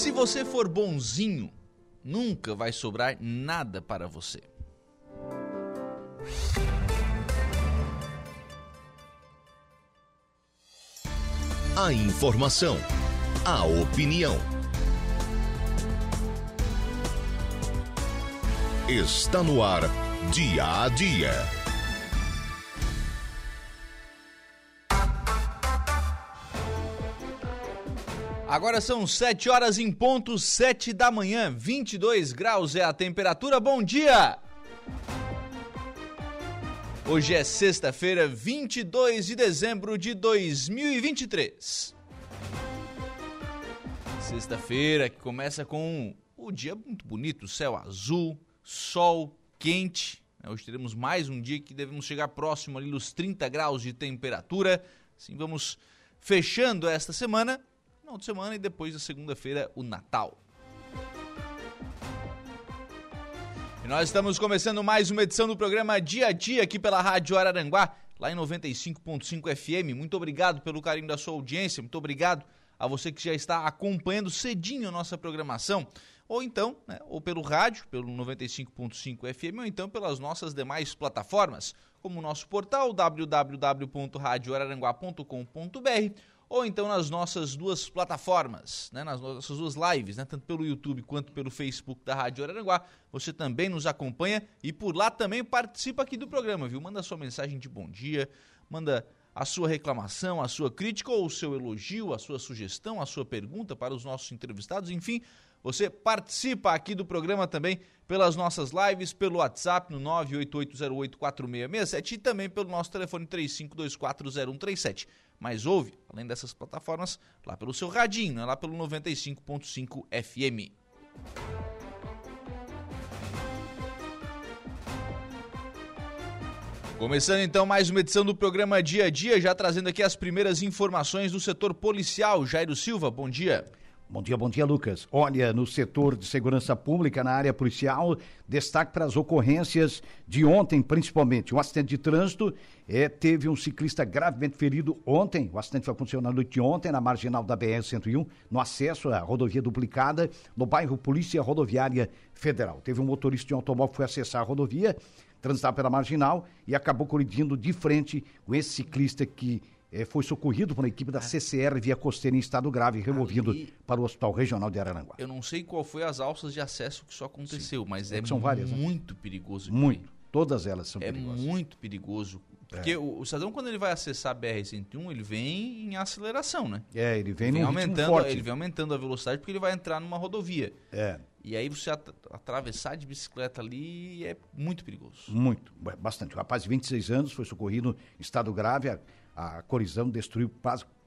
Se você for bonzinho, nunca vai sobrar nada para você. A informação, a opinião. Está no ar, dia a dia. Agora são 7 horas em ponto, 7 da manhã, 22 graus é a temperatura. Bom dia! Hoje é sexta-feira, 22 de dezembro de 2023. Sexta-feira que começa com o dia muito bonito, céu azul, sol quente. Né? Hoje teremos mais um dia que devemos chegar próximo ali dos 30 graus de temperatura. Assim vamos fechando esta semana final de semana e depois da segunda-feira o Natal. E nós estamos começando mais uma edição do programa Dia a Dia aqui pela Rádio Araranguá, lá em 95.5 FM. Muito obrigado pelo carinho da sua audiência, muito obrigado a você que já está acompanhando cedinho a nossa programação, ou então, né, ou pelo rádio, pelo 95.5 FM, ou então pelas nossas demais plataformas, como o nosso portal www.radioararanguá.com.br ou então nas nossas duas plataformas, né, nas nossas duas lives, né, tanto pelo YouTube quanto pelo Facebook da Rádio Araranguá. Você também nos acompanha e por lá também participa aqui do programa, viu? Manda sua mensagem de bom dia, manda a sua reclamação, a sua crítica ou o seu elogio, a sua sugestão, a sua pergunta para os nossos entrevistados, enfim, você participa aqui do programa também pelas nossas lives, pelo WhatsApp no 988084667 e também pelo nosso telefone 35240137 mas ouve, além dessas plataformas, lá pelo seu radinho, né? lá pelo 95.5 FM. Começando então mais uma edição do programa Dia a Dia, já trazendo aqui as primeiras informações do setor policial. Jairo Silva, bom dia. Bom dia, bom dia, Lucas. Olha, no setor de segurança pública, na área policial, destaque para as ocorrências de ontem, principalmente. Um acidente de trânsito é, teve um ciclista gravemente ferido ontem. O acidente foi acontecer na noite de ontem, na marginal da BR-101, no acesso à rodovia duplicada, no bairro Polícia Rodoviária Federal. Teve um motorista de um automóvel que foi acessar a rodovia, transitar pela marginal e acabou colidindo de frente com esse ciclista que eh, foi socorrido por uma equipe da ah. CCR via costeira em estado grave, removido Ali, para o Hospital Regional de Araranguá. Eu não sei qual foi as alças de acesso que isso aconteceu, Sim. mas é, é são várias, né? muito né? perigoso. Muito. Todas elas são é perigosas. É muito perigoso. Porque é. o, o, cidadão, quando ele vai acessar a BR-101, ele vem em aceleração, né? É, ele vem, ele vem aumentando, forte. Ele vem aumentando a velocidade porque ele vai entrar numa rodovia. É. E aí você at atravessar de bicicleta ali é muito perigoso. Muito, bastante. O rapaz de 26 anos foi socorrido em estado grave. A, a colisão destruiu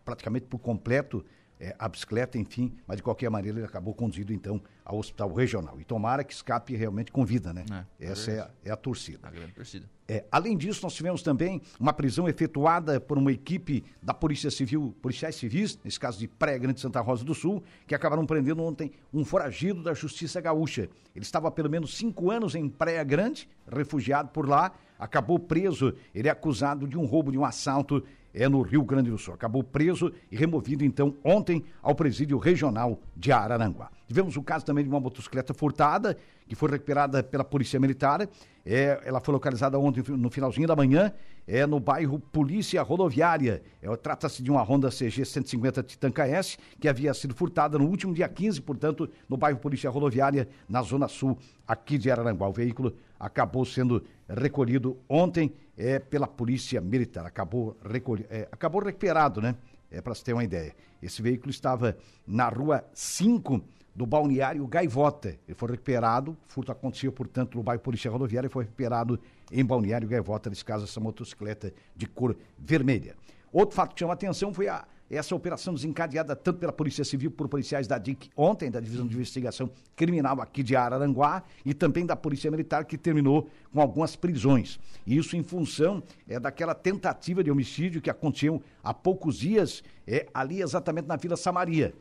praticamente por completo é, a bicicleta, enfim, mas de qualquer maneira ele acabou conduzido então ao hospital regional. E tomara que escape realmente com vida, né? É, Essa é, é, a torcida. A grande torcida. É, além disso, nós tivemos também uma prisão efetuada por uma equipe da Polícia Civil, policiais civis, nesse caso de Praia Grande Santa Rosa do Sul, que acabaram prendendo ontem um foragido da Justiça Gaúcha. Ele estava há pelo menos cinco anos em Praia Grande, refugiado por lá, acabou preso. Ele é acusado de um roubo, de um assalto é no Rio Grande do Sul. Acabou preso e removido, então, ontem ao presídio regional de Araranguá. Tivemos o caso também de uma motocicleta furtada, que foi recuperada pela Polícia Militar. É, ela foi localizada ontem no finalzinho da manhã, é no bairro Polícia Rodoviária. É, Trata-se de uma Honda CG 150 Titan KS, que havia sido furtada no último dia 15, portanto, no bairro Polícia Rodoviária, na Zona Sul, aqui de Araranguá. O veículo acabou sendo recolhido ontem é, pela Polícia Militar. Acabou, recolhi, é, acabou recuperado, né? É para você ter uma ideia. Esse veículo estava na rua 5 do balneário Gaivota. Ele foi recuperado, furto aconteceu, portanto, no bairro Polícia Rodoviária e foi recuperado em balneário Gaivota, nesse caso, essa motocicleta de cor vermelha. Outro fato que chama atenção foi a essa operação desencadeada tanto pela Polícia Civil por policiais da DIC ontem, da Divisão de Investigação Criminal aqui de Araranguá, e também da Polícia Militar, que terminou com algumas prisões. Isso em função é, daquela tentativa de homicídio que aconteceu há poucos dias, é, ali exatamente na Vila Samaria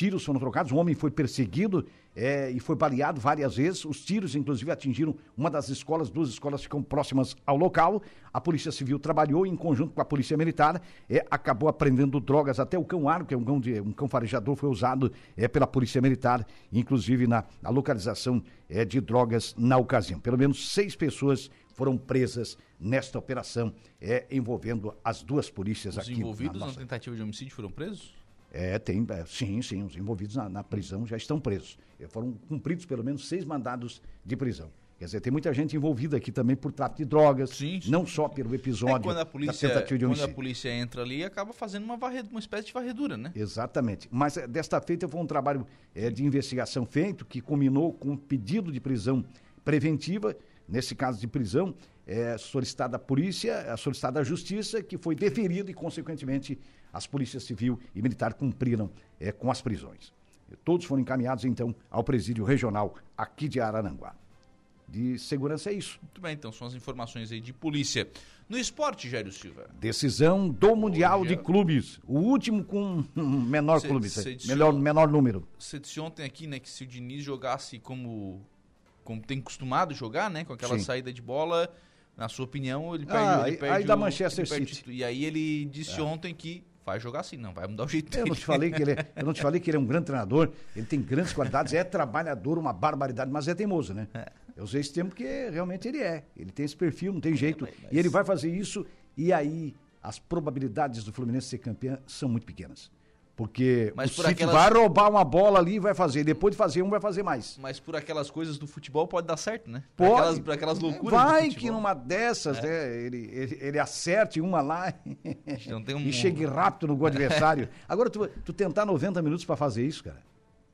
tiros foram trocados, o homem foi perseguido é, e foi baleado várias vezes. Os tiros, inclusive, atingiram uma das escolas, duas escolas ficam próximas ao local. A Polícia Civil trabalhou em conjunto com a Polícia Militar, é, acabou apreendendo drogas, até o cão ar, que é um cão, de, um cão farejador, foi usado é, pela Polícia Militar, inclusive na, na localização é, de drogas na ocasião. Pelo menos seis pessoas foram presas nesta operação é, envolvendo as duas polícias Os aqui. envolvidos na na, nossa... tentativa de homicídio foram presos? É, tem, é, sim, sim, os envolvidos na, na prisão já estão presos. É, foram cumpridos pelo menos seis mandados de prisão. Quer dizer, tem muita gente envolvida aqui também por tráfico de drogas, Sim, sim. não só pelo episódio É, quando a da polícia, tentativa de quando homicídio. a polícia entra ali, acaba fazendo uma, varre- uma espécie de varredura, né? Exatamente. Mas eh, desta feita foi um trabalho eh, de investigação feito que culminou com um pedido de prisão preventiva, nesse caso de prisão, eh, solicitada à polícia, eh, solicitada à justiça, que foi deferido e, consequentemente, as polícias civil e militar cumpriram eh, com as prisões. Todos foram encaminhados, então, ao presídio regional aqui de Araranguá. De segurança é isso. Muito bem, então são as informações aí de polícia. No esporte, Jairo Silva. Decisão do Mundial Hoje de é- Clubes. O último com menor Cê- clube, cê disse melhor, menor número. Você disse ontem aqui, né, que se o Diniz jogasse como, como tem costumado jogar, né, com aquela Sim. saída de bola, na sua opinião, ele perde, Ah, ele aí- perde aí da o- Manchester ele perde City. É. E aí ele disse ontem que vai jogar assim, não, vai mudar o jeito Eu dele. não te falei que ele é, eu não te falei que ele é um grande treinador, ele tem grandes qualidades, é trabalhador, uma barbaridade, mas é teimoso, né? Eu usei esse tempo porque realmente ele é. Ele tem esse perfil, não tem jeito. mas- E ele vai fazer isso, e aí as probabilidades do Fluminense ser campeão são muito pequenas. Porque Mas o por aquelas- vai roubar uma bola ali e vai fazer. Depois de fazer um, vai fazer mais. Mas por aquelas coisas do futebol pode dar certo, né? Por Pode. aquelas, por aquelas loucuras Vai que numa dessas, né, ele, ele, ele acerte uma lá tem um- e chegue rápido no gol adversário. Agora, tu, tu tentar 90 minutos pra fazer isso, cara.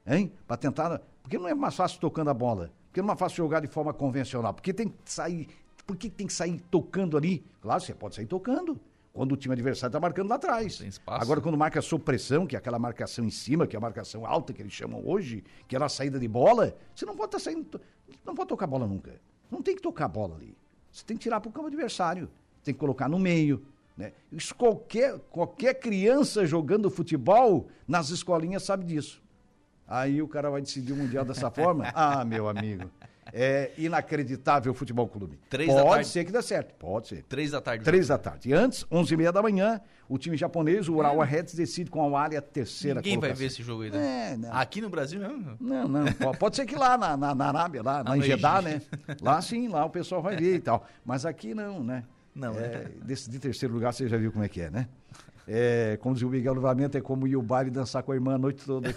Hein? Pra tentar. Porque não é mais fácil tocando a bola. Porque não é mais fácil jogar de forma convencional. Porque tem que sair. Por que tem que sair tocando ali? Claro, você pode sair tocando. Quando o time adversário tá marcando lá atrás. Tem espaço. Agora, quando marca sob pressão, que é aquela marcação em cima, que é a marcação alta que eles chamam hoje, que é a saída de bola, você não pode estar saindo. Não pode tocar a bola nunca. Não tem que tocar a bola ali. Você tem que tirar para o campo adversário. Tem que colocar no meio. Né? Isso qualquer, qualquer criança jogando futebol nas escolinhas sabe disso. Aí o cara vai decidir o Mundial dessa forma? Ah, meu amigo. É inacreditável o futebol clube. Três da Pode tarde. ser que dê certo. Pode ser. Três da tarde. Três da tarde. E antes, onze e meia da manhã, o time japonês, o Urawa Reds, decide com a Wali a terceira Ninguém vai colocação. ver esse jogo aí, né? É, não. Aqui no Brasil? Não, não. po- Pode ser que lá na, na, na Arábia, lá, em no Jeddah, né? Lá sim, lá o pessoal vai ver e tal. Mas aqui não, né? Não, é, né? Decidir terceiro lugar, você já viu como é que é, né? É, como diz o Miguel Livramento, é como ir ao baile dançar com a irmã a noite toda.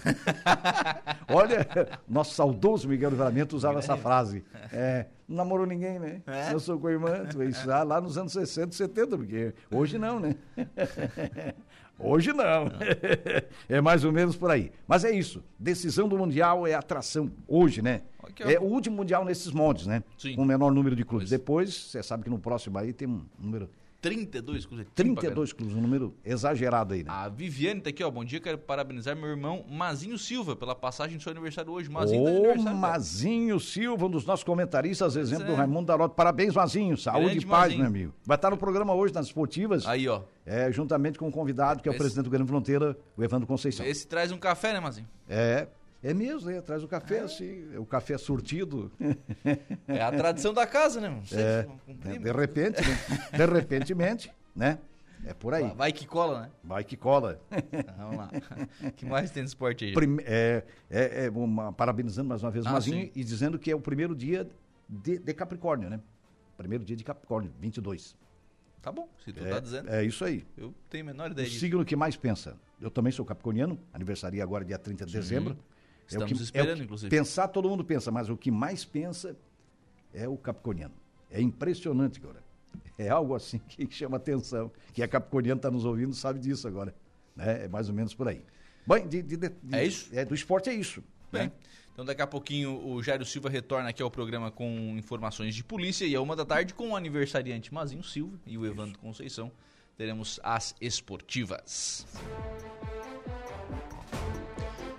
Olha, nosso saudoso Miguel Livramento usava essa frase. É, não namorou ninguém, né? É? Eu sou com a irmã, isso lá, lá nos anos 60, 70, porque hoje não, né? Hoje não. É mais ou menos por aí. Mas é isso. Decisão do Mundial é atração hoje, né? É o último Mundial nesses moldes, né? Sim. Com o menor número de clubes. Pois. Depois, você sabe que no próximo aí tem um número. 32 clubes. 32 clubes, um número exagerado aí, né? A Viviane tá aqui, ó. Bom dia, quero parabenizar meu irmão Mazinho Silva pela passagem do seu aniversário hoje. Mazinho tá Ô, aniversário. cara. Mazinho Silva, um dos nossos comentaristas, exemplo é. do Raimundo Daroto. Parabéns, Mazinho. Saúde Grande e paz, Mazinho. meu amigo. Vai estar no programa hoje nas esportivas, Aí, ó. é, juntamente com o convidado, que é o Esse- presidente do Grande Fronteira, o Evandro Conceição. Esse traz um café, né, Mazinho? É, é mesmo, né? Traz o café, assim, o café surtido. É a tradição da casa, né? Sei É, cumprir, de repente, né? de repentemente, né? É por aí. Vai que cola, né? Vai que cola. Vamos lá. O que mais tem de esporte aí? Prime- é, é, é uma- parabenizando mais uma vez o Ah, Mazinho sim. e dizendo que é o primeiro dia de, de Capricórnio, né? Primeiro dia de Capricórnio, 22. Tá bom, se tu É, tá dizendo. é isso aí. Eu tenho a menor O ideia disso. signo que mais pensa. Eu também sou capricorniano, aniversaria agora dia 30 de dezembro. É o Estamos que- é o esperando, que inclusive. Pensar todo mundo pensa, mas o que mais pensa é o capricorniano. É impressionante, agora. É algo assim que chama atenção. Quem é capricorniano está nos ouvindo sabe disso agora. Né? É mais ou menos por aí. Bom, de- de- de- É isso? É, do esporte é isso. Bem, né? então daqui a pouquinho o Jairo Silva retorna aqui ao programa com informações de polícia e a uma da tarde com o aniversariante Mazinho Silva e o Evandro Conceição teremos as esportivas.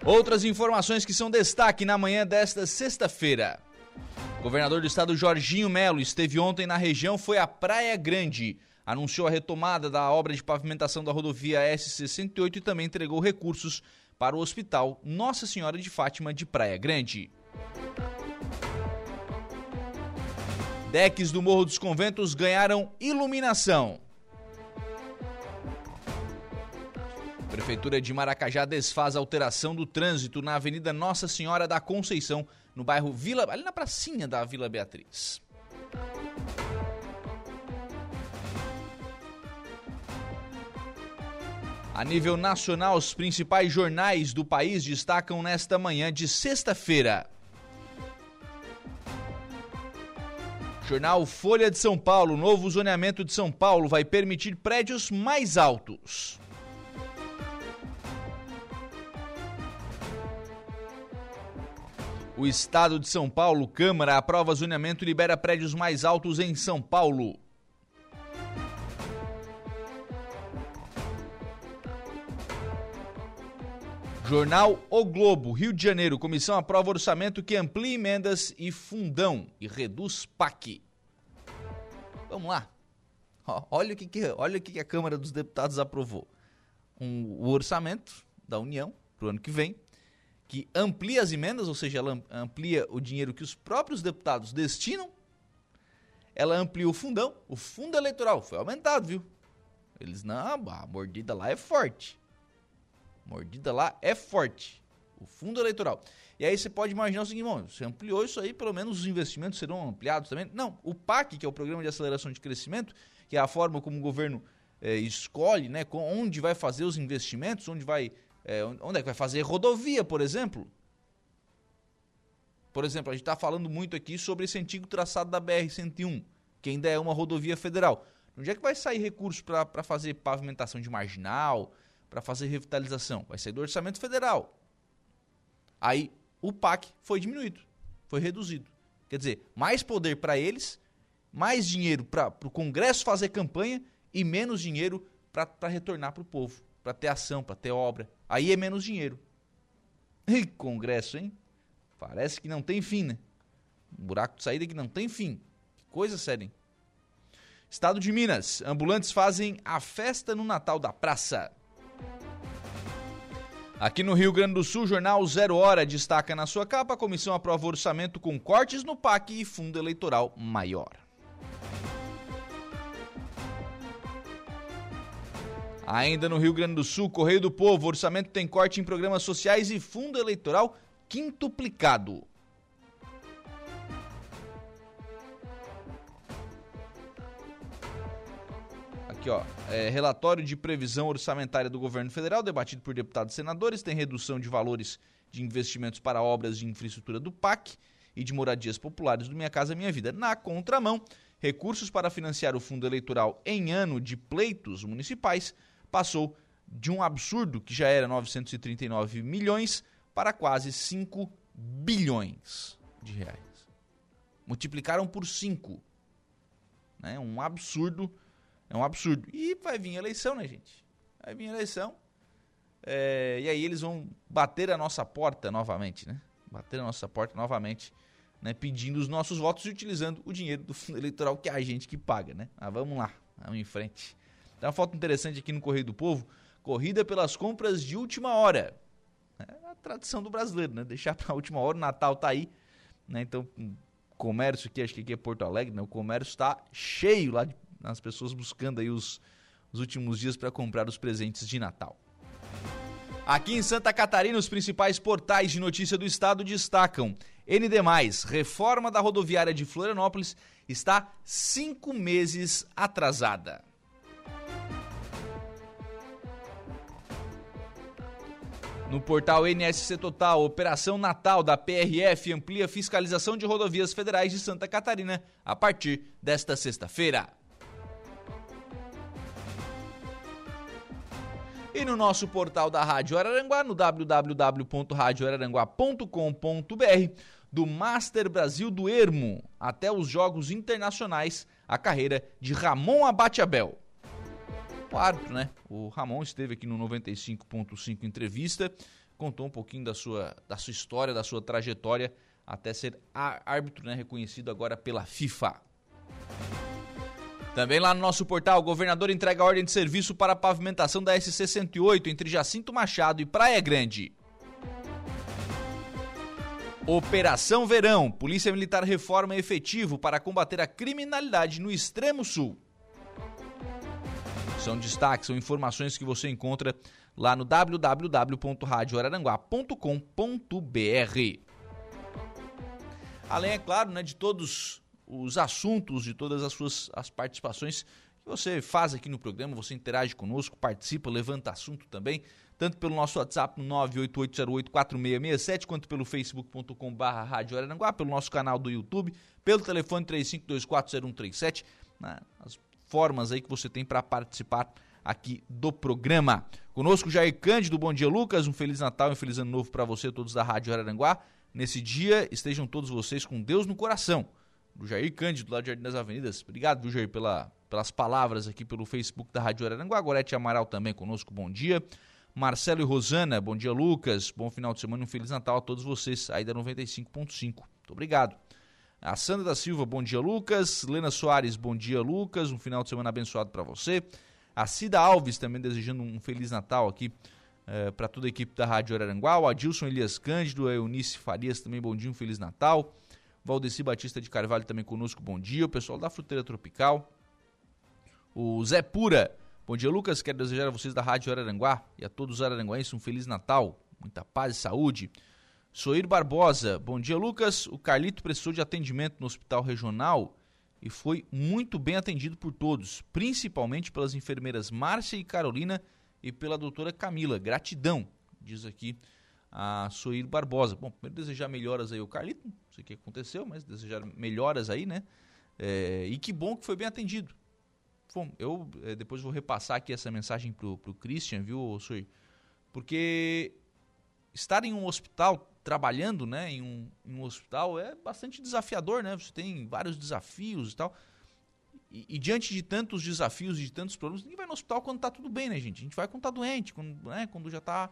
Outras informações que são destaque na manhã desta sexta-feira. Governador do estado Jorginho Melo esteve ontem na região, foi à Praia Grande. Anunciou a retomada da obra de pavimentação da rodovia S68 e também entregou recursos para o Hospital Nossa Senhora de Fátima de Praia Grande. Decks do Morro dos Conventos ganharam iluminação. Prefeitura de Maracajá desfaz alteração do trânsito na Avenida Nossa Senhora da Conceição, no bairro Vila, ali na pracinha da Vila Beatriz. A nível nacional, os principais jornais do país destacam nesta manhã de sexta-feira. Jornal Folha de São Paulo, novo zoneamento de São Paulo vai permitir prédios mais altos. O Estado de São Paulo, Câmara, aprova zoneamento e libera prédios mais altos em São Paulo. Jornal O Globo, Rio de Janeiro. Comissão aprova orçamento que amplia emendas e fundão e reduz PAC. Vamos lá. olha o que, que, olha o que, que a Câmara dos Deputados aprovou. Um, o orçamento da União para o ano que vem, que amplia as emendas, ou seja, ela amplia o dinheiro que os próprios deputados destinam. Ela amplia o fundão, o fundo eleitoral foi aumentado, viu? Eles, não, a mordida lá é forte. Mordida lá é forte. O fundo eleitoral. E aí você pode imaginar o seguinte, bom, você ampliou isso aí, pelo menos os investimentos serão ampliados também. Não, o PAC, que é o Programa de Aceleração de Crescimento, que é a forma como o governo é, escolhe, né, onde vai fazer os investimentos, onde vai, é, onde é que vai fazer rodovia, por exemplo. Por exemplo, a gente está falando muito aqui sobre esse antigo traçado da BR-101, que ainda é uma rodovia federal. Onde é que vai sair recursos para fazer pavimentação de marginal, para fazer revitalização? Vai sair do orçamento federal. Aí o PAC foi diminuído, foi reduzido. Quer dizer, mais poder para eles, mais dinheiro para o Congresso fazer campanha e menos dinheiro para retornar para o povo, para ter ação, para ter obra. Aí é menos dinheiro. E Congresso, hein? Parece que não tem fim, né? Um buraco de saída que não tem fim. Que coisa séria, hein? Estado de Minas. Ambulantes fazem a festa no Natal da Praça. Aqui no Rio Grande do Sul, jornal Zero Hora destaca na sua capa: a comissão aprova orçamento com cortes no PAC e fundo eleitoral maior. Ainda no Rio Grande do Sul, Correio do Povo, orçamento tem corte em programas sociais e fundo eleitoral quintuplicado. Aqui, ó. É, relatório de previsão orçamentária do governo federal, debatido por deputados e senadores, tem redução de valores de investimentos para obras de infraestrutura do PAC e de moradias populares do Minha Casa Minha Vida. Na contramão, recursos para financiar o fundo eleitoral em ano de pleitos municipais passou de um absurdo que já era 939 milhões para quase 5 bilhões de reais. Multiplicaram por 5. Né? Um absurdo é um absurdo. E vai vir eleição, né, gente? Vai vir eleição. É, e aí eles vão bater a nossa porta novamente, né? Bater a nossa porta novamente, né? Pedindo os nossos votos e utilizando o dinheiro do fundo eleitoral que é a gente que paga, né? Mas vamos lá, vamos em frente. Tem uma foto interessante aqui no Correio do Povo. Corrida pelas compras de última hora. É a tradição do brasileiro, né? Deixar para a última hora, o Natal tá aí. Né? Então, comércio aqui, acho que aqui é Porto Alegre, né? O comércio está cheio lá de as pessoas buscando aí os, os últimos dias para comprar os presentes de Natal. Aqui em Santa Catarina, os principais portais de notícia do estado destacam: ND, reforma da rodoviária de Florianópolis está cinco meses atrasada. No portal NSC Total, Operação Natal da PRF amplia fiscalização de rodovias federais de Santa Catarina a partir desta sexta-feira. E no nosso portal da Rádio Araranguá, no www.radioararanguá.com.br, do Master Brasil do Ermo até os Jogos Internacionais, a carreira de Ramon Abateabel. O árbitro, né? O Ramon esteve aqui no 95.5 entrevista, contou um pouquinho da sua, da sua história, da sua trajetória até ser árbitro, né? Reconhecido agora pela FIFA. Também lá no nosso portal, o governador entrega ordem de serviço para a pavimentação da SC 108 entre Jacinto Machado e Praia Grande. Operação Verão. Polícia Militar reforma efetivo para combater a criminalidade no extremo sul. São destaques, são informações que você encontra lá no www.radioararanguá.com.br. Além, é claro, né, de todos os assuntos, de todas as suas as participações que você faz aqui no programa, você interage conosco, participa, levanta assunto também tanto pelo nosso WhatsApp no 988084667, quanto pelo facebook.com.br Rádio pelo nosso canal do YouTube, pelo telefone 35240137, né, as formas aí que você tem para participar aqui do programa. Conosco Jair Cândido, bom dia Lucas, um Feliz Natal e um Feliz Ano Novo para você, todos da Rádio Araranguá. Nesse dia, estejam todos vocês com Deus no coração. Do Jair Cândido, lá de Jardim das Avenidas. Obrigado, viu, Jair, pela, pelas palavras aqui pelo Facebook da Rádio Araranguá. Gorete Amaral também conosco, bom dia. Marcelo e Rosana, bom dia, Lucas. Bom final de semana e um Feliz Natal a todos vocês aí da 95.5. Muito obrigado. A Sandra da Silva, bom dia, Lucas. Lena Soares, bom dia, Lucas. Um final de semana abençoado para você. A Cida Alves também desejando um Feliz Natal aqui eh, para toda a equipe da Rádio Araranguá. O Adilson Elias Cândido, a Eunice Farias também, bom dia, um Feliz Natal. Valdeci Batista de Carvalho também conosco, bom dia. O pessoal da Fruteira Tropical. O Zé Pura, Bom dia, Lucas. Quero desejar a vocês da Rádio Araranguá e a todos os araranguenses um Feliz Natal, muita paz e saúde. Soir Barbosa. Bom dia, Lucas. O Carlito precisou de atendimento no Hospital Regional e foi muito bem atendido por todos, principalmente pelas enfermeiras Márcia e Carolina e pela doutora Camila. Gratidão, diz aqui a Soir Barbosa. Bom, primeiro desejar melhoras aí ao Carlito, não sei o que aconteceu, mas desejar melhoras aí, né? É, e que bom que foi bem atendido. Bom, eu é, depois vou repassar aqui essa mensagem pro, pro Christian, viu, Sui? Porque estar em um hospital, trabalhando né, em, um, em um hospital, é bastante desafiador, né? Você tem vários desafios e tal. E, e, diante de tantos desafios e de tantos problemas, ninguém vai no hospital quando tá tudo bem, né, gente? A gente vai quando tá doente, quando, né, quando já tá,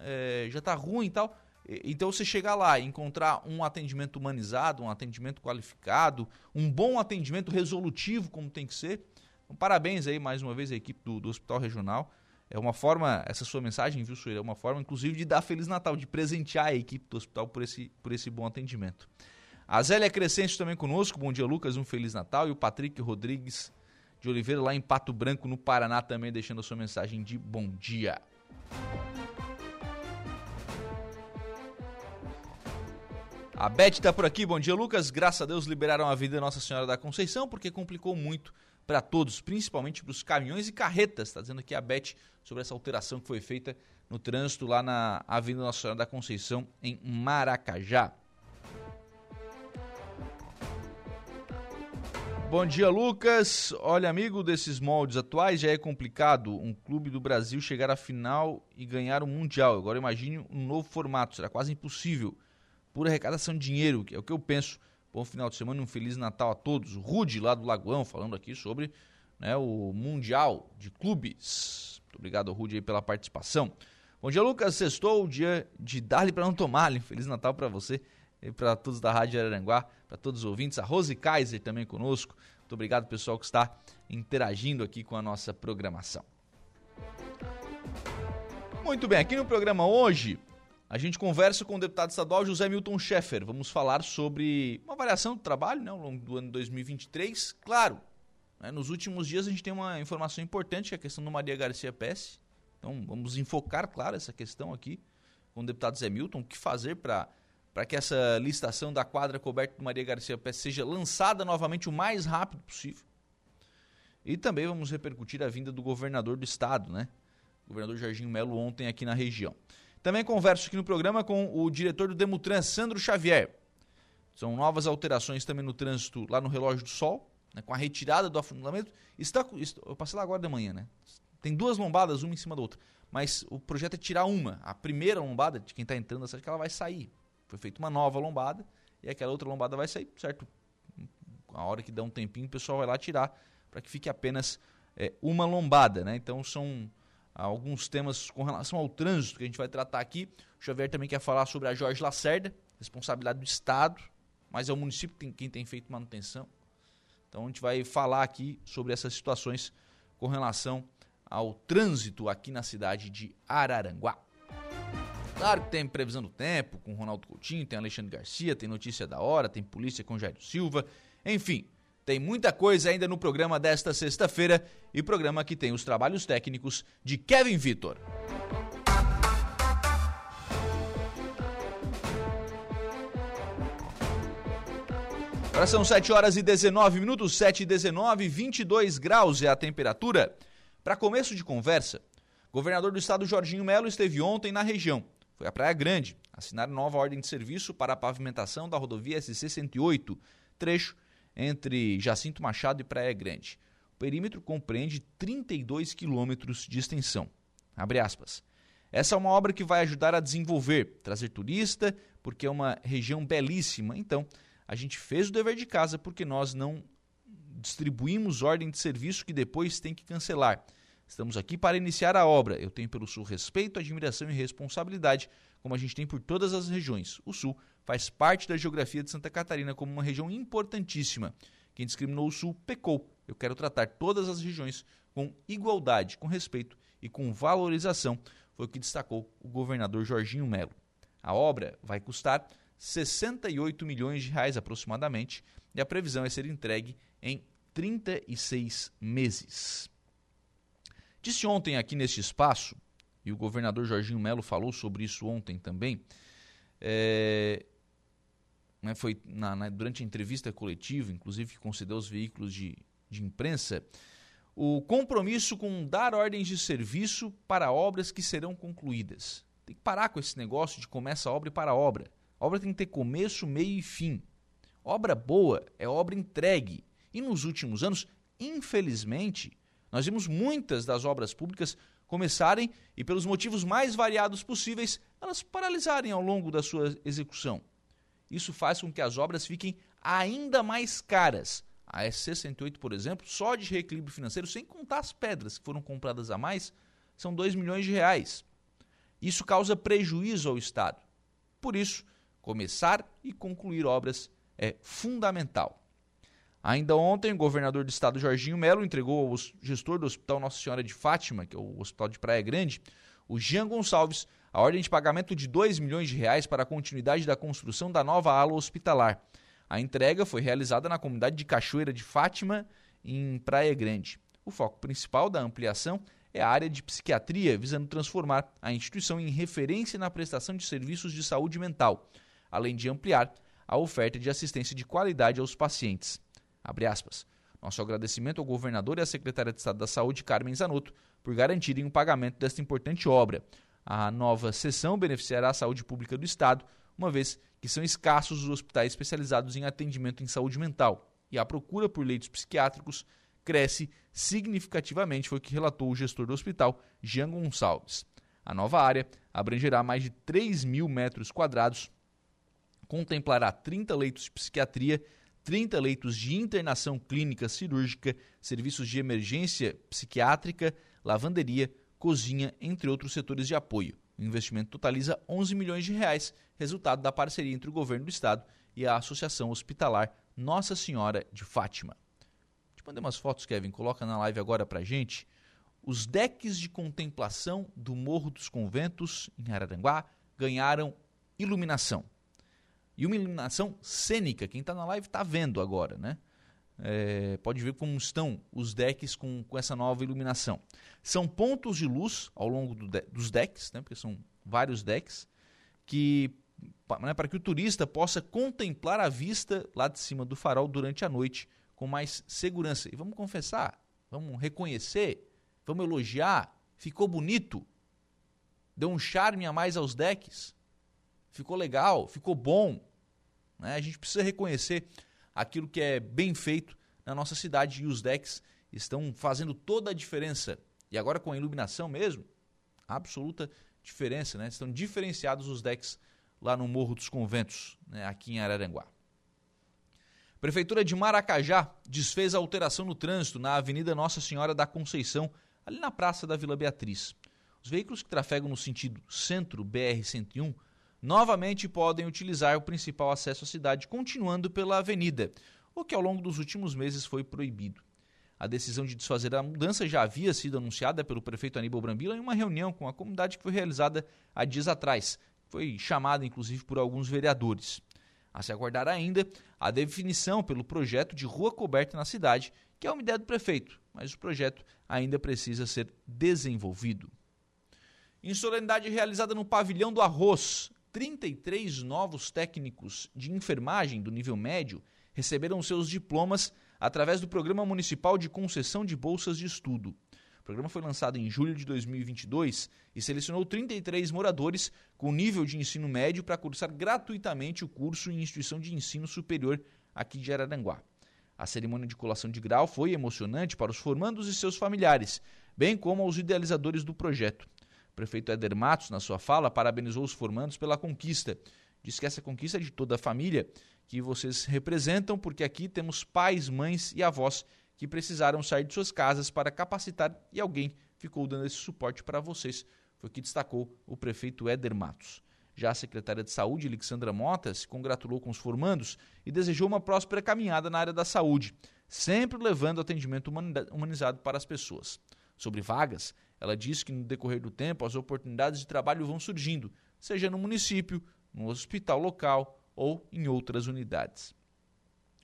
é, já tá ruim e tal. Então você chegar lá e encontrar um atendimento humanizado, um atendimento qualificado, um bom atendimento resolutivo como tem que ser, então, parabéns aí mais uma vez à equipe do, do Hospital Regional. É uma forma, essa sua mensagem, viu, Suíra? É uma forma, inclusive, de dar Feliz Natal, de presentear a equipe do hospital por esse, por esse bom atendimento. A Zélia Crescente também conosco. Bom dia, Lucas. Um Feliz Natal. E o Patrick Rodrigues de Oliveira, lá em Pato Branco, no Paraná, também deixando a sua mensagem de bom dia. A Beth está por aqui. Bom dia, Lucas. Graças a Deus liberaram a vida Nossa Senhora da Conceição, porque complicou muito para todos, principalmente para os caminhões e carretas. Está dizendo aqui a Beth sobre essa alteração que foi feita no trânsito lá na Avenida Nossa Senhora da Conceição, em Maracajá. Bom dia, Lucas. Olha, amigo, desses moldes atuais já é complicado um clube do Brasil chegar à final e ganhar o um Mundial. Agora imagine um novo formato, será quase impossível. Pura arrecadação de dinheiro, que é o que eu penso. Bom final de semana e um Feliz Natal a todos. Rude, lá do Lagoão, falando aqui sobre né, o Mundial de Clubes. Muito obrigado, Rude, aí, pela participação. Bom dia, Lucas. Sextou o dia de dar-lhe para não tomar. -lhe. Feliz Natal para você e para todos da Rádio Araranguá, para todos os ouvintes. A Rose Kaiser também conosco. Muito obrigado, pessoal, que está interagindo aqui com a nossa programação. Muito bem, aqui no programa hoje a gente conversa com o deputado estadual José Milton Schaeffer. Vamos falar sobre uma variação do trabalho né, ao longo do ano 2023. Claro, né, nos últimos dias a gente tem uma informação importante, que é a questão do Maria Garcia Pesce. Então vamos enfocar, claro, essa questão aqui com o deputado Zé Milton. O que fazer para que essa licitação da quadra coberta do Maria Garcia Pesce seja lançada novamente o mais rápido possível. E também vamos repercutir a vinda do governador do estado, né? O governador Jorginho Melo ontem aqui na região. Também converso aqui no programa com o diretor do Demutran, Sandro Xavier. São novas alterações também no trânsito lá no Relógio do Sol, né, com a retirada do afundamento. Está, eu passei lá agora de manhã, né? Tem duas lombadas, uma em cima da outra. Mas o projeto é tirar uma. A primeira lombada, de quem está entrando na que ela vai sair. Foi feita uma nova lombada e aquela outra lombada vai sair, certo? A hora que dá um tempinho, o pessoal vai lá tirar para que fique apenas é, uma lombada, né? Então são alguns temas com relação ao trânsito que a gente vai tratar aqui. O Xavier também quer falar sobre a Jorge Lacerda, responsabilidade do Estado, mas é o município quem tem feito manutenção. Então a gente vai falar aqui sobre essas situações com relação ao trânsito aqui na cidade de Araranguá. Claro que tem previsão do tempo com Ronaldo Coutinho, tem Alexandre Garcia, tem notícia da hora, tem polícia com Jairo Silva, enfim, tem muita coisa ainda no programa desta sexta-feira e programa que tem os trabalhos técnicos de Kevin Vitor. Agora são 7 horas e 19 minutos, 7 e 19, 22 graus é a temperatura. Para começo de conversa, governador do estado Jorginho Melo esteve ontem na região. Foi à Praia Grande assinar nova ordem de serviço para a pavimentação da rodovia SC-108, trecho entre Jacinto Machado e Praia Grande. O perímetro compreende 32 quilômetros de extensão. Essa é uma obra que vai ajudar a desenvolver, trazer turista, porque é uma região belíssima. Então, a gente fez o dever de casa porque nós não distribuímos ordem de serviço que depois tem que cancelar. Estamos aqui para iniciar a obra. Eu tenho pelo Sul respeito, admiração e responsabilidade, como a gente tem por todas as regiões. O Sul faz parte da geografia de Santa Catarina como uma região importantíssima. Quem discriminou o Sul pecou. Eu quero tratar todas as regiões com igualdade, com respeito e com valorização, foi o que destacou o governador Jorginho Melo. A obra vai custar 68 milhões de reais aproximadamente, e a previsão é ser entregue em 36 meses. Disse ontem aqui neste espaço, e o governador Jorginho Melo falou sobre isso ontem também, é, né, foi na, na, durante a entrevista coletiva, inclusive que concedeu aos veículos de, de imprensa, o compromisso com dar ordens de serviço para obras que serão concluídas. Tem que parar com esse negócio de começa a obra e para a obra. A obra tem que ter começo, meio e fim. Obra boa é obra entregue. E nos últimos anos, infelizmente, nós vimos muitas das obras públicas começarem e, pelos motivos mais variados possíveis, elas paralisarem ao longo da sua execução. Isso faz com que as obras fiquem ainda mais caras. A SC-108, por exemplo, só de reequilíbrio financeiro, sem contar as pedras que foram compradas a mais, são 2 milhões de reais. Isso causa prejuízo ao Estado. Por isso, Começar e concluir obras é fundamental. Ainda ontem, o governador do estado Jorginho Melo entregou ao gestor do Hospital Nossa Senhora de Fátima, que é o Hospital de Praia Grande, o Jean Gonçalves, a ordem de pagamento de 2 milhões de reais para a continuidade da construção da nova ala hospitalar. A entrega foi realizada na comunidade de Cachoeira de Fátima, em Praia Grande. O foco principal da ampliação é a área de psiquiatria, visando transformar a instituição em referência na prestação de serviços de saúde mental além de ampliar a oferta de assistência de qualidade aos pacientes. Nosso agradecimento ao governador e à secretária de Estado da Saúde, Carmen Zanotto, por garantirem o pagamento desta importante obra. A nova sessão beneficiará a saúde pública do Estado, uma vez que são escassos os hospitais especializados em atendimento em saúde mental e a procura por leitos psiquiátricos cresce significativamente, foi o que relatou o gestor do hospital, Jean Gonçalves. A nova área abrangerá mais de 3 mil metros quadrados contemplará 30 leitos de psiquiatria, 30 leitos de internação clínica cirúrgica, serviços de emergência psiquiátrica, lavanderia, cozinha, entre outros setores de apoio. O investimento totaliza 11 milhões de reais, resultado da parceria entre o governo do estado e a Associação Hospitalar Nossa Senhora de Fátima. Te mandei umas fotos, Kevin, coloca na live agora pra gente. Os decks de contemplação do Morro dos Conventos, em Araranguá, ganharam iluminação. E uma iluminação cênica, quem está na live está vendo agora, né? É, pode ver como estão os decks com, com essa nova iluminação. São pontos de luz ao longo do de, dos decks, né, porque são vários decks, que né, para que o turista possa contemplar a vista lá de cima do farol durante a noite com mais segurança. E vamos confessar, vamos reconhecer, vamos elogiar, ficou bonito, deu um charme a mais aos decks, ficou legal, ficou bom. Né? A gente precisa reconhecer aquilo que é bem feito na nossa cidade e os decks estão fazendo toda a diferença. E agora com a iluminação mesmo, absoluta diferença, né? Estão diferenciados os decks lá no Morro dos Conventos, né? aqui em Araranguá. Prefeitura de Maracajá desfez a alteração no trânsito na Avenida Nossa Senhora da Conceição, ali na Praça da Vila Beatriz. Os veículos que trafegam no sentido centro novamente podem utilizar o principal acesso à cidade, continuando pela avenida. o que ao longo dos últimos meses foi proibido. A decisão de desfazer a mudança já havia sido anunciada pelo prefeito Aníbal Brambila em uma reunião com a comunidade que foi realizada há dias atrás. Foi chamada, inclusive, por alguns vereadores. A se aguardar ainda a definição pelo projeto de rua coberta na cidade, que é uma ideia do prefeito, mas o projeto ainda precisa ser desenvolvido. Em solenidade realizada no Pavilhão do Arroz, 33 novos técnicos de enfermagem do nível médio receberam seus diplomas através do Programa Municipal de Concessão de Bolsas de Estudo. O programa foi lançado em julho de 2022 e selecionou 33 moradores com nível de ensino médio para cursar gratuitamente o curso em instituição de ensino superior aqui de Araranguá. A cerimônia de colação de grau foi emocionante para os formandos e seus familiares, bem como aos idealizadores do projeto. Prefeito Éder Matos, na sua fala, parabenizou os formandos pela conquista. Diz que essa conquista é de toda a família que vocês representam, porque aqui temos pais, mães e avós que precisaram sair de suas casas para capacitar e alguém ficou dando esse suporte para vocês. Foi o que destacou o prefeito Éder Matos. Já a secretária de Saúde, Alexandra Mota, se congratulou com os formandos e desejou uma próspera caminhada na área da saúde, sempre levando atendimento humanizado para as pessoas. Sobre vagas, ela disse que no decorrer do tempo as oportunidades de trabalho vão surgindo, seja no município, no hospital local ou em outras unidades.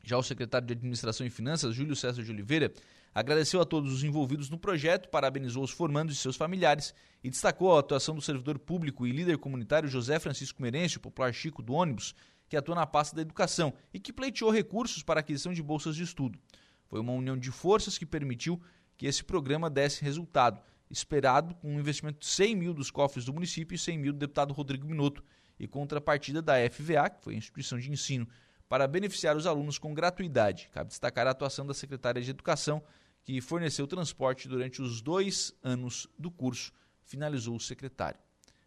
Já o secretário de Administração e Finanças, Júlio César de Oliveira, agradeceu a todos os envolvidos no projeto, parabenizou os formandos e seus familiares e destacou a atuação do servidor público e líder comunitário José Francisco Merencio, popular Chico do ônibus, que atua na pasta da educação e que pleiteou recursos para aquisição de bolsas de estudo. Foi uma união de forças que permitiu que esse programa desse resultado, esperado com um investimento de 100 mil dos cofres do município e 100 mil do deputado Rodrigo Minotto, e contrapartida da FVA, que foi a instituição de ensino, para beneficiar os alunos com gratuidade. Cabe destacar a atuação da secretária de Educação, que forneceu transporte durante os dois anos do curso, finalizou o secretário.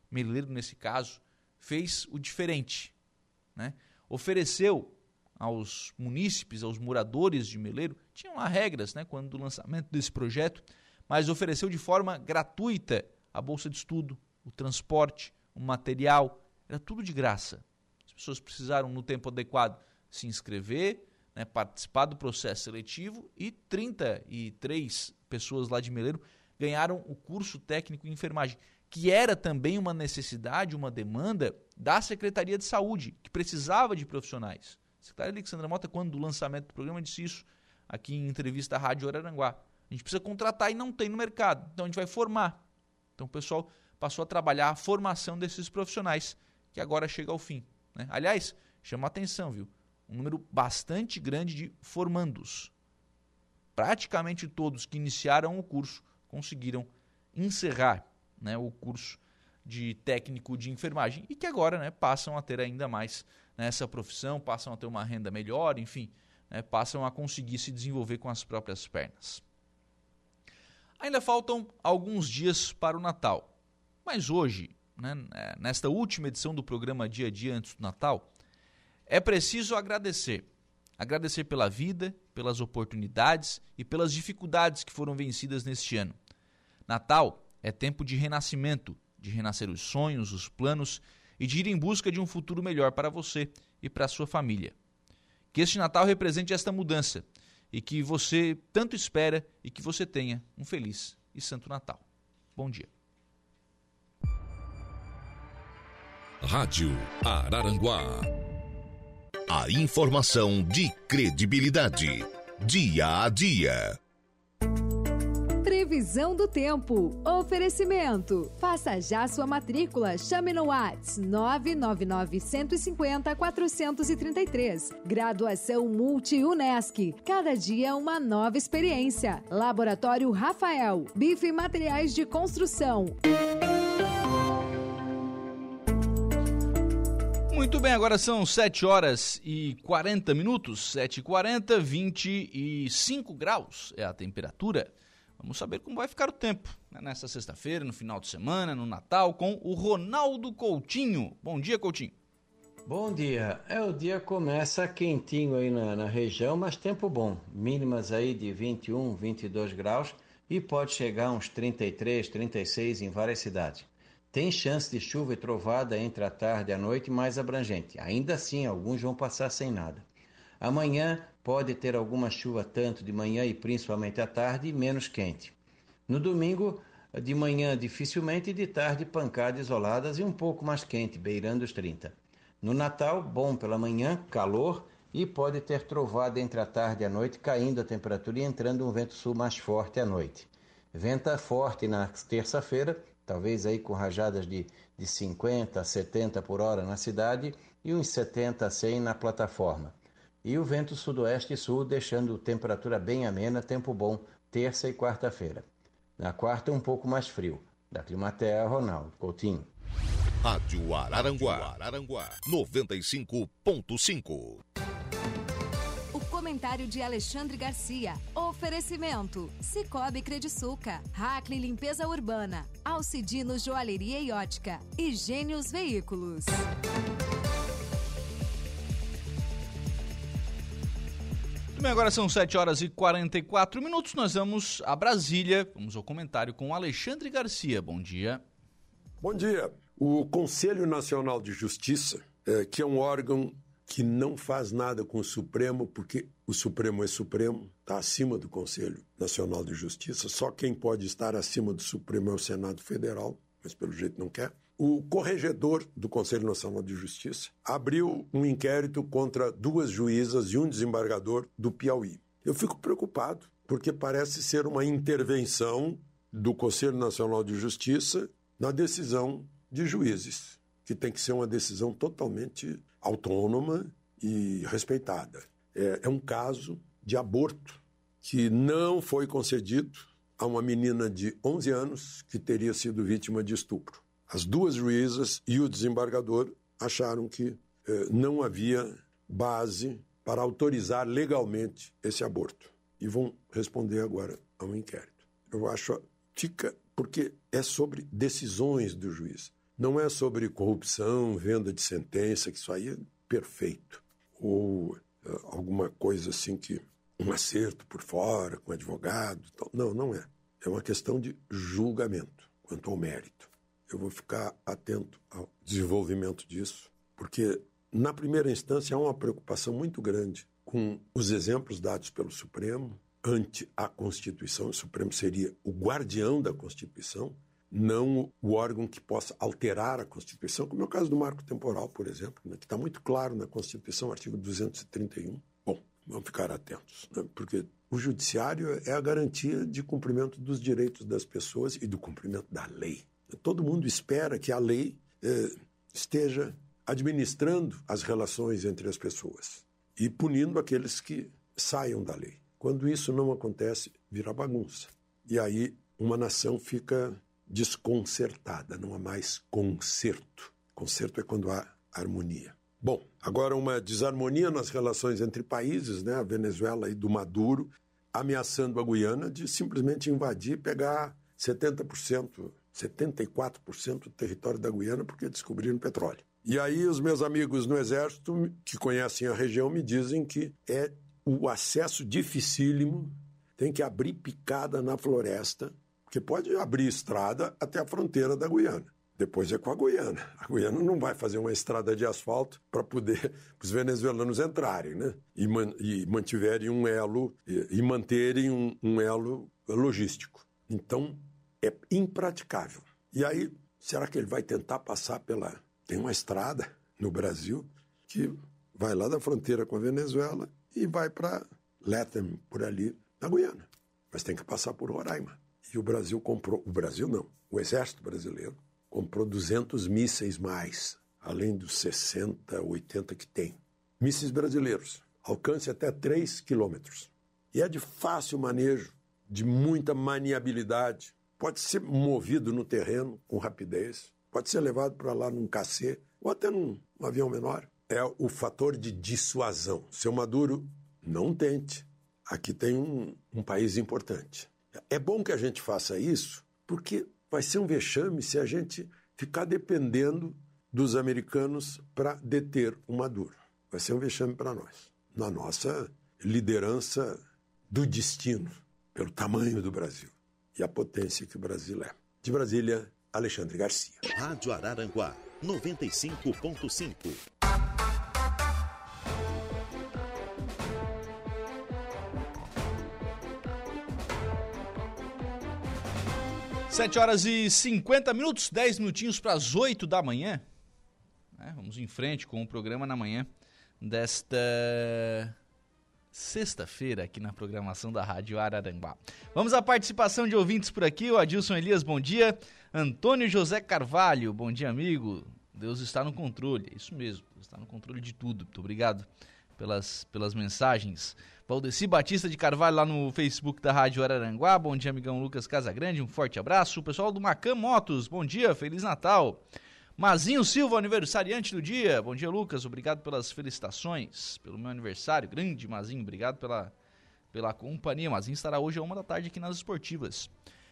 Meleiro, nesse caso, fez o diferente. Né? Ofereceu aos munícipes, aos moradores de Meleiro, tinham lá regras né, quando do lançamento desse projeto, mas ofereceu de forma gratuita a bolsa de estudo, o transporte, o material, era tudo de graça. As pessoas precisaram, no tempo adequado, se inscrever, né, participar do processo seletivo e 33 pessoas lá de Meleiro ganharam o curso técnico em enfermagem, que era também uma necessidade, uma demanda da Secretaria de Saúde, que precisava de profissionais. A secretária Alexandra Mota, quando do lançamento do programa, disse isso aqui em entrevista à Rádio Araranguá. A gente precisa contratar e não tem no mercado, então a gente vai formar. Então o pessoal passou a trabalhar a formação desses profissionais que agora chega ao fim. Né? Aliás, chama atenção, viu? Um número bastante grande de formandos. Praticamente todos que iniciaram o curso conseguiram encerrar né, o curso de técnico de enfermagem e que agora né, passam a ter ainda mais nessa né, profissão, passam a ter uma renda melhor, enfim, né, passam a conseguir se desenvolver com as próprias pernas. Ainda faltam alguns dias para o Natal, mas hoje né, é, nesta última edição do programa Dia a Dia antes do Natal, é preciso agradecer. Agradecer pela vida, pelas oportunidades e pelas dificuldades que foram vencidas neste ano. Natal é tempo de renascimento, de renascer os sonhos, os planos e de ir em busca de um futuro melhor para você e para a sua família. Que este Natal represente esta mudança e que você tanto espera e que você tenha um feliz e santo Natal. Bom dia. Rádio Araranguá. A informação de credibilidade. Dia a dia. Previsão do tempo. Oferecimento. Faça já sua matrícula. Chame no Whats 999 150 433. Graduação Multi-UNESC. Cada dia uma nova experiência. Laboratório Rafael. Bife Materiais de Construção. Muito bem, agora são 7 horas e 40 minutos, 7 e 40, 25 graus é a temperatura. Vamos saber como vai ficar o tempo né? nesta sexta-feira, no final de semana, no Natal, com o Ronaldo Coutinho. Bom dia, Coutinho. Bom dia. É, o dia começa quentinho aí na, na região, mas tempo bom. Mínimas aí de 21, 22 graus e pode chegar uns 33, 36 em várias cidades. Tem chance de chuva e trovada entre a tarde e a noite mais abrangente. Ainda assim, alguns vão passar sem nada. Amanhã pode ter alguma chuva tanto de manhã e principalmente à tarde, menos quente. No domingo, de manhã dificilmente e de tarde pancadas isoladas e um pouco mais quente, beirando os 30. No Natal, bom pela manhã, calor e pode ter trovada entre a tarde e a noite, caindo a temperatura e entrando um vento sul mais forte à noite. Venta forte na terça-feira, talvez aí com rajadas de, de 50 a 70 por hora na cidade e uns 70 a 100 na plataforma e o vento sudoeste e sul deixando temperatura bem amena, tempo bom, terça e quarta-feira. Na quarta, um pouco mais frio. Da Climatea, Ronaldo Coutinho. Rádio Araranguá, Araranguá 95.5. O comentário de Alexandre Garcia. Oferecimento: Cicobi Crediçuca, Hackley Limpeza Urbana, Alcidino Joalheria e Ótica e Gênios Veículos. Bem, agora são 7 horas e 44 minutos. Nós vamos a Brasília. Vamos ao comentário com Alexandre Garcia. Bom dia. Bom dia. O Conselho Nacional de Justiça, é, que é um órgão que não faz nada com o Supremo, porque o Supremo é Supremo, está acima do Conselho Nacional de Justiça. Só quem pode estar acima do Supremo é o Senado Federal, mas pelo jeito não quer o corregedor do Conselho Nacional de Justiça abriu um inquérito contra duas juízas e um desembargador do Piauí. Eu fico preocupado, porque parece ser uma intervenção do Conselho Nacional de Justiça na decisão de juízes, que tem que ser uma decisão totalmente autônoma e respeitada. É, é um caso de aborto que não foi concedido a uma menina de 11 anos que teria sido vítima de estupro. As duas juízas e o desembargador acharam que eh, não havia base para autorizar legalmente esse aborto. E vão responder agora a um inquérito. Eu acho fica porque é sobre decisões do juiz, não é sobre corrupção, venda de sentença, que isso aí é perfeito. Ou eh, alguma coisa assim que um acerto por fora com advogado, não, não é. É uma questão de julgamento quanto ao mérito eu vou ficar atento ao desenvolvimento disso, porque, na primeira instância, há uma preocupação muito grande com os exemplos dados pelo Supremo ante a Constituição. O Supremo seria o guardião da Constituição, não o órgão que possa alterar a Constituição, como é o caso do marco temporal, por exemplo, né, que está muito claro na Constituição, artigo 231. Bom, vamos ficar atentos, né, porque o judiciário é a garantia de cumprimento dos direitos das pessoas e do cumprimento da lei. Todo mundo espera que a lei eh, esteja administrando as relações entre as pessoas e punindo aqueles que saiam da lei. Quando isso não acontece, vira bagunça. E aí uma nação fica desconcertada, não há mais conserto. Conserto é quando há harmonia. Bom, agora uma desarmonia nas relações entre países, né? A Venezuela e do Maduro ameaçando a Guiana de simplesmente invadir, pegar 70% 74% do território da Guiana porque descobriram petróleo. E aí os meus amigos no Exército, que conhecem a região, me dizem que é o acesso dificílimo, tem que abrir picada na floresta, porque pode abrir estrada até a fronteira da Guiana. Depois é com a Guiana. A Guiana não vai fazer uma estrada de asfalto para poder os venezuelanos entrarem, né? E, man, e mantiverem um elo e, e manterem um, um elo logístico. Então, é impraticável. E aí, será que ele vai tentar passar pela. Tem uma estrada no Brasil que vai lá da fronteira com a Venezuela e vai para Latham, por ali, na Guiana. Mas tem que passar por Roraima. E o Brasil comprou. O Brasil não, o Exército Brasileiro comprou 200 mísseis mais, além dos 60, 80 que tem. Mísseis brasileiros, alcance até 3 quilômetros. E é de fácil manejo, de muita maniabilidade pode ser movido no terreno com rapidez, pode ser levado para lá num cacê ou até num um avião menor. É o fator de dissuasão. Seu Maduro, não tente. Aqui tem um, um país importante. É bom que a gente faça isso, porque vai ser um vexame se a gente ficar dependendo dos americanos para deter o Maduro. Vai ser um vexame para nós, na nossa liderança do destino, pelo tamanho do Brasil e a potência que o Brasil é. De Brasília, Alexandre Garcia. Rádio Araranguá, 95.5. Sete horas e 50 minutos, 10 minutinhos para as 8 da manhã. É, vamos em frente com o programa na manhã desta sexta-feira aqui na programação da Rádio Araranguá. Vamos à participação de ouvintes por aqui. O Adilson Elias, bom dia. Antônio José Carvalho, bom dia, amigo. Deus está no controle. É isso mesmo, Deus está no controle de tudo. Muito obrigado pelas, pelas mensagens. Valdeci Batista de Carvalho lá no Facebook da Rádio Araranguá. Bom dia, amigão Lucas Casagrande. Um forte abraço. O pessoal do Macan Motos, bom dia, Feliz Natal. Mazinho Silva, aniversariante do dia. Bom dia, Lucas. Obrigado pelas felicitações, pelo meu aniversário. Grande Mazinho, obrigado pela, pela companhia. Mazinho estará hoje a uma da tarde aqui nas esportivas.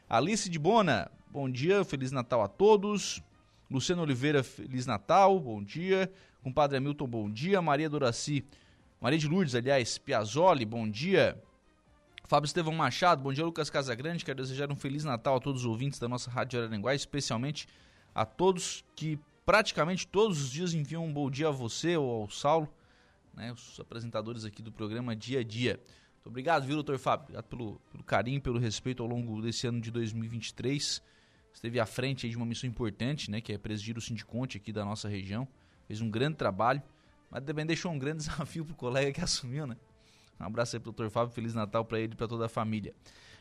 Alice de Bona, bom dia, Feliz Natal a todos. Luciano Oliveira, Feliz Natal, bom dia. Compadre Hamilton, bom dia. Maria Doraci, Maria de Lourdes, aliás, Piazzoli, bom dia. Fábio Estevão Machado, bom dia, Lucas Casagrande. Quero desejar um Feliz Natal a todos os ouvintes da nossa Rádio Araranguá, especialmente a todos que praticamente todos os dias enviam um bom dia a você ou ao Saulo, né, os apresentadores aqui do programa Dia a Dia. Muito obrigado, viu, doutor Fábio? Obrigado pelo, pelo carinho, pelo respeito ao longo desse ano de 2023. Esteve à frente de uma missão importante, né, que é presidir o Sindiconte aqui da nossa região. Fez um grande trabalho. Mas também deixou um grande desafio pro colega que assumiu, né? Um abraço aí pro Dr. Fábio, Feliz Natal para ele e pra toda a família.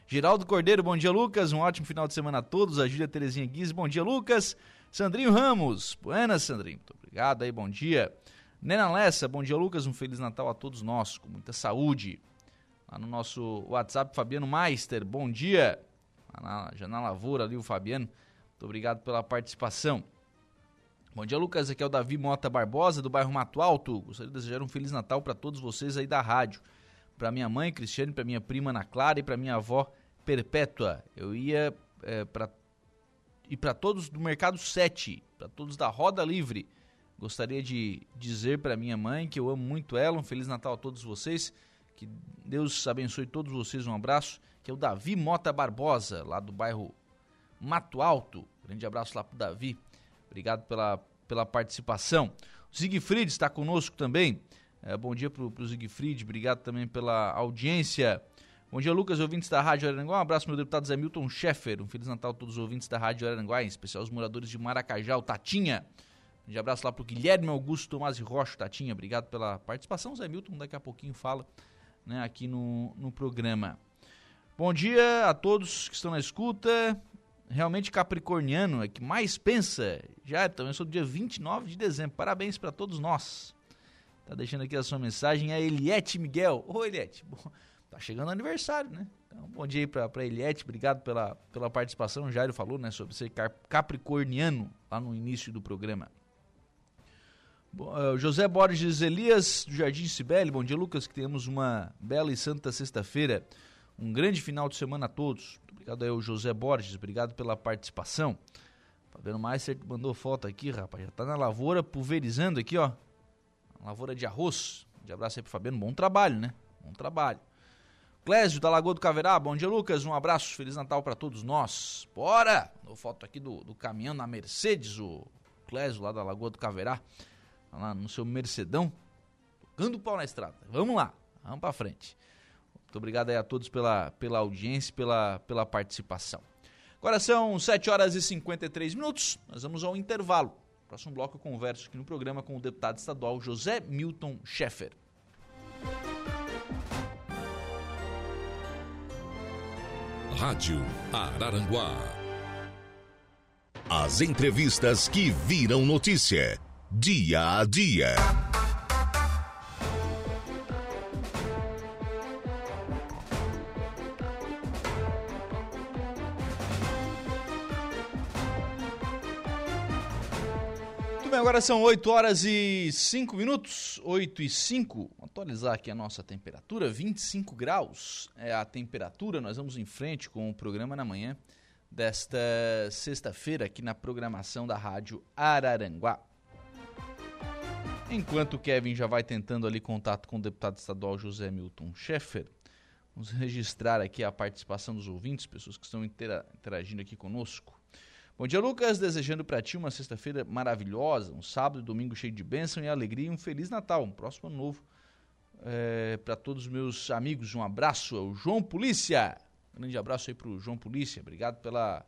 Geraldo Cordeiro, bom dia, Lucas. Um ótimo final de semana a todos. A Júlia Terezinha Guiz, bom dia, Lucas. Sandrinho Ramos, buenas, Sandrinho. Muito obrigado aí, bom dia. Nena Lessa, bom dia, Lucas. Um Feliz Natal a todos nós, com muita saúde. Lá no nosso WhatsApp, Fabiano Meister, bom dia. Já na lavoura ali, o Fabiano. Muito obrigado pela participação. Bom dia, Lucas. Aqui é o Davi Mota Barbosa, do bairro Mato Alto. Gostaria de desejar um Feliz Natal para todos vocês aí da rádio. Para minha mãe, Cristiane, para minha prima Ana Clara e para minha avó Perpétua. Eu ia é, para e para todos do Mercado 7, para todos da Roda Livre. Gostaria de dizer para minha mãe que eu amo muito ela. Um Feliz Natal a todos vocês. Que Deus abençoe todos vocês. Um abraço. Que é o Davi Mota Barbosa, lá do bairro Mato Alto. Grande abraço lá pro Davi. Obrigado pela, pela participação. O Siegfried está conosco também. É, bom dia para o Siegfried, obrigado também pela audiência. Bom dia, Lucas, ouvintes da Rádio Araranguá. Um abraço, meu deputado Zé Milton Schaeffer. Um Feliz Natal a todos os ouvintes da Rádio Araranguá, em especial os moradores de Maracajá, o Tatinha. Um abraço lá para o Guilherme Augusto Tomás Rocha, Tatinha. Obrigado pela participação. Zé Milton, daqui a pouquinho fala né, aqui no, no programa. Bom dia a todos que estão na escuta realmente capricorniano é que mais pensa. Já também sou do dia 29 de dezembro. Parabéns para todos nós. Tá deixando aqui a sua mensagem a Eliette Miguel. Ô Eliette, bom, tá chegando aniversário, né? Então, bom dia aí pra, pra Eliette, obrigado pela, pela participação. O Jairo falou, né, sobre ser capricorniano lá no início do programa. Uh, José Borges Elias, do Jardim Cibele, bom dia Lucas, que tenhamos uma bela e santa sexta-feira. Um grande final de semana a todos. Obrigado aí ao José Borges, obrigado pela participação. Fabiano Meister mandou foto aqui, rapaz. Já tá na lavoura pulverizando aqui, ó. Lavoura de arroz. De abraço aí pro Fabiano. Bom trabalho, né? Bom trabalho. Clésio da Lagoa do Caverá, bom dia, Lucas. Um abraço, Feliz Natal para todos nós. Bora! Foto aqui do, do caminhão na Mercedes, o Clésio lá da Lagoa do Caverá. Tá lá no seu Mercedão. Tocando o pau na estrada. Vamos lá, vamos pra frente. Muito obrigado aí a todos pela, pela audiência, pela, pela participação. Agora são 7 horas e 53 minutos, nós vamos ao intervalo. Próximo bloco eu converso aqui no programa com o deputado estadual José Milton Schaeffer. Rádio Araranguá. As entrevistas que viram notícia. Dia a dia. Agora são 8 horas e 5 minutos, 8 e 5. Vou atualizar aqui a nossa temperatura, 25 graus é a temperatura. Nós vamos em frente com o programa na manhã desta sexta-feira aqui na programação da Rádio Araranguá. Enquanto o Kevin já vai tentando ali contato com o deputado estadual José Milton Schaeffer, vamos registrar aqui a participação dos ouvintes, pessoas que estão interagindo aqui conosco. Bom dia, Lucas. Desejando para ti uma sexta-feira maravilhosa, um sábado e domingo cheio de bênção e alegria e um feliz Natal, um próximo ano novo é, para todos os meus amigos. Um abraço, é o João Polícia. Um grande abraço aí para o João Polícia. Obrigado pela,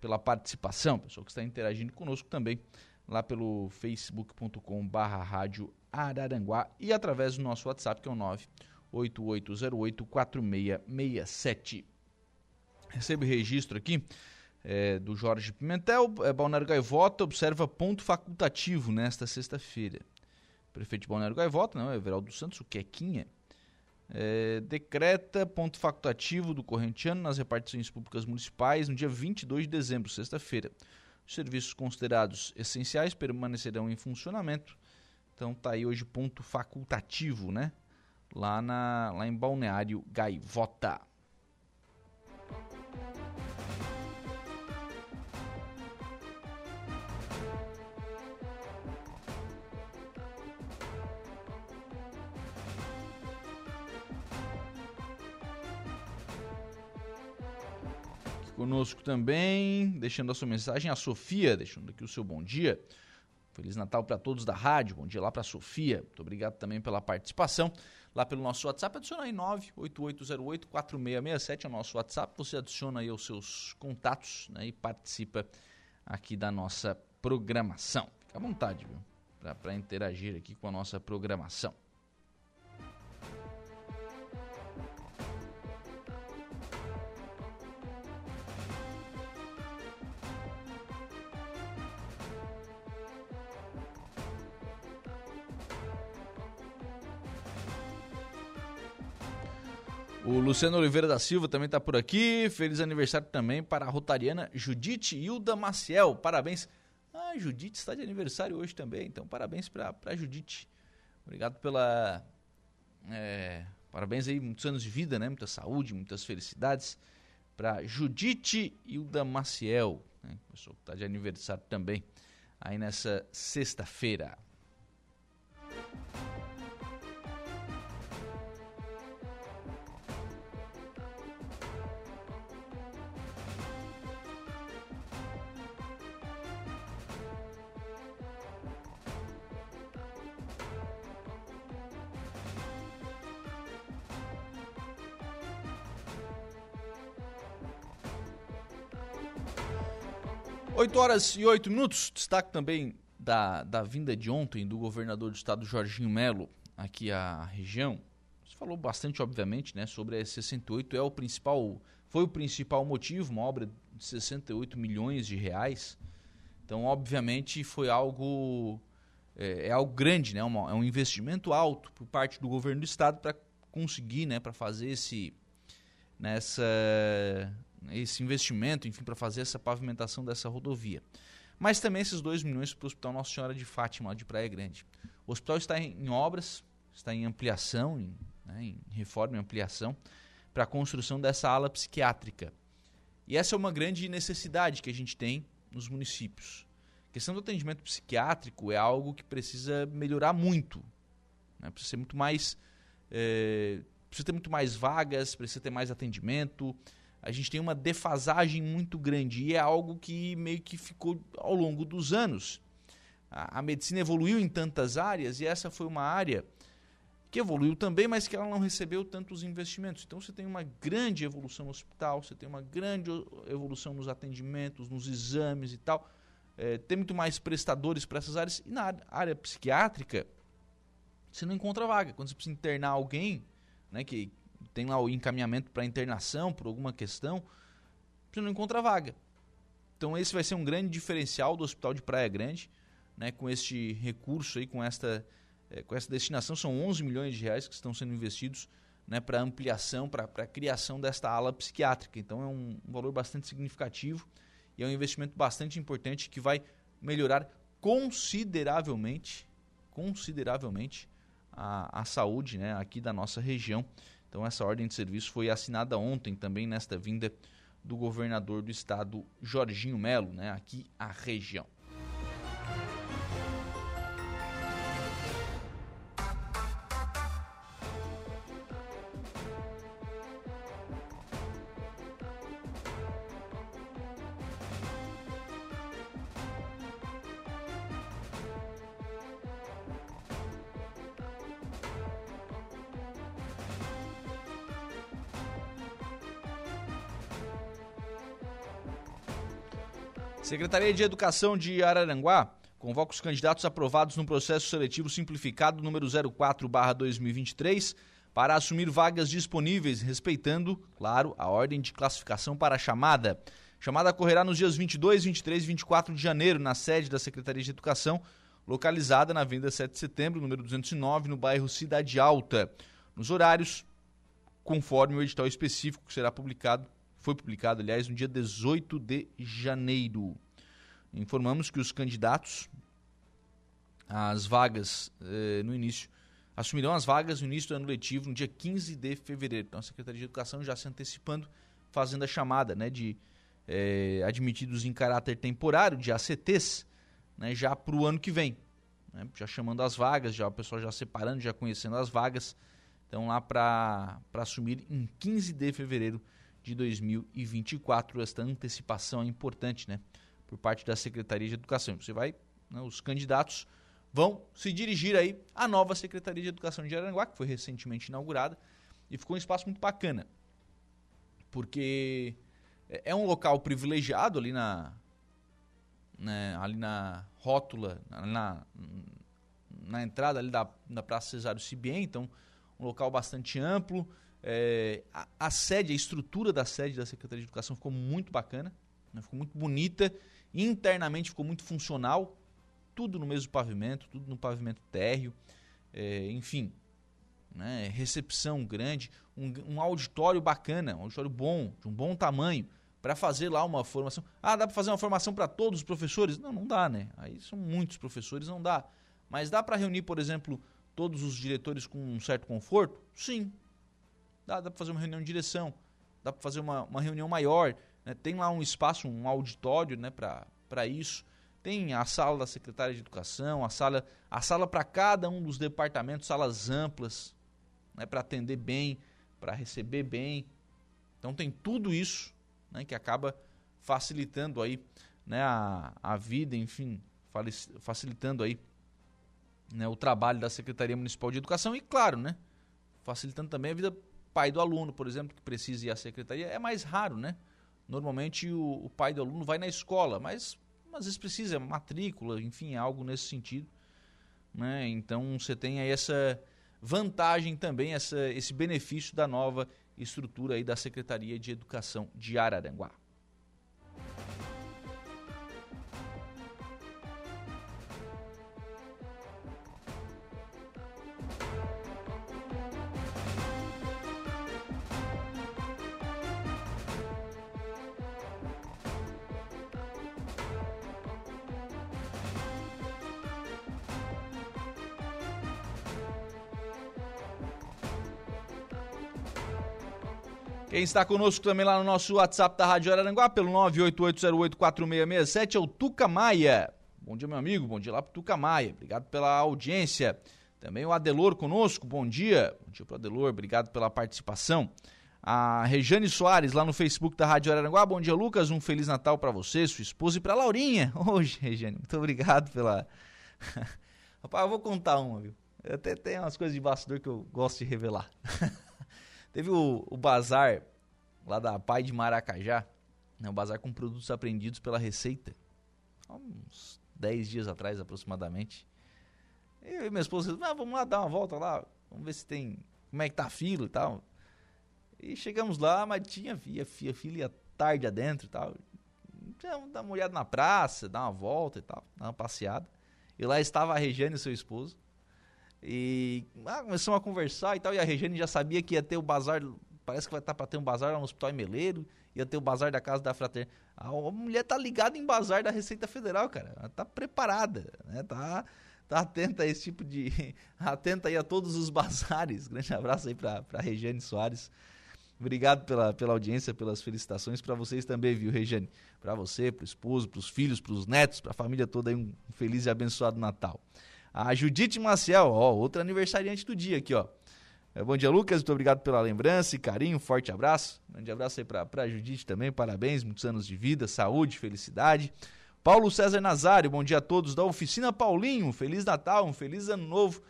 pela participação, pessoal que está interagindo conosco também lá pelo facebook.com barra rádio Araranguá e através do nosso WhatsApp que é o 988084667. Recebo registro aqui é, do Jorge Pimentel, é, Balneário Gaivota observa ponto facultativo nesta sexta-feira. Prefeito de Balneário Gaivota, não, é Everaldo Santos, o Quequinha, é, decreta ponto facultativo do correntiano nas repartições públicas municipais no dia 22 de dezembro, sexta-feira. Os serviços considerados essenciais permanecerão em funcionamento. Então tá aí hoje ponto facultativo, né? Lá, na, lá em Balneário Gaivota. Conosco também, deixando a sua mensagem, a Sofia, deixando aqui o seu bom dia. Feliz Natal para todos da rádio, bom dia lá para a Sofia. Muito obrigado também pela participação. Lá pelo nosso WhatsApp, adiciona aí 98808-4667, é o nosso WhatsApp. Você adiciona aí os seus contatos né, e participa aqui da nossa programação. Fica à vontade, viu? Para interagir aqui com a nossa programação. Luciano Oliveira da Silva também está por aqui. Feliz aniversário também para a rotariana Judite Hilda Maciel. Parabéns. Ah, Judite está de aniversário hoje também, então parabéns para a Judite. Obrigado pela. É, parabéns aí, muitos anos de vida, né? Muita saúde, muitas felicidades para Judite Hilda Maciel, né? pessoa que está de aniversário também aí nessa sexta-feira. 8 horas e 8 minutos. Destaque também da, da vinda de ontem do governador do estado, Jorginho Melo, aqui à região. Você falou bastante, obviamente, né, sobre a S68. É o principal, foi o principal motivo, uma obra de 68 milhões de reais. Então, obviamente, foi algo. É, é algo grande, né? Uma, é um investimento alto por parte do governo do estado para conseguir, né, para fazer esse nessa esse investimento, enfim, para fazer essa pavimentação dessa rodovia. Mas também esses 2 milhões para o Hospital Nossa Senhora de Fátima, de Praia Grande. O hospital está em, em obras, está em ampliação, em, né, em reforma e ampliação, para a construção dessa ala psiquiátrica. E essa é uma grande necessidade que a gente tem nos municípios. A questão do atendimento psiquiátrico é algo que precisa melhorar muito. Né? Precisa ser muito mais. É, precisa ter muito mais vagas, precisa ter mais atendimento, a gente tem uma defasagem muito grande e é algo que meio que ficou ao longo dos anos. A, a medicina evoluiu em tantas áreas e essa foi uma área que evoluiu também, mas que ela não recebeu tantos investimentos. Então você tem uma grande evolução no hospital, você tem uma grande evolução nos atendimentos, nos exames e tal. É, tem muito mais prestadores para essas áreas. E na área psiquiátrica, você não encontra vaga. Quando você precisa internar alguém, né, que tem lá o encaminhamento para internação por alguma questão, você não encontra vaga. Então esse vai ser um grande diferencial do Hospital de Praia Grande, né, com este recurso aí, com esta, é, com essa destinação, são 11 milhões de reais que estão sendo investidos né, para ampliação, para a criação desta ala psiquiátrica. Então é um, um valor bastante significativo e é um investimento bastante importante que vai melhorar consideravelmente, consideravelmente a, a saúde né, aqui da nossa região. Então essa ordem de serviço foi assinada ontem também nesta vinda do governador do estado Jorginho Melo, né, aqui à região. Secretaria de Educação de Araranguá convoca os candidatos aprovados no processo seletivo simplificado número 04/2023 para assumir vagas disponíveis, respeitando, claro, a ordem de classificação para a chamada. Chamada ocorrerá nos dias 22, 23 e 24 de janeiro na sede da Secretaria de Educação, localizada na Avenida 7 de Setembro, número 209, no bairro Cidade Alta. Nos horários conforme o edital específico que será publicado foi publicado, aliás, no dia 18 de janeiro. Informamos que os candidatos às vagas eh, no início assumirão as vagas no início do ano letivo no dia 15 de fevereiro. Então a Secretaria de Educação já se antecipando, fazendo a chamada né, de eh, admitidos em caráter temporário, de ACTs, né, já para o ano que vem. Né, já chamando as vagas, já o pessoal já separando, já conhecendo as vagas. Então lá para assumir em 15 de fevereiro de 2024. Esta antecipação é importante, né? Por parte da Secretaria de Educação. Você vai, né, os candidatos vão se dirigir aí à nova Secretaria de Educação de Aranguá, que foi recentemente inaugurada, e ficou um espaço muito bacana. Porque é, é um local privilegiado ali na, né, ali na rótula, na, na entrada ali da, da Praça Cesário Cibien, então um local bastante amplo, é, a, a, sede, a estrutura da sede da Secretaria de Educação ficou muito bacana, né? ficou muito bonita, internamente ficou muito funcional, tudo no mesmo pavimento, tudo no pavimento térreo, é, enfim, né? recepção grande, um, um, auditório bacana, um auditório bom, de um bom tamanho, para fazer lá uma formação. Ah, dá para fazer uma formação para todos os professores? Não, não dá, né? Aí são muitos professores, não dá. Mas dá para reunir, por exemplo, todos os diretores com um certo conforto? Sim, Dá, dá para fazer uma reunião de direção, dá para fazer uma, uma reunião maior. Né? Tem lá um espaço, um auditório né, para isso. Tem a sala da secretária de educação, a sala, a sala para cada um dos departamentos, salas amplas, né, para atender bem, para receber bem. Então tem tudo isso né, que acaba facilitando aí né, a, a vida, enfim, facilitando aí né, o trabalho da Secretaria Municipal de Educação e, claro, né, facilitando também a vida pai do aluno, por exemplo, que precisa ir à secretaria, é mais raro, né? Normalmente o, o pai do aluno vai na escola, mas às vezes precisa, matrícula, enfim, algo nesse sentido. Né? Então você tem aí essa vantagem também, essa, esse benefício da nova estrutura aí da Secretaria de Educação de Araranguá. Quem está conosco também lá no nosso WhatsApp da Rádio Araranguá, pelo 988084667, é o Tuca Maia. Bom dia, meu amigo. Bom dia lá pro Tuca Maia. Obrigado pela audiência. Também o Adelor conosco. Bom dia. Bom dia pro Adelor. Obrigado pela participação. A Rejane Soares lá no Facebook da Rádio Araranguá. Bom dia, Lucas. Um Feliz Natal para você, sua esposa e pra Laurinha. Hoje, Rejane. Muito obrigado pela. Rapaz, eu vou contar uma, viu? Até tem umas coisas de bastidor que eu gosto de revelar. Teve o, o bazar lá da Pai de Maracajá, né, um bazar com produtos apreendidos pela Receita, há uns 10 dias atrás aproximadamente. Eu e minha esposa, ah, vamos lá dar uma volta lá, vamos ver se tem, como é que tá a fila e tal. E chegamos lá, mas tinha via, fila, fila ia tarde adentro e tal. Dar uma olhada na praça, dar uma volta e tal, dar uma passeada. E lá estava a Regiane e seu esposo. E ah, começamos a conversar e tal. E a Regiane já sabia que ia ter o bazar. Parece que vai estar tá para ter um bazar lá no Hospital Emeleiro. Ia ter o bazar da Casa da Frater. A mulher tá ligada em bazar da Receita Federal, cara. Ela tá preparada, né? Tá, tá atenta a esse tipo de. atenta aí a todos os bazares. Grande abraço aí pra Regiane Soares. Obrigado pela, pela audiência, pelas felicitações para vocês também, viu, Regiane? Para você, para o esposo, para os filhos, para os netos, para a família toda aí um feliz e abençoado Natal. A Judite Maciel, ó, outra aniversariante do dia aqui, ó. É, bom dia, Lucas. Muito obrigado pela lembrança e carinho. Forte abraço. Grande abraço aí pra, pra Judite também. Parabéns, muitos anos de vida, saúde, felicidade. Paulo César Nazário, bom dia a todos da Oficina Paulinho. Feliz Natal, um feliz ano novo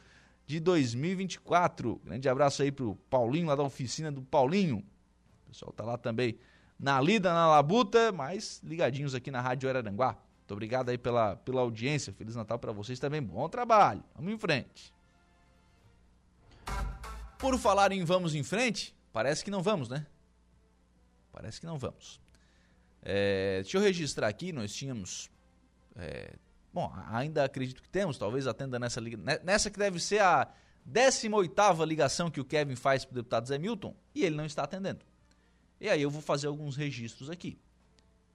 de 2024. Grande abraço aí pro Paulinho lá da Oficina do Paulinho. O pessoal tá lá também na lida, na labuta, mas ligadinhos aqui na Rádio Araranguá. Muito obrigado aí pela, pela audiência. Feliz Natal para vocês também. Bom trabalho. Vamos em frente. Por falar em vamos em frente, parece que não vamos, né? Parece que não vamos. É, deixa eu registrar aqui, nós tínhamos. É, bom, ainda acredito que temos, talvez atenda nessa nessa que deve ser a 18 ligação que o Kevin faz para o deputado Zé Milton, e ele não está atendendo. E aí eu vou fazer alguns registros aqui.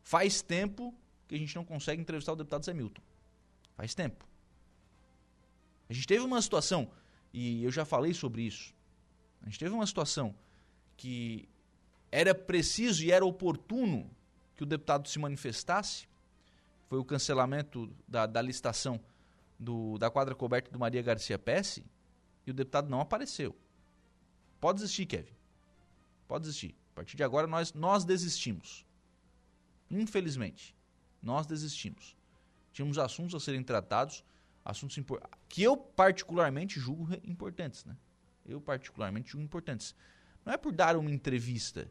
Faz tempo que a gente não consegue entrevistar o deputado Zé Milton. Faz tempo. A gente teve uma situação, e eu já falei sobre isso. A gente teve uma situação que era preciso e era oportuno que o deputado se manifestasse. Foi o cancelamento da, da licitação do, da quadra coberta do Maria Garcia Pesce e o deputado não apareceu. Pode desistir, Kevin. Pode desistir. A partir de agora nós, nós desistimos. Infelizmente, nós desistimos. Tínhamos assuntos a serem tratados, assuntos que eu particularmente julgo importantes, né? Eu particularmente importantes. Não é por dar uma entrevista.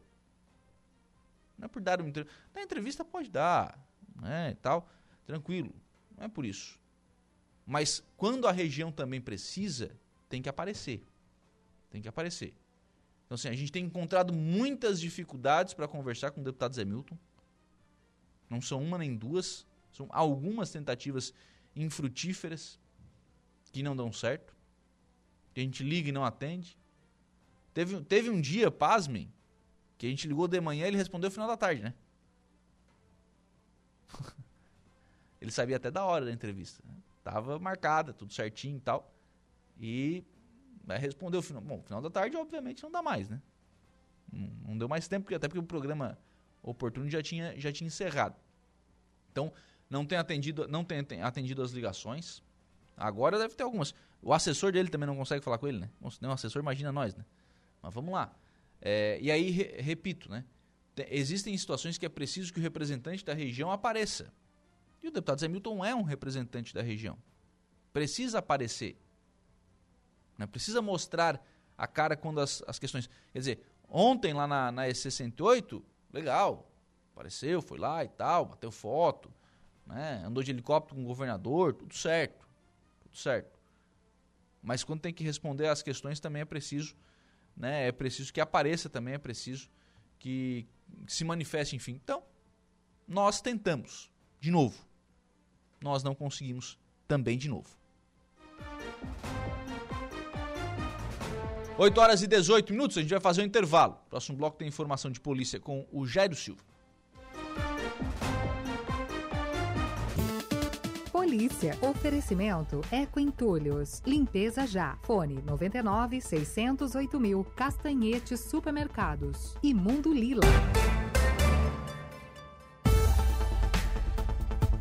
Não é por dar uma entrevista. Na entrevista pode dar, né, tal, tranquilo. Não é por isso. Mas quando a região também precisa, tem que aparecer. Tem que aparecer. Então, assim, a gente tem encontrado muitas dificuldades para conversar com o deputado Zé Milton. Não são uma nem duas, são algumas tentativas infrutíferas que não dão certo. Que a gente liga e não atende. Teve, teve um dia, pasmem, que a gente ligou de manhã e ele respondeu no final da tarde, né? ele sabia até da hora da entrevista. Né? Tava marcada, tudo certinho e tal. E respondeu, final, bom, final da tarde obviamente não dá mais, né? Não, não deu mais tempo, até porque o programa oportuno já tinha, já tinha encerrado. Então, não tem atendido, não tem atendido as ligações. Agora deve ter algumas. O assessor dele também não consegue falar com ele, né? Se nem o assessor, imagina nós, né? Mas vamos lá. É, e aí, re, repito, né? Existem situações que é preciso que o representante da região apareça. E o deputado Zé Milton é um representante da região. Precisa aparecer. Né? Precisa mostrar a cara quando as, as questões. Quer dizer, ontem lá na, na E68, legal, apareceu, foi lá e tal, bateu foto, né? andou de helicóptero com o governador, tudo certo. Tudo certo. Mas quando tem que responder às questões também é preciso, né? É preciso que apareça também, é preciso que, se manifeste, enfim. Então, nós tentamos, de novo. Nós não conseguimos também de novo. 8 horas e 18 minutos, a gente vai fazer um intervalo. Próximo bloco tem informação de polícia com o Jairo Silva. Polícia. Oferecimento Eco Entulhos. Limpeza já. Fone 99 608 mil. Castanhete Supermercados. E Mundo Lila.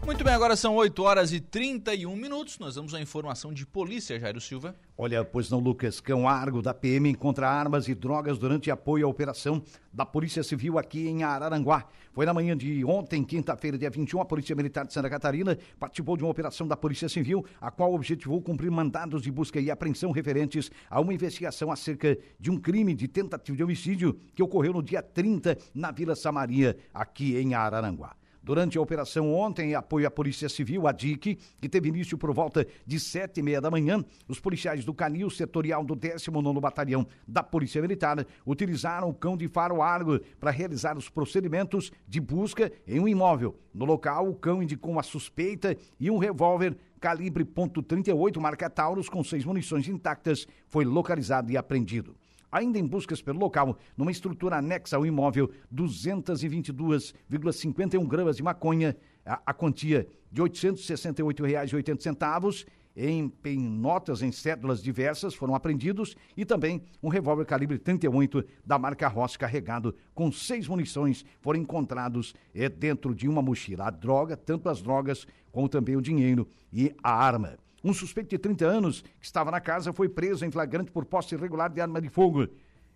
Muito bem, agora são 8 horas e 31 minutos. Nós vamos à informação de polícia, Jairo Silva. Olha, pois não, Lucas. Cão Argo da PM encontra armas e drogas durante apoio à operação da Polícia Civil aqui em Araranguá. Foi na manhã de ontem, quinta-feira, dia 21, a Polícia Militar de Santa Catarina participou de uma operação da Polícia Civil, a qual objetivou cumprir mandados de busca e apreensão referentes a uma investigação acerca de um crime de tentativa de homicídio que ocorreu no dia 30 na Vila Samaria, aqui em Araranguá. Durante a operação ontem, em apoio à Polícia Civil, a DIC, que teve início por volta de sete e meia da manhã, os policiais do Canil Setorial do 19º Batalhão da Polícia Militar utilizaram o cão de faro Argo para realizar os procedimentos de busca em um imóvel. No local, o cão indicou uma suspeita e um revólver calibre .38 marca Taurus com seis munições intactas foi localizado e apreendido ainda em buscas pelo local, numa estrutura anexa ao imóvel, 222,51 gramas de maconha, a, a quantia de R$ 868,80 em, em, notas em cédulas diversas foram apreendidos e também um revólver calibre 38 da marca Ross carregado com seis munições foram encontrados é, dentro de uma mochila. A droga, tanto as drogas como também o dinheiro e a arma. Um suspeito de 30 anos que estava na casa foi preso em flagrante por posse irregular de arma de fogo.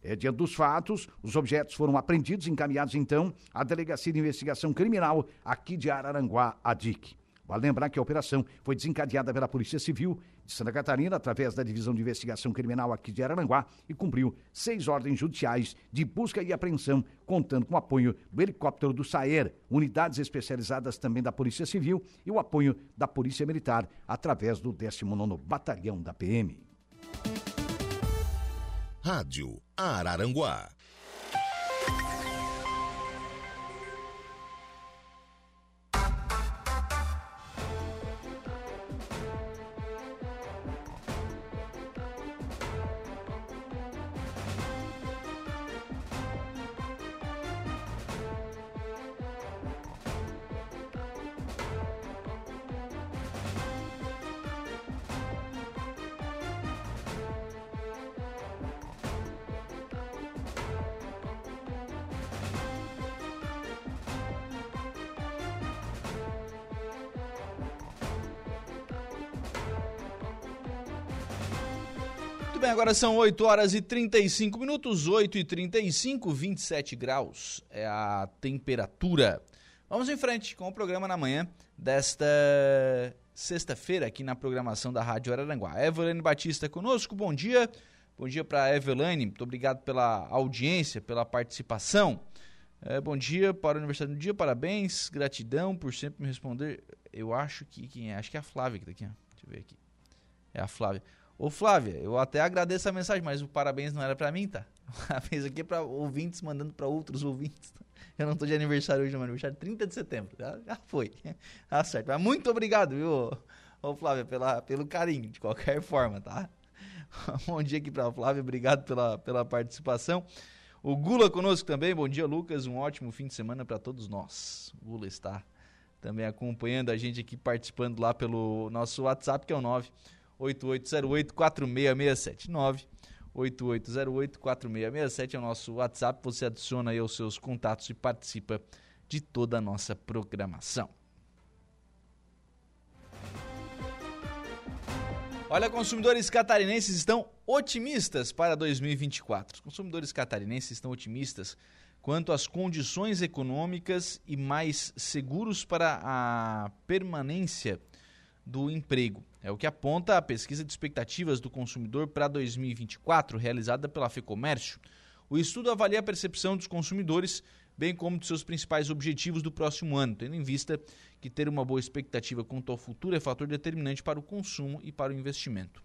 É, diante dos fatos, os objetos foram apreendidos e encaminhados então à Delegacia de Investigação Criminal aqui de Araranguá, a DIC. Vale lembrar que a operação foi desencadeada pela Polícia Civil de Santa Catarina, através da Divisão de Investigação Criminal aqui de Araranguá, e cumpriu seis ordens judiciais de busca e apreensão, contando com o apoio do helicóptero do SAER, unidades especializadas também da Polícia Civil e o apoio da Polícia Militar, através do 19º Batalhão da PM. Rádio Araranguá. Agora são 8 horas e 35 minutos, 8 e 35, 27 graus é a temperatura. Vamos em frente com o programa na manhã desta sexta-feira aqui na programação da Rádio Araranguá. Evelane Batista conosco, bom dia. Bom dia para Evelane, muito obrigado pela audiência, pela participação. É, bom dia para o aniversário do dia, parabéns, gratidão por sempre me responder. Eu acho que quem é? Acho que é a Flávia que tá aqui, ó. Deixa eu ver aqui. É a Flávia. Ô Flávia, eu até agradeço a mensagem, mas o parabéns não era para mim, tá? Fez aqui para ouvintes mandando para outros ouvintes. Eu não tô de aniversário hoje, meu aniversário é 30 de setembro. Já, já foi. Tá certo. Mas muito obrigado, viu, ô Flávia, pela, pelo carinho, de qualquer forma, tá? Bom dia aqui para Flávia, obrigado pela, pela participação. O Gula conosco também. Bom dia, Lucas. Um ótimo fim de semana para todos nós. O Gula está também acompanhando a gente aqui, participando lá pelo nosso WhatsApp, que é o 9 8808-4667. 98808-4667 é o nosso WhatsApp. Você adiciona aí os seus contatos e participa de toda a nossa programação. Olha, consumidores catarinenses estão otimistas para 2024. Os consumidores catarinenses estão otimistas quanto às condições econômicas e mais seguros para a permanência do emprego. É o que aponta a pesquisa de expectativas do consumidor para 2024, realizada pela FEComércio. O estudo avalia a percepção dos consumidores, bem como de seus principais objetivos do próximo ano, tendo em vista que ter uma boa expectativa quanto ao futuro é fator determinante para o consumo e para o investimento.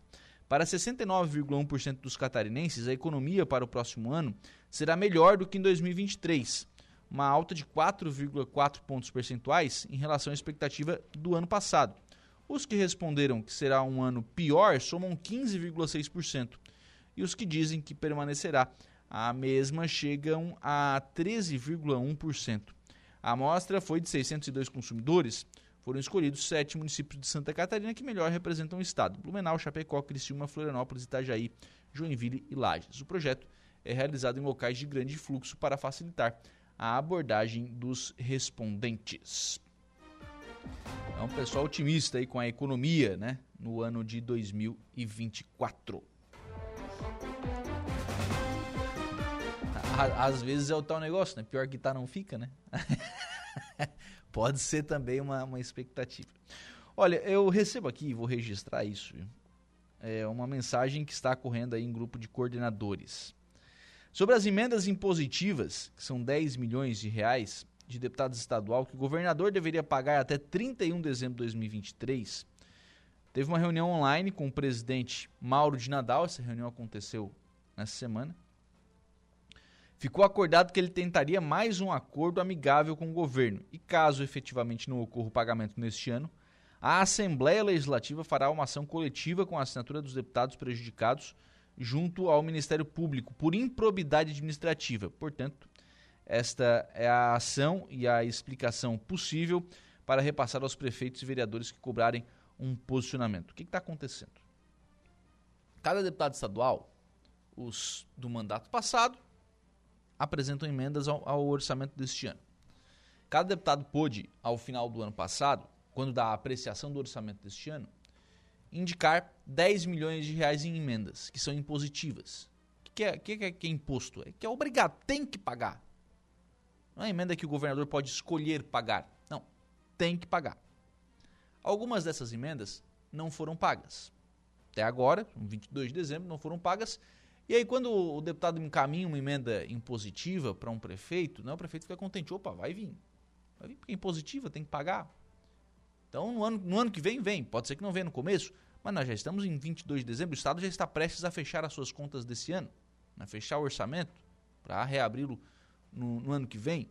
Para 69,1% dos catarinenses, a economia para o próximo ano será melhor do que em 2023, uma alta de 4,4 pontos percentuais em relação à expectativa do ano passado. Os que responderam que será um ano pior somam 15,6%. E os que dizem que permanecerá a mesma chegam a 13,1%. A amostra foi de 602 consumidores. Foram escolhidos sete municípios de Santa Catarina que melhor representam o estado: Blumenau, Chapecó, Criciúma, Florianópolis, Itajaí, Joinville e Lages. O projeto é realizado em locais de grande fluxo para facilitar a abordagem dos respondentes. É um pessoal otimista aí com a economia, né? No ano de 2024. Às vezes é o tal negócio, né? Pior que tá, não fica, né? Pode ser também uma, uma expectativa. Olha, eu recebo aqui, vou registrar isso? É uma mensagem que está correndo aí em grupo de coordenadores. Sobre as emendas impositivas, que são 10 milhões de reais, de deputado estadual que o governador deveria pagar até 31 de dezembro de 2023. Teve uma reunião online com o presidente Mauro de Nadal, essa reunião aconteceu nessa semana. Ficou acordado que ele tentaria mais um acordo amigável com o governo e, caso efetivamente não ocorra o pagamento neste ano, a Assembleia Legislativa fará uma ação coletiva com a assinatura dos deputados prejudicados junto ao Ministério Público por improbidade administrativa. Portanto, esta é a ação e a explicação possível para repassar aos prefeitos e vereadores que cobrarem um posicionamento. O que está acontecendo? Cada deputado estadual, os do mandato passado, apresentam emendas ao, ao orçamento deste ano. Cada deputado pôde, ao final do ano passado, quando da apreciação do orçamento deste ano, indicar 10 milhões de reais em emendas, que são impositivas. O que é, que é, que é imposto? É que é obrigado, tem que pagar. Não é emenda que o governador pode escolher pagar. Não, tem que pagar. Algumas dessas emendas não foram pagas. Até agora, 22 de dezembro, não foram pagas. E aí, quando o deputado encaminha uma emenda impositiva para um prefeito, não, o prefeito fica contente. Opa, vai vir. Vai vir porque é impositiva, tem que pagar. Então, no ano, no ano que vem, vem. Pode ser que não venha no começo, mas nós já estamos em 22 de dezembro. O Estado já está prestes a fechar as suas contas desse ano, a né? fechar o orçamento para reabri-lo no, no, ano que vem.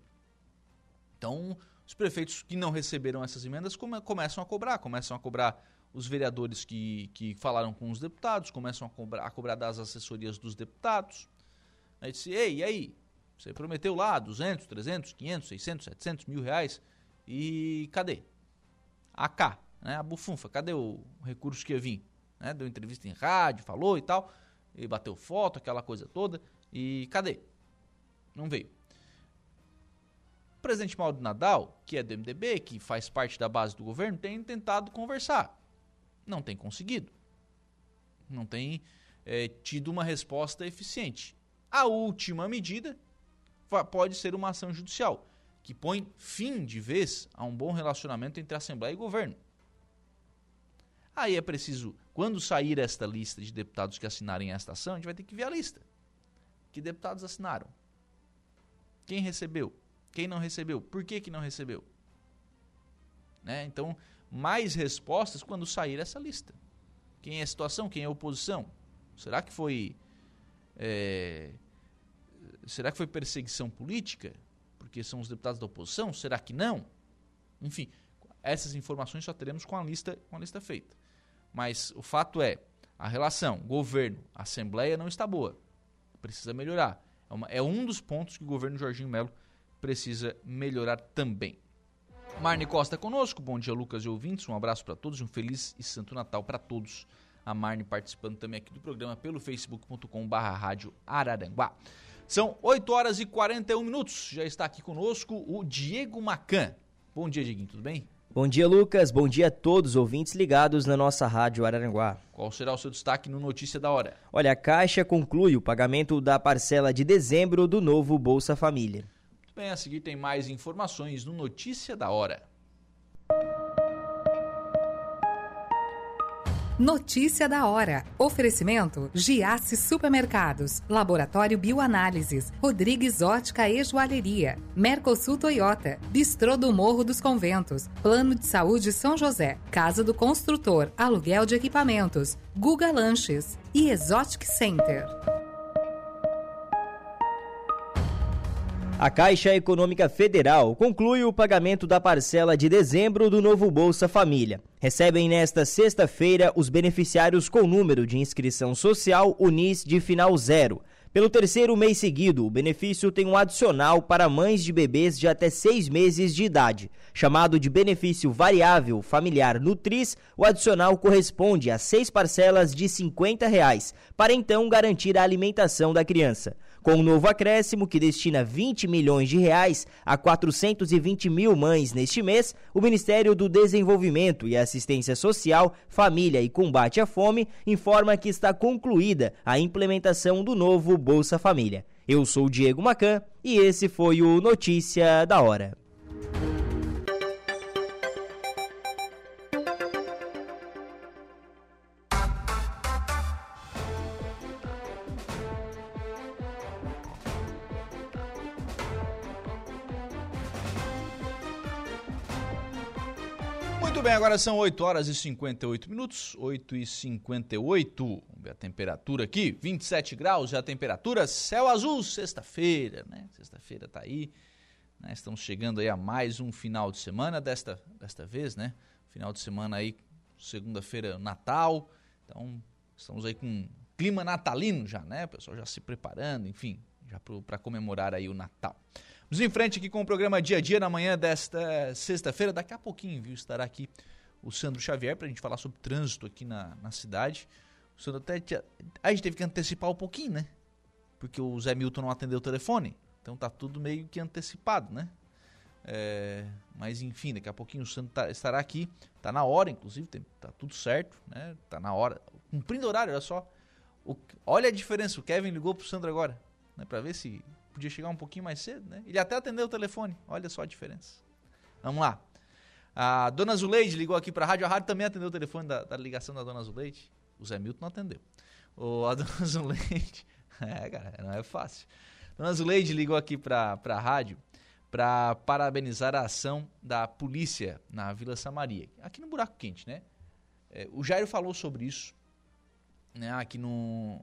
Então, os prefeitos que não receberam essas emendas come, começam a cobrar, começam a cobrar os vereadores que, que falaram com os deputados, começam a cobrar, a cobrar das assessorias dos deputados. Aí disse, ei, e aí? Você prometeu lá 200, 300, 500, 600, 700 mil reais e cadê? A né? A bufunfa, cadê o recurso que ia vir? Né? Deu entrevista em rádio, falou e tal, e bateu foto, aquela coisa toda, e cadê? Não veio. Presidente Mauro Nadal, que é do MDB, que faz parte da base do governo, tem tentado conversar. Não tem conseguido. Não tem é, tido uma resposta eficiente. A última medida pode ser uma ação judicial, que põe fim de vez a um bom relacionamento entre Assembleia e governo. Aí é preciso, quando sair esta lista de deputados que assinarem esta ação, a gente vai ter que ver a lista. Que deputados assinaram? Quem recebeu? Quem não recebeu? Por que, que não recebeu? Né? Então, mais respostas quando sair essa lista. Quem é a situação? Quem é a oposição? Será que foi. É, será que foi perseguição política? Porque são os deputados da oposição? Será que não? Enfim, essas informações só teremos com a lista, com a lista feita. Mas o fato é, a relação governo-assembleia não está boa. Precisa melhorar. É, uma, é um dos pontos que o governo Jorginho Melo precisa melhorar também. Marne Costa conosco, bom dia Lucas e ouvintes, um abraço para todos, um feliz e santo Natal para todos. A Marne participando também aqui do programa pelo facebook.com barra rádio Araranguá. São 8 horas e 41 minutos, já está aqui conosco o Diego Macan. Bom dia, Dieguinho, tudo bem? Bom dia, Lucas. Bom dia a todos os ouvintes ligados na nossa rádio Araranguá. Qual será o seu destaque no Notícia da Hora? Olha, a Caixa conclui o pagamento da parcela de dezembro do novo Bolsa Família. Bem, a seguir tem mais informações no Notícia da Hora. Notícia da hora. Oferecimento: Giasse Supermercados, Laboratório Bioanálises, Rodrigues Ótica e Joalheria, Mercosul Toyota, Bistrô do Morro dos Conventos, Plano de Saúde São José, Casa do Construtor, Aluguel de Equipamentos, Guga Lanches. E Exotic Center. A Caixa Econômica Federal conclui o pagamento da parcela de dezembro do novo Bolsa Família. Recebem nesta sexta-feira os beneficiários com número de inscrição social UNIS de final zero. Pelo terceiro mês seguido, o benefício tem um adicional para mães de bebês de até seis meses de idade. Chamado de benefício variável familiar Nutris, o adicional corresponde a seis parcelas de 50 reais, para então garantir a alimentação da criança. Com o um novo acréscimo, que destina 20 milhões de reais a 420 mil mães neste mês, o Ministério do Desenvolvimento e Assistência Social, Família e Combate à Fome informa que está concluída a implementação do novo Bolsa Família. Eu sou Diego Macan e esse foi o Notícia da Hora. Bem, agora são 8 horas e 58 minutos, 8 e 58. Vamos ver a temperatura aqui, 27 graus é a temperatura, céu azul, sexta-feira, né? Sexta-feira tá aí, né? Estamos chegando aí a mais um final de semana desta, desta vez, né? Final de semana aí, segunda-feira, Natal, então estamos aí com clima natalino já, né? O pessoal já se preparando, enfim, já para comemorar aí o Natal. Vamos em frente aqui com o programa Dia a Dia na manhã desta sexta-feira. Daqui a pouquinho, viu, estará aqui o Sandro Xavier para a gente falar sobre trânsito aqui na, na cidade. O Sandro até a gente teve que antecipar um pouquinho, né? Porque o Zé Milton não atendeu o telefone. Então tá tudo meio que antecipado, né? É, mas enfim, daqui a pouquinho o Sandro tá, estará aqui. Tá na hora, inclusive, tem, tá tudo certo, né? Tá na hora. Cumprindo horário, olha só. O, olha a diferença, o Kevin ligou pro Sandro agora, né? Pra ver se podia chegar um pouquinho mais cedo, né? Ele até atendeu o telefone. Olha só a diferença. Vamos lá. A dona Zuleide ligou aqui para a rádio. A rádio também atendeu o telefone da, da ligação da dona Zuleide. O Zé Milton não atendeu. O, a dona Zuleide. É, cara, não é fácil. A dona Zuleide ligou aqui para a rádio para parabenizar a ação da polícia na Vila Samaria, aqui no Buraco Quente, né? É, o Jairo falou sobre isso, né? Aqui no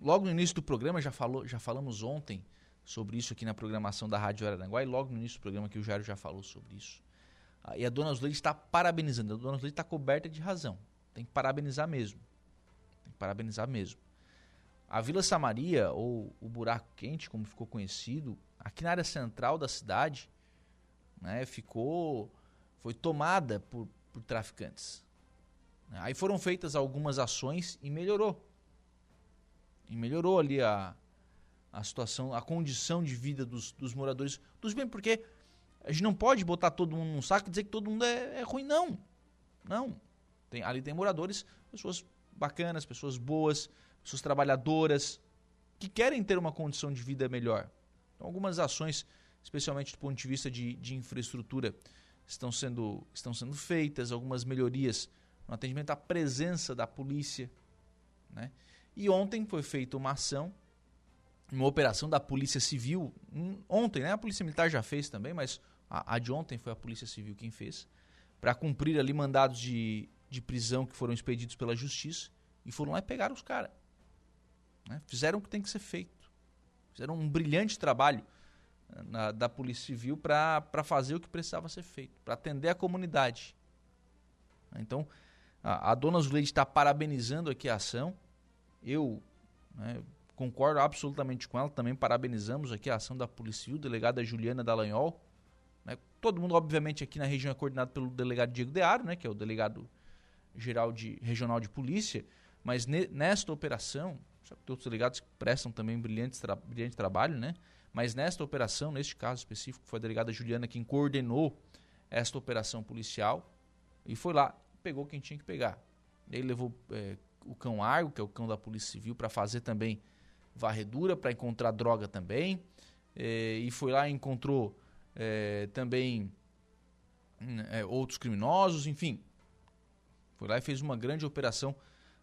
logo no início do programa já falou, já falamos ontem sobre isso aqui na programação da Rádio Araranguá e logo no início do programa que o Jairo já falou sobre isso. Ah, e a dona Zuleide está parabenizando. A dona Zuleide está coberta de razão. Tem que parabenizar mesmo. Tem que parabenizar mesmo. A Vila Samaria, ou o Buraco Quente, como ficou conhecido, aqui na área central da cidade, né, ficou, foi tomada por, por traficantes. Aí foram feitas algumas ações e melhorou. E melhorou ali a, a situação, a condição de vida dos, dos moradores dos bem, porque a gente não pode botar todo mundo num saco e dizer que todo mundo é, é ruim, não. Não. Tem, ali tem moradores, pessoas bacanas, pessoas boas, pessoas trabalhadoras, que querem ter uma condição de vida melhor. Então, algumas ações, especialmente do ponto de vista de, de infraestrutura, estão sendo, estão sendo feitas, algumas melhorias no atendimento à presença da polícia. Né? E ontem foi feita uma ação, uma operação da Polícia Civil, hum, ontem, né? a Polícia Militar já fez também, mas a, a de ontem foi a Polícia Civil quem fez, para cumprir ali mandados de, de prisão que foram expedidos pela Justiça e foram lá e pegaram os caras. Né? Fizeram o que tem que ser feito. Fizeram um brilhante trabalho eh, na, da Polícia Civil para fazer o que precisava ser feito, para atender a comunidade. Então, a, a dona Zuleide está parabenizando aqui a ação. Eu né, concordo absolutamente com ela. Também parabenizamos aqui a ação da Polícia Civil, delegada Juliana Dallagnol. Né? Todo mundo, obviamente, aqui na região é coordenado pelo delegado Diego Dearo, né, que é o delegado geral de, regional de polícia. Mas ne, nesta operação, sabe que outros delegados prestam também brilhante, tra brilhante trabalho, né? Mas nesta operação, neste caso específico, foi a delegada Juliana quem coordenou esta operação policial e foi lá, pegou quem tinha que pegar. Ele levou é, o cão Argo, que é o cão da Polícia Civil, para fazer também varredura, para encontrar droga também. É, e foi lá e encontrou é, também é, outros criminosos, enfim. Foi lá e fez uma grande operação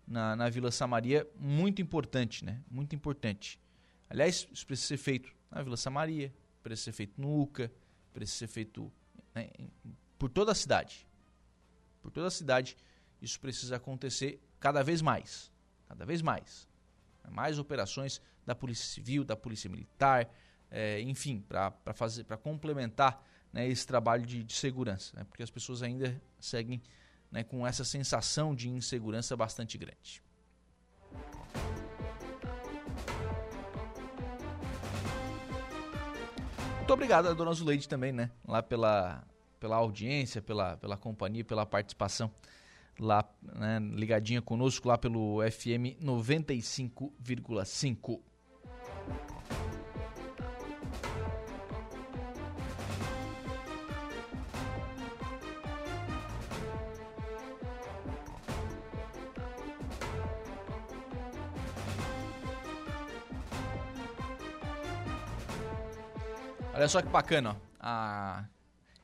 na, na Vila Samaria, muito importante, né? Muito importante. Aliás, isso precisa ser feito na Vila Samaria, precisa ser feito no UCA, precisa ser feito né, por toda a cidade. Por toda a cidade, isso precisa acontecer cada vez mais. Cada vez mais. Mais operações da Polícia Civil, da Polícia Militar, é, enfim, para fazer, para complementar né, esse trabalho de, de segurança, né, porque as pessoas ainda seguem né, com essa sensação de insegurança bastante grande. Muito obrigado, dona Zuleide, também, né? Lá pela, pela audiência, pela, pela companhia, pela participação lá, né, ligadinha conosco lá pelo FM 95,5. Olha só que bacana, ó. A...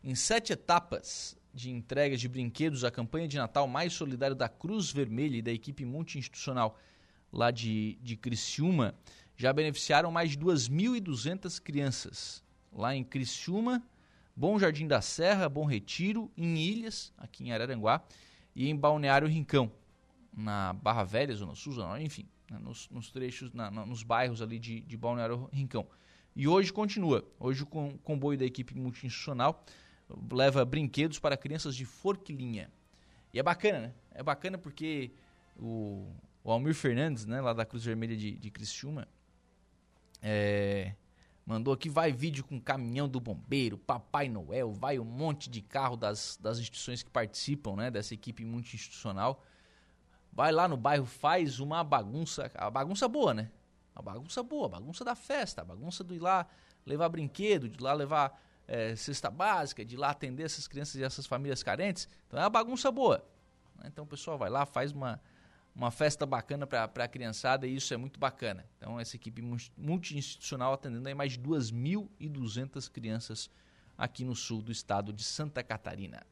em sete etapas de entregas de brinquedos, a campanha de Natal mais solidária da Cruz Vermelha e da equipe multi-institucional lá de, de Criciúma já beneficiaram mais de 2.200 crianças. Lá em Criciúma, Bom Jardim da Serra, Bom Retiro, em Ilhas, aqui em Araranguá, e em Balneário Rincão, na Barra Velha, Zona Sul, Zona enfim, né, nos, nos, trechos, na, nos bairros ali de, de Balneário Rincão. E hoje continua. Hoje o comboio da equipe multi-institucional leva brinquedos para crianças de Forquilinha. E é bacana, né? É bacana porque o, o Almir Fernandes, né, lá da Cruz Vermelha de, de Criciúma, é, mandou aqui, vai vídeo com caminhão do bombeiro, Papai Noel, vai um monte de carro das, das instituições que participam, né, dessa equipe multi-institucional. Vai lá no bairro, faz uma bagunça, a bagunça boa, né? A bagunça boa, a bagunça da festa, a bagunça do ir lá levar brinquedo, de lá levar é, cesta básica, de lá atender essas crianças e essas famílias carentes. Então é uma bagunça boa. Né? Então o pessoal vai lá, faz uma, uma festa bacana para a criançada e isso é muito bacana. Então essa equipe multi-institucional atendendo aí mais de 2.200 crianças aqui no sul do estado de Santa Catarina.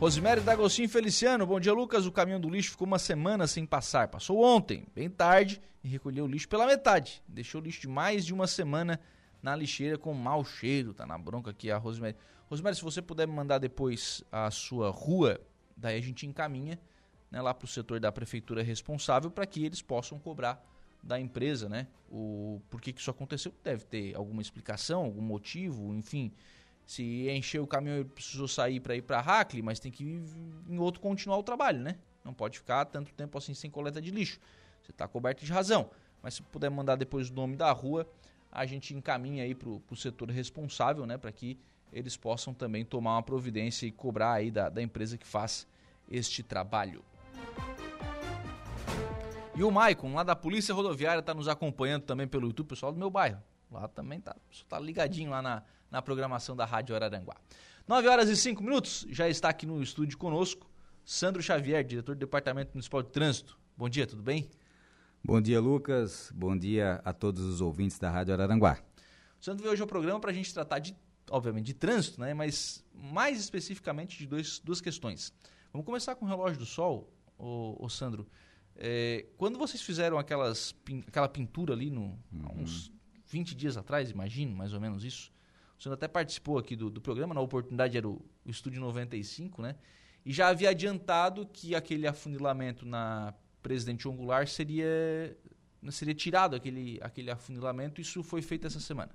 Rosemary D'Agostinho Feliciano, bom dia Lucas. O caminhão do lixo ficou uma semana sem passar. Passou ontem, bem tarde, e recolheu o lixo pela metade. Deixou o lixo de mais de uma semana na lixeira com mau cheiro. Tá na bronca aqui a Rosemary. Rosemary, se você puder me mandar depois a sua rua, daí a gente encaminha né, lá para o setor da prefeitura responsável para que eles possam cobrar da empresa, né? O por que, que isso aconteceu? Deve ter alguma explicação, algum motivo, enfim. Se encher o caminhão, ele precisou sair para ir para Hackley, mas tem que ir em outro continuar o trabalho, né? Não pode ficar tanto tempo assim sem coleta de lixo. Você está coberto de razão. Mas se puder mandar depois o nome da rua, a gente encaminha aí para o setor responsável, né? Para que eles possam também tomar uma providência e cobrar aí da, da empresa que faz este trabalho. E o Maicon, lá da Polícia Rodoviária, está nos acompanhando também pelo YouTube, pessoal do meu bairro. Lá também tá, tá ligadinho lá na, na programação da Rádio Araranguá. 9 horas e 5 minutos, já está aqui no estúdio conosco Sandro Xavier, diretor do Departamento Municipal de Trânsito. Bom dia, tudo bem? Bom dia, Lucas. Bom dia a todos os ouvintes da Rádio Araranguá. O Sandro veio hoje ao programa para a gente tratar de, obviamente, de trânsito, né? mas mais especificamente de dois, duas questões. Vamos começar com o relógio do sol, ô, ô Sandro. É, quando vocês fizeram aquelas, aquela pintura ali, no, uhum. uns 20 dias atrás, imagino, mais ou menos isso, o senhor até participou aqui do, do programa, na oportunidade era o, o Estúdio 95, né? E já havia adiantado que aquele afunilamento na Presidente Angular seria, seria tirado, aquele, aquele afunilamento. Isso foi feito essa semana.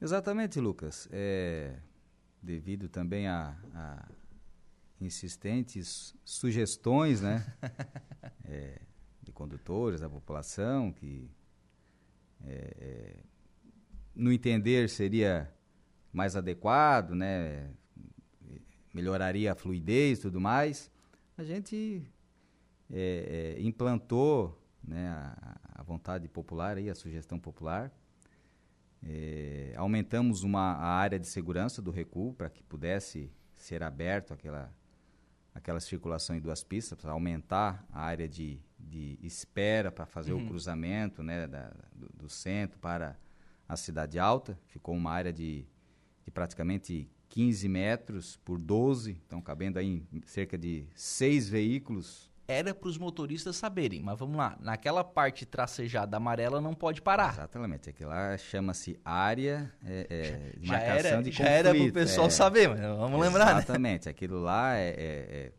Exatamente, Lucas. É, devido também a, a insistentes sugestões né, é, de condutores, da população, que é, é, no entender seria mais adequado, né? melhoraria a fluidez e tudo mais, a gente é, é, implantou né, a, a, vontade popular, aí, a sugestão popular. É, aumentamos uma, a área de segurança do recuo para que pudesse ser aberto aquela, aquela circulação em duas pistas, para aumentar a área de, de espera para fazer uhum. o cruzamento né, da, do, do centro para a cidade alta. Ficou uma área de de praticamente 15 metros por 12, então cabendo aí cerca de seis veículos. Era para os motoristas saberem, mas vamos lá, naquela parte tracejada amarela não pode parar. Exatamente, aquilo lá chama-se área é, é, de já marcação era, de conflito. Já era para o pessoal é, saber, mas vamos lembrar, né? Exatamente, aquilo lá é, é, é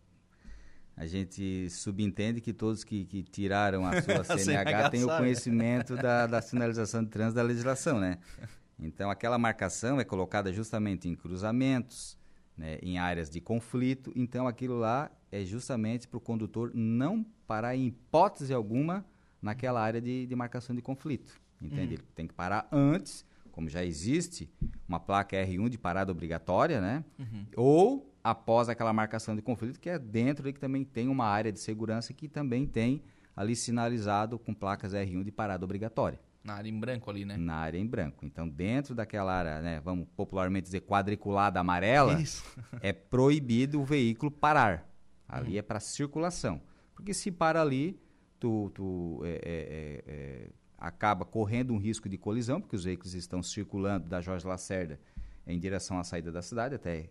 a gente subentende que todos que, que tiraram a sua CNH têm o conhecimento da, da sinalização de trânsito da legislação, né? Então, aquela marcação é colocada justamente em cruzamentos, né, em áreas de conflito. Então, aquilo lá é justamente para o condutor não parar em hipótese alguma naquela área de, de marcação de conflito. Entende? Uhum. Ele tem que parar antes, como já existe uma placa R1 de parada obrigatória, né? Uhum. Ou após aquela marcação de conflito, que é dentro ali que também tem uma área de segurança que também tem ali sinalizado com placas R1 de parada obrigatória. Na área em branco ali, né? Na área em branco. Então, dentro daquela área, né, vamos popularmente dizer quadriculada amarela, Isso. é proibido o veículo parar. Ali hum. é para circulação. Porque se para ali, tu, tu é, é, é, é, acaba correndo um risco de colisão, porque os veículos estão circulando da Jorge Lacerda em direção à saída da cidade, até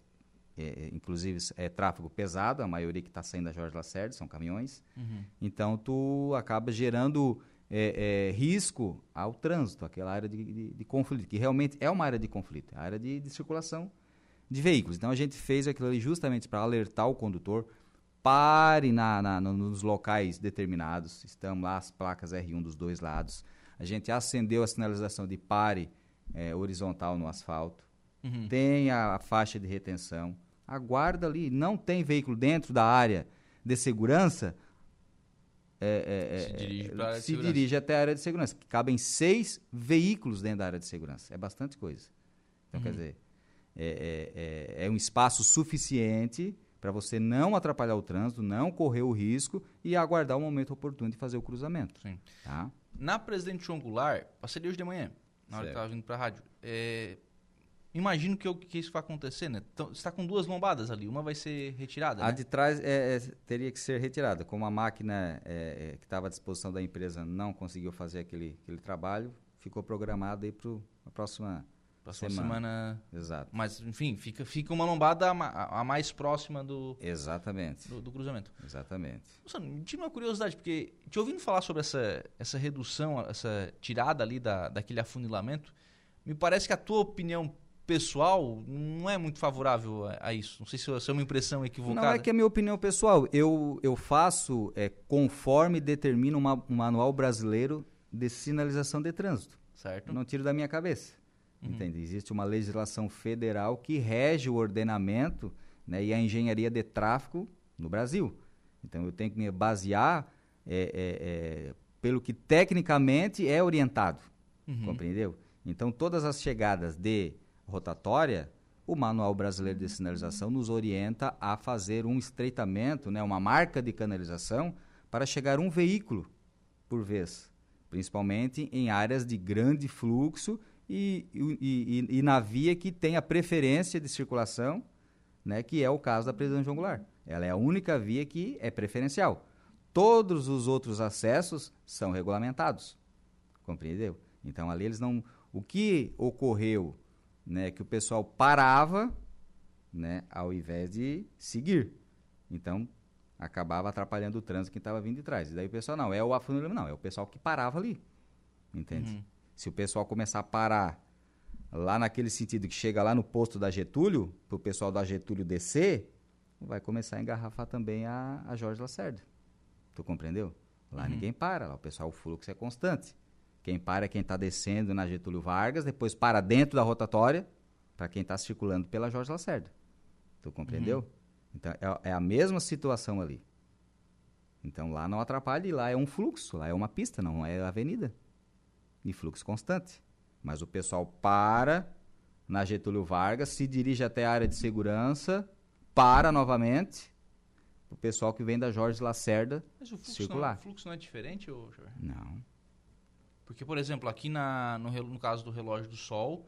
é, é, inclusive é tráfego pesado, a maioria que está saindo da Jorge Lacerda são caminhões. Uhum. Então tu acaba gerando é, é, risco ao trânsito, aquela área de, de, de, conflito, que realmente é uma área de conflito, é a área de, de circulação de veículos. Então a gente fez aquilo ali justamente para alertar o condutor, pare na, na, nos locais determinados, estamos lá as placas R1 dos dois lados. A gente acendeu a sinalização de pare é, horizontal no asfalto, uhum. tem a, a faixa de retenção, aguarda ali, não tem veículo dentro da área de segurança, é, é, se, é, dirige, é, se dirige, até a área de segurança. Que cabem seis veículos dentro da área de segurança. É bastante coisa. Então, uhum. quer dizer, é, é, é, um espaço suficiente para você não atrapalhar o trânsito, não correr o risco e aguardar o momento oportuno de fazer o cruzamento. Sim. Tá? Na Presidente João Goulart, passei hoje de manhã, na hora certo. que estava vindo para a rádio. É, imagino que, que isso vai acontecer, né? Então, está com duas lombadas ali, uma vai ser retirada. A né? de trás é, é, teria que ser retirada. Como a máquina é, é que estava à disposição da empresa não conseguiu fazer aquele, aquele trabalho, ficou programada para a próxima Próxima Semana. semana. Exato. Mas, enfim, fica, fica uma lombada a, a mais próxima do, Exatamente. do, do cruzamento. Exatamente. Nossa, tinha uma curiosidade, porque te ouvindo falar sobre essa, essa redução, essa tirada ali da, daquele afunilamento, me parece que a tua opinião pessoal não é muito favorável a, a isso. Não sei se, se é uma impressão equivocada. Não é que é minha opinião pessoal. Eu, eu faço é, conforme determina uma, um manual brasileiro de sinalização de trânsito. Certo? Não tiro da minha cabeça. Entende? Existe uma legislação federal que rege o ordenamento né, e a engenharia de tráfego no Brasil. Então eu tenho que me basear é, é, é, pelo que tecnicamente é orientado. Compreendeu? Então todas as chegadas de rotatória, o Manual Brasileiro de Sinalização nos orienta a fazer um estreitamento, né, uma marca de canalização para chegar um veículo por vez, principalmente em áreas de grande fluxo e, e, e- e na via que tem a preferência de circulação, né, que é o caso da prisão Goulart. Ela é a única via que é preferencial. Todos os outros acessos são regulamentados. Compreendeu? Então ali eles não. O que ocorreu, né, que o pessoal parava, né, ao invés de seguir. Então acabava atrapalhando o trânsito que estava vindo de trás. E daí o pessoal não é o afunilamento, não, é o pessoal que parava ali. Entende? Se o pessoal começar a parar lá naquele sentido que chega lá no posto da Getúlio, para o pessoal da Getúlio descer, vai começar a engarrafar também a, a Jorge Lacerda. Tu compreendeu? Lá ninguém para, lá o pessoal, o fluxo é constante. Quem para é quem está descendo na Getúlio Vargas, depois para dentro da rotatória, para quem está circulando pela Jorge Lacerda. Tu compreendeu? Então é, é a mesma situação ali. Então lá não atrapalha e lá é um fluxo, lá é uma pista, não é avenida. E fluxo constante. Mas o pessoal para na Getúlio Vargas, se dirige até a área de segurança, para novamente. O pessoal que vem da Jorge Lacerda Mas o fluxo, não, circular. o fluxo não é diferente, Jair? Não. Porque, por exemplo, aqui na, no, no caso do relógio do sol,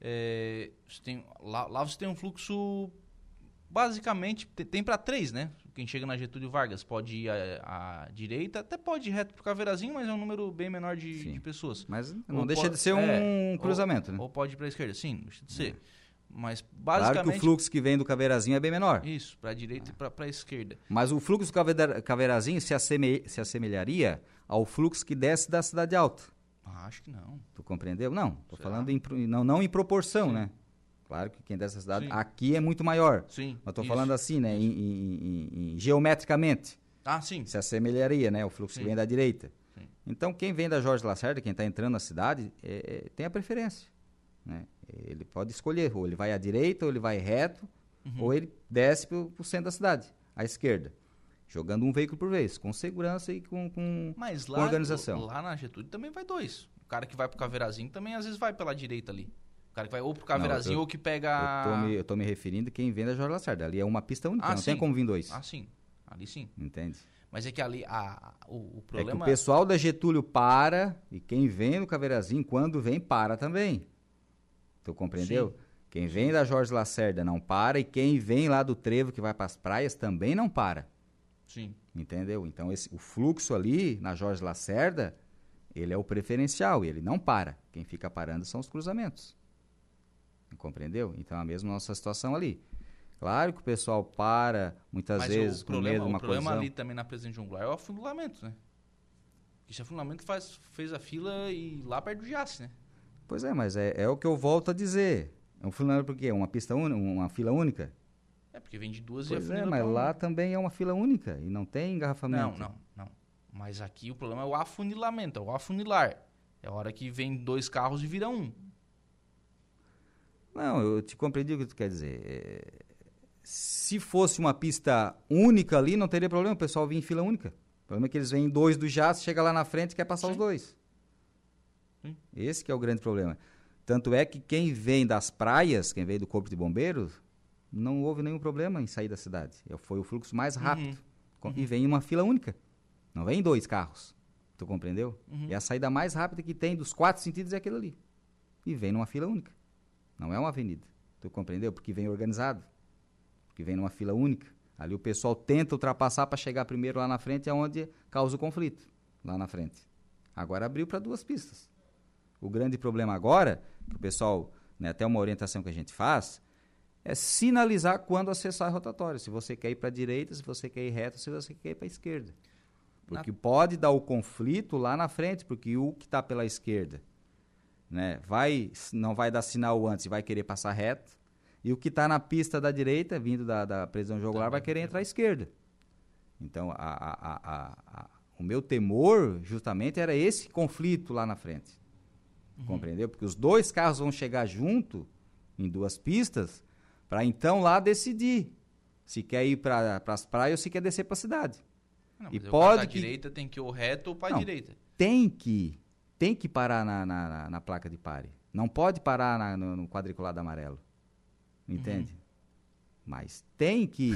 é, você tem, lá, lá você tem um fluxo basicamente te- tem para três, né? Quem chega na Getúlio Vargas pode ir à, à direita, até pode ir reto pro Caveirazinho, mas é um número bem menor de, de pessoas. Mas não Ou deixa po- de ser é, um ou- cruzamento, né? Ou pode ir para esquerda, sim, deixa de ser. Mas Claro basicamente que o fluxo que vem do Caveirazinho é bem menor. isso, para direita e para para esquerda. Mas o fluxo do Caveira- Caveirazinho se, asseme- se assemelharia ao fluxo que desce da Cidade Alta. Ah, acho que não. Tu compreendeu? Não, tô Será? falando em, não, não em proporção, né? Claro que quem desce da cidade Sim. aqui é muito maior. Sim. Mas tô isso. falando assim, né? em- em- em- geometricamente. Ah, sim. se assemelharia, né? O fluxo Sim. que vem da direita. Sim. Então, quem vem da Jorge Lacerda, quem está entrando na cidade, é- é- tem a preferência. Né? Ele pode escolher, ou ele vai à direita, ou ele vai reto, Uhum. ou ele desce para o centro da cidade, à esquerda. Jogando um veículo por vez, com segurança e com, com, Mas com lá, organização. lá na Getúlio também vai dois. O cara que vai pro Caveirazinho também às vezes vai pela direita ali. O cara que vai ou pro Caveirazinho eu- ou que pega. Eu tô, me, eu tô me referindo a quem vem da Jorge Lacerda. Ali é uma pista única, Ah, não tem sim. como vir dois. Ah, sim. Ali sim. Entende? Mas é que ali a, a- o, o É que problema. o pessoal da Getúlio para e quem vem no Caveirazinho, quando vem, para também. Tu compreendeu? Quem vem da Jorge Lacerda não para e quem vem lá do Trevo que vai para as praias também não para. Sim. Entendeu? Então esse, o fluxo ali na Jorge Lacerda, ele é o preferencial e ele não para. Quem fica parando são os cruzamentos. Compreendeu? Então é a mesma nossa situação ali. Claro que o pessoal para muitas Mas vezes o com medo de uma o problema colisão. ali também na Presidente João Goulart é o afundulamento, né? Esse afundulamento faz, fez a fila e lá perto do Jace, né? Pois é, mas é, é o que eu volto a dizer. É um funcionário por quê? É Uma pista única, uma fila única? É, porque vem de duas e Pois é, mas lá também é uma fila única e não tem engarrafamento. Não, não, não. Mas aqui o problema é o afunilamento, é o afunilar. É a hora que vem dois carros e vira um. Não, eu te compreendi o que tu quer dizer. É, Se fosse uma pista única ali, não teria problema, o pessoal vinha em fila única. O problema é que eles vêm dois do jato, chega lá na frente e quer passar Sim. os dois. Sim. Esse que é o grande problema. Tanto é que quem vem das praias, quem veio do Corpo de Bombeiros, não houve nenhum problema em sair da cidade. Foi o fluxo mais rápido. Com- E vem em uma fila única. Não vem em dois carros. Tu compreendeu? É a saída mais rápida que tem dos quatro sentidos é aquilo ali. E vem numa fila única. Não é uma avenida. Tu compreendeu? Porque vem organizado. Porque vem numa fila única. Ali o pessoal tenta ultrapassar para chegar primeiro lá na frente, é onde causa o conflito. Lá na frente. Agora abriu para duas pistas. O grande problema agora, que o pessoal né, até uma orientação que a gente faz, é sinalizar quando acessar a rotatória. Se você quer ir para a direita, se você quer ir reto, se você quer ir para a esquerda. Porque na... pode dar o conflito lá na frente, porque o que está pela esquerda né, vai, não vai dar sinal antes e vai querer passar reto, e o que está na pista da direita, vindo da, da prisão jogular, vai querer entrar à esquerda. Então, a, a, a, o meu temor, justamente, era esse conflito lá na frente. Uhum. Compreendeu? Porque os dois carros vão chegar junto, em duas pistas, para então lá decidir se quer ir para as praias ou se quer descer para a cidade. Não, e pode que... direita tem que ir o reto ou para a direita. Tem que, tem que parar na, na, na placa de pare. Não pode parar na, no, no quadriculado amarelo. Entende? Uhum. Mas tem que.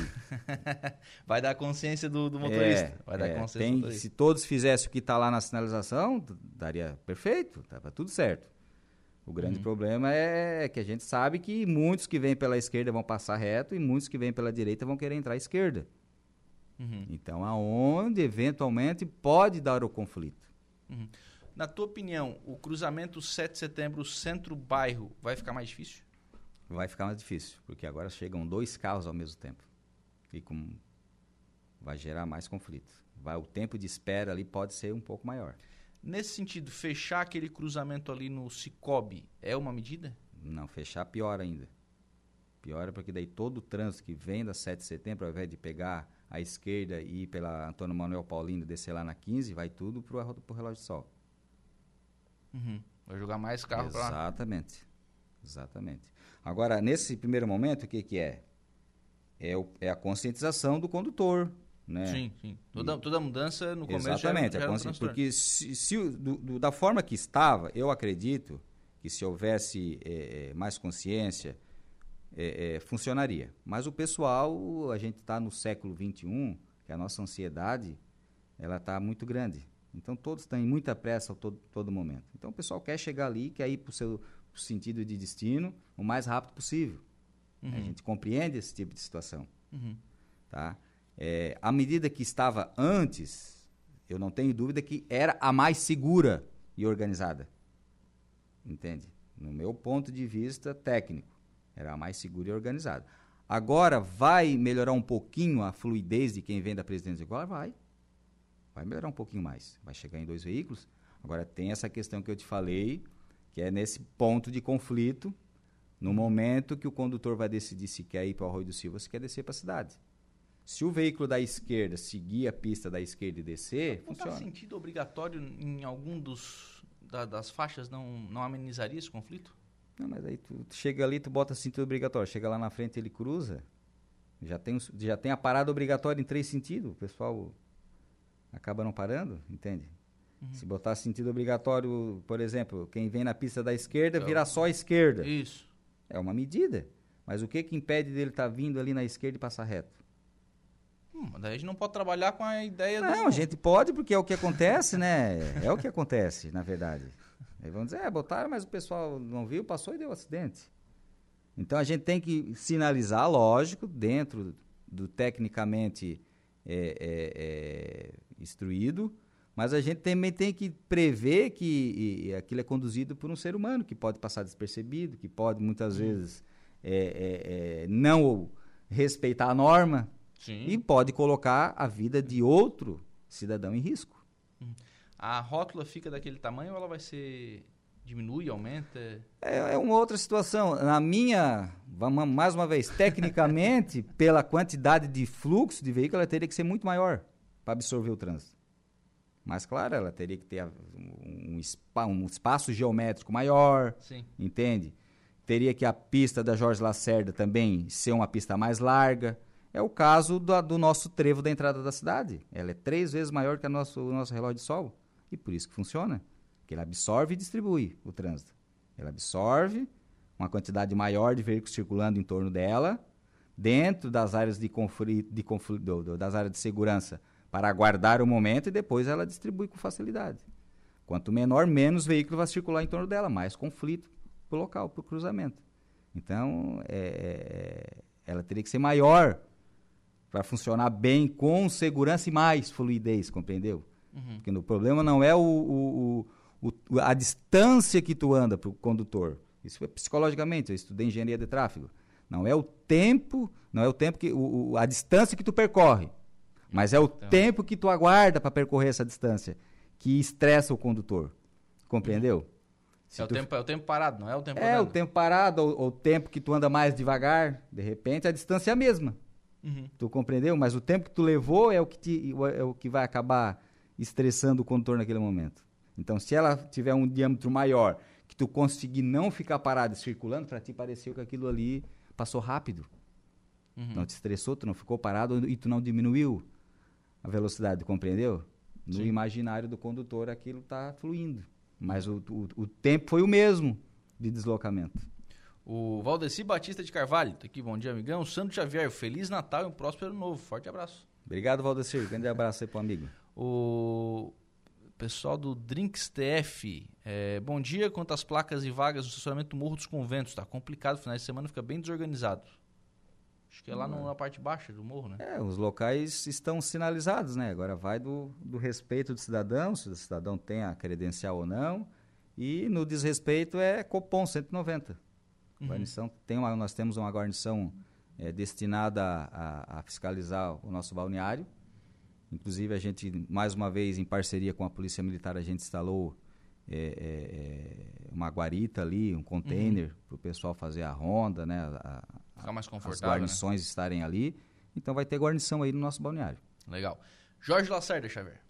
vai dar consciência do, do motorista. É, vai dar é, consciência tem, do motorista. Se todos fizessem o que está lá na sinalização, daria perfeito, estava tudo certo. O grande uhum. problema é que a gente sabe que muitos que vêm pela esquerda vão passar reto e muitos que vêm pela direita vão querer entrar à esquerda. Uhum. Então, aonde eventualmente pode dar o conflito. Uhum. Na tua opinião, o cruzamento 7 de setembro centro-bairro vai ficar mais difícil? vai ficar mais difícil, porque agora chegam dois carros ao mesmo tempo. E com vai gerar mais conflito. Vai, o tempo de espera ali pode ser um pouco maior. Nesse sentido, fechar aquele cruzamento ali no Cicobi é uma medida? Não, fechar pior ainda. Pior é porque daí todo o trânsito que vem da 7 de setembro, ao invés de pegar a esquerda e ir pela Antônio Manuel Paulino e descer lá na 15, vai tudo pro, pro relógio de sol. Uhum. Vai jogar mais carro Exatamente. pra Exatamente. Exatamente. Agora, nesse primeiro momento, o que, que é? É, o, é a conscientização do condutor. Né? Sim, sim. Toda, toda mudança no começo Exatamente, já, já um porque se, se do, do, da forma que estava, eu acredito que se houvesse é, mais consciência, é, é, funcionaria. Mas o pessoal, a gente está no século XXI, que a nossa ansiedade ela está muito grande. Então todos estão em muita pressa a todo, todo momento. Então o pessoal quer chegar ali, quer ir para o seu sentido de destino o mais rápido possível. Uhum. A gente compreende esse tipo de situação. Uhum. Tá? É, a medida que estava antes, eu não tenho dúvida que era a mais segura e organizada. Entende? No meu ponto de vista técnico, era a mais segura e organizada. Agora, vai melhorar um pouquinho a fluidez de quem vem da presidência igual? Vai. Vai melhorar um pouquinho mais. Vai chegar em dois veículos. Agora, tem essa questão que eu te falei que é nesse ponto de conflito, no momento que o condutor vai decidir se quer ir para o Arroio do Silva ou se quer descer para a cidade. Se o veículo da esquerda seguir a pista da esquerda e descer, não funciona. Não sentido obrigatório em algum dos da, das faixas não não amenizaria esse conflito? Não, mas aí tu, tu chega ali, tu bota sentido obrigatório, chega lá na frente ele cruza, já tem já tem a parada obrigatória em três sentidos, o pessoal acaba não parando, entende? Uhum. Se botar sentido obrigatório, por exemplo, quem vem na pista da esquerda então, vira só a esquerda. Isso. É uma medida. Mas o que que impede dele estar tá vindo ali na esquerda e passar reto? Daí a gente não pode trabalhar com a ideia não, do... Não, a gente pode porque é o que acontece, né? É o que acontece, na verdade. Aí vão dizer, é, botaram, mas o pessoal não viu, passou e deu acidente. Então a gente tem que sinalizar, lógico, dentro do tecnicamente é, é, é, instruído, mas a gente também tem que prever que e, aquilo é conduzido por um ser humano, que pode passar despercebido, que pode muitas vezes é, é, é, não respeitar a norma Sim. e pode colocar a vida de outro cidadão em risco. Uhum. A rótula fica daquele tamanho ou ela vai ser diminui, aumenta? É, é uma outra situação. Na minha, vamos mais uma vez, tecnicamente, pela quantidade de fluxo de veículo, ela teria que ser muito maior para absorver o trânsito. Mas, claro, ela teria que ter um, um espaço geométrico maior, Sim. entende? Teria que a pista da Jorge Lacerda também ser uma pista mais larga. É o caso do, do nosso trevo da entrada da cidade. Ela é três vezes maior que nosso, o nosso relógio de sol. E por isso que funciona. Que ele absorve e distribui o trânsito. Ela absorve uma quantidade maior de veículos circulando em torno dela, dentro das áreas de conflito, de conflito das áreas de segurança para aguardar o momento e depois ela distribui com facilidade. Quanto menor, menos veículo vai circular em torno dela, mais conflito para o local, para o cruzamento. Então, é, é, ela teria que ser maior para funcionar bem, com segurança e mais fluidez, compreendeu? Uhum. Porque o problema não é o, o, o, a distância que tu anda para o condutor. Isso é psicologicamente, eu estudei engenharia de tráfego. Não é o tempo, não é o tempo que o, a distância que tu percorre, mas é o então. tempo que tu aguarda para percorrer essa distância que estressa o condutor. Compreendeu? É o, tu... tempo, é o tempo parado, não é o tempo É andando. o tempo parado, ou, ou, o tempo que tu anda mais devagar, de repente a distância é a mesma. Uhum. Tu compreendeu? Mas o tempo que tu levou é o que, te, é o que vai acabar estressando o condutor naquele momento. Então, se ela tiver um diâmetro maior, que tu conseguir não ficar parado circulando, para ti pareceu que aquilo ali passou rápido. Uhum. Não te estressou, tu não ficou parado e tu não diminuiu a velocidade, compreendeu? No Sim. imaginário do condutor aquilo está fluindo. Mas o, o, o, tempo foi o mesmo de deslocamento. O Valdeci Batista de Carvalho, tá aqui, bom dia, amigão. Santo Xavier, Feliz Natal e um próspero novo. Forte abraço. Obrigado, Valdeci. Grande abraço aí pro amigo. O pessoal do Drinks TF, é, bom dia. Quantas placas e vagas no estacionamento do Morro dos Conventos? Tá complicado, final de semana fica bem desorganizado. Acho que é lá no, na parte baixa do morro, né? É, os locais estão sinalizados, né? Agora vai do, do respeito do cidadão, se o cidadão tem a credencial ou não. E no desrespeito é Copom 190. Uhum. Guarnição, tem uma, nós temos uma guarnição é, destinada a, a, a, fiscalizar o nosso balneário. Inclusive, a gente, mais uma vez, em parceria com a Polícia Militar, a gente instalou é, é, é uma guarita ali, um container uhum. para o pessoal fazer a ronda, né? A, Ficar mais confortável. As guarnições né? estarem ali. Então vai ter guarnição aí no nosso balneário. Legal. Jorge Lacerda, Xavier.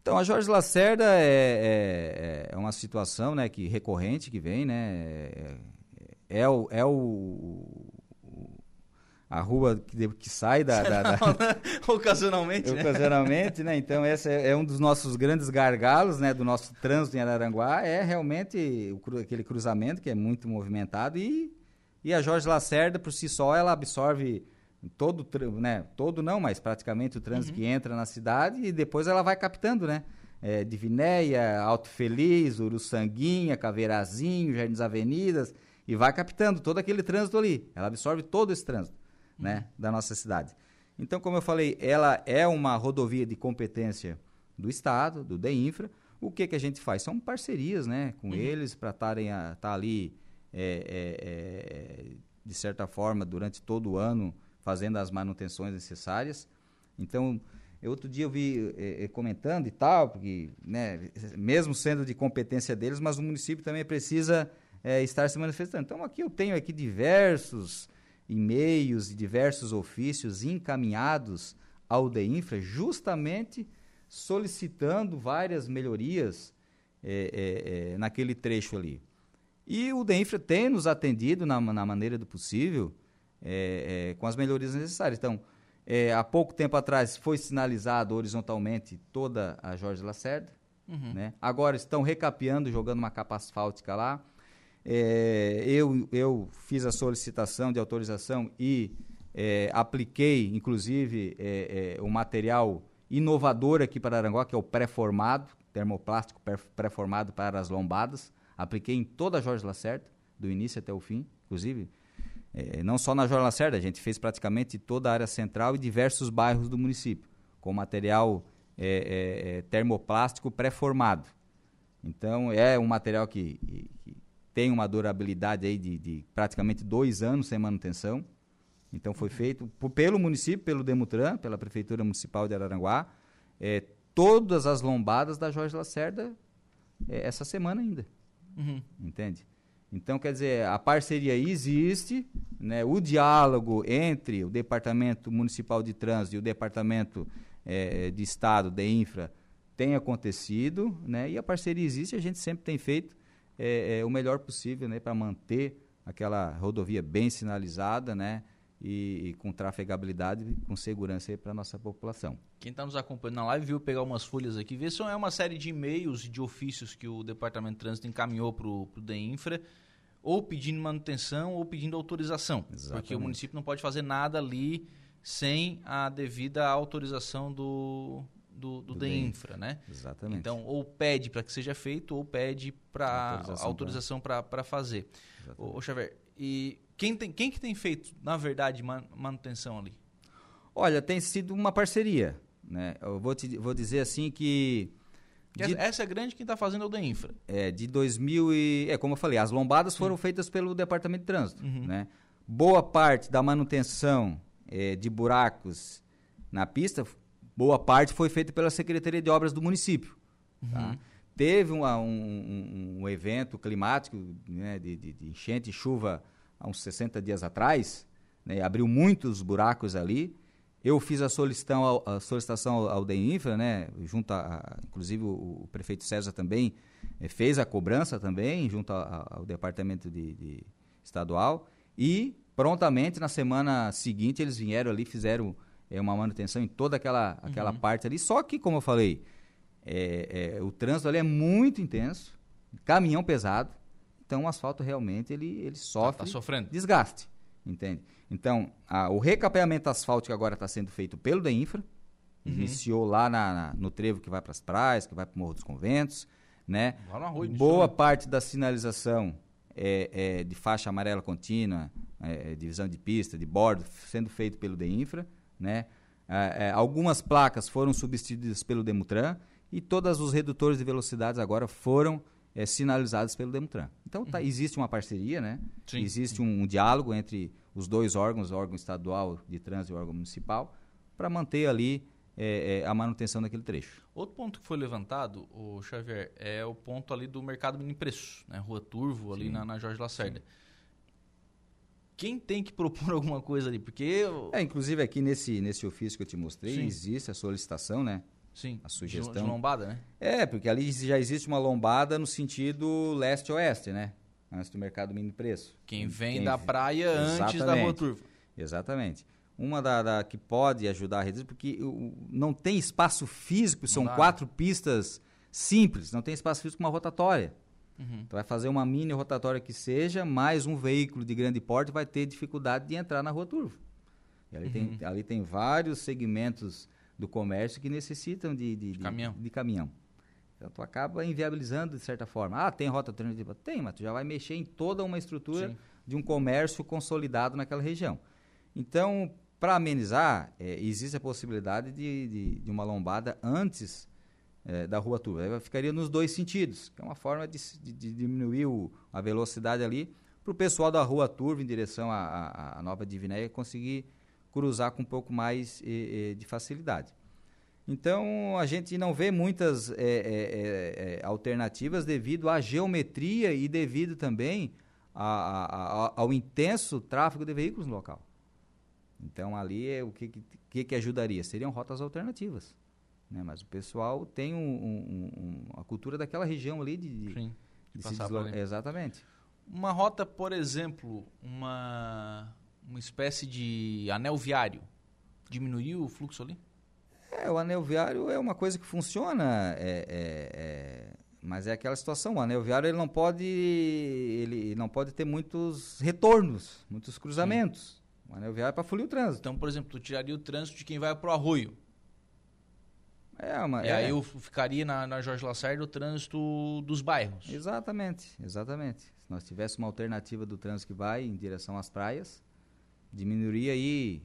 Então, a Jorge Lacerda é, é, é, uma situação né, que recorrente que vem, né? É, é o, é o, a rua que, que sai da, da, da... ocasionalmente, né? ocasionalmente, né? Então esse é, é, um dos nossos grandes gargalos, né? Do nosso trânsito em Araranguá é realmente o, aquele cruzamento que é muito movimentado e e a Jorge Lacerda, por si só, ela absorve todo, né, todo não, mas praticamente o trânsito uhum. que entra na cidade e depois ela vai captando, né? É, Divinéia, Alto Feliz, Uruçanguinha, Caveirazinho, Jardins Avenidas, e vai captando todo aquele trânsito ali. Ela absorve todo esse trânsito, uhum. né, da nossa cidade. Então, como eu falei, ela é uma rodovia de competência do Estado, do DEINFRA. O que que a gente faz? São parcerias, né, com uhum. eles para estarem tá ali é, é, é, de certa forma, durante todo o ano, fazendo as manutenções necessárias. Então, outro dia eu vi é, comentando e tal, porque, né, mesmo sendo de competência deles, mas o município também precisa é, estar se manifestando. Então, aqui eu tenho aqui diversos e-mails e diversos ofícios encaminhados ao DEINFRA, justamente solicitando várias melhorias é, naquele trecho ali. E o DENFRA tem nos atendido na, na maneira do possível é, é, com as melhorias necessárias. Então, é, há pouco tempo atrás foi sinalizado horizontalmente toda a Jorge Lacerda. Uhum. Né? Agora estão recapeando, jogando uma capa asfáltica lá. É, eu, eu fiz a solicitação de autorização e é, apliquei, inclusive, é, o material inovador aqui para Aranguá, que é o pré-formado, termoplástico pré-formado para as lombadas. Apliquei em toda a Jorge Lacerda, do início até o fim, inclusive. É, não só na Jorge Lacerda, a gente fez praticamente toda a área central e diversos bairros do município, com material é, é, é termoplástico pré-formado. Então, é um material que, que, tem uma durabilidade aí de, de, praticamente dois anos sem manutenção. Então, foi feito por, pelo município, pelo Demutran, pela Prefeitura Municipal de Araranguá, é, todas as lombadas da Jorge Lacerda é, essa semana ainda. Uhum. Entende? Então, quer dizer, a parceria existe, né? o diálogo entre o Departamento Municipal de Trânsito e o Departamento é, de Estado, de Infra, tem acontecido, né? e a parceria existe, a gente sempre tem feito é, é, o melhor possível né? para manter aquela rodovia bem sinalizada, né? e, e com trafegabilidade, com segurança para a nossa população. Quem está nos acompanhando na live viu pegar umas folhas aqui, ver se é uma série de e-mails e de ofícios que o Departamento de Trânsito encaminhou para o DEINFRA, ou pedindo manutenção ou pedindo autorização. Exatamente. Porque o município não pode fazer nada ali sem a devida autorização do, do, do, do DEINFRA, né? Exatamente. Então, ou pede para que seja feito, ou pede para autorização para fazer. Exatamente. Ô, ô Xavier, e quem, tem, quem que tem feito, na verdade, manutenção ali? Olha, tem sido uma parceria. Né? Eu vou, te, vou dizer assim que De, essa é grande quem está fazendo é o da Infra. É, de 2000 e... É, como eu falei, as lombadas foram feitas pelo Departamento de Trânsito, uhum. né? Boa parte da manutenção é, de buracos na pista, boa parte foi feita pela Secretaria de Obras do município. Tá? Uhum. Tá? Teve um, um, um, evento climático né, de, de, de, enchente e chuva há uns 60 dias atrás, né, abriu muitos buracos ali. Eu fiz a solicitação ao, a solicitação ao, ao DEINFRA, né, junto a, a inclusive o, o, prefeito César também eh, fez a cobrança também, junto a, ao departamento de, de estadual, e prontamente na semana seguinte eles vieram ali, fizeram é, uma manutenção em toda aquela, aquela uhum. parte ali. Só que, como eu falei, é, é, o trânsito ali é muito intenso, caminhão pesado, então o asfalto realmente ele, ele sofre tá, tá sofrendo. desgaste, entende? Então, a, o recapeamento asfáltico agora está sendo feito pelo DEINFRA, uhum. iniciou lá na, na, no trevo que vai para as praias, que vai para o Morro dos Conventos, né? Boa parte da sinalização é, é, de faixa amarela contínua, é, divisão de pista, de bordo, sendo feito pelo DEINFRA, né? É, é, algumas placas foram substituídas pelo Demutran e todos os redutores de velocidades agora foram é, sinalizados pelo Demutran. Então tá, uhum. existe uma parceria, né? Sim. Existe um, um, diálogo entre os dois órgãos, o órgão estadual de trânsito e o órgão municipal, para manter ali é, é, a manutenção daquele trecho. Outro ponto que foi levantado, o Xavier, é o ponto ali do mercado mini preço, né? Rua Turvo, ali na, na, Jorge Lacerda. Sim. Quem tem que propor alguma coisa ali? Porque. Eu... É, inclusive aqui nesse, nesse ofício que eu te mostrei, Sim. existe a solicitação, né? Sim. A sugestão. De, de lombada, né? É, porque ali já existe uma lombada no sentido leste-oeste, né? Antes do mercado mini preço. Quem vem Quem da praia antes da rua turva. Exatamente. Uma da, da, que pode ajudar a reduzir, porque não tem espaço físico, são quatro pistas simples, não tem espaço físico uma rotatória. Uhum. Então vai fazer uma mini rotatória que seja, mais um veículo de grande porte vai ter dificuldade de entrar na rua turva. E ali, uhum. tem, ali tem vários segmentos do comércio que necessitam de, de, de, caminhão. de caminhão. Então tu acaba inviabilizando de certa forma. Ah, tem rota alternativa? Tem, mas tu já vai mexer em toda uma estrutura Sim. de um comércio consolidado naquela região. Então, para amenizar, é, existe a possibilidade de, de, de uma lombada antes é, da rua Turva. Ficaria nos dois sentidos, que é uma forma de, de, de diminuir o, a velocidade ali para o pessoal da rua Turva em direção à, Nova Divinéia conseguir cruzar com um pouco mais de facilidade. Então, a gente não vê muitas é, é, é, alternativas devido à geometria e devido também a, a, a, ao intenso tráfego de veículos no local. Então, ali é o que, que, que ajudaria? Seriam rotas alternativas. Né? Mas o pessoal tem um, um, um, a cultura daquela região ali de, de, Sim, de, de se deslocar. Exatamente. Uma rota, por exemplo, uma uma espécie de anel viário, diminuiu o fluxo ali? É, o anel viário é uma coisa que funciona, é, é, é, mas é aquela situação. O anel viário ele não pode, ele não pode ter muitos retornos, muitos cruzamentos. Sim. O anel viário é para fluir o trânsito. Então, por exemplo, tu tiraria o trânsito de quem vai para o arroio. É, uma, e é. aí eu ficaria na, na Jorge Lacerda o trânsito dos bairros. Exatamente, exatamente. Se nós tivéssemos uma alternativa do trânsito que vai em direção às praias, diminuiria aí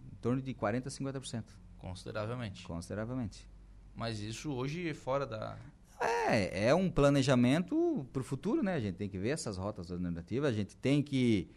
em torno de 40% a 50%. Consideravelmente. Consideravelmente. Mas isso hoje é fora da. É, é um planejamento para o futuro, né? A gente tem que ver essas rotas alternativas, a gente tem que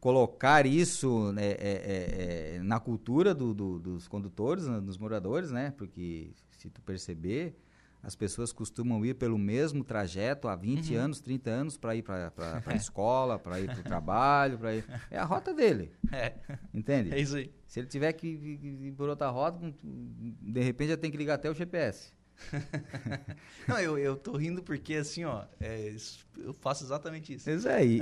colocar isso né, é, é, é, na cultura do, do, dos condutores, né, dos moradores, né? Porque se tu perceber, as pessoas costumam ir pelo mesmo trajeto há 20 uhum. anos, 30 anos para ir para a escola, para ir para o trabalho, para ir. É a rota dele. É. Entende? É isso aí. Se ele tiver que ir por outra rota, de repente já tem que ligar até o GPS. Não, eu, eu tô rindo porque assim, ó, é, eu faço exatamente isso. Pois é, e,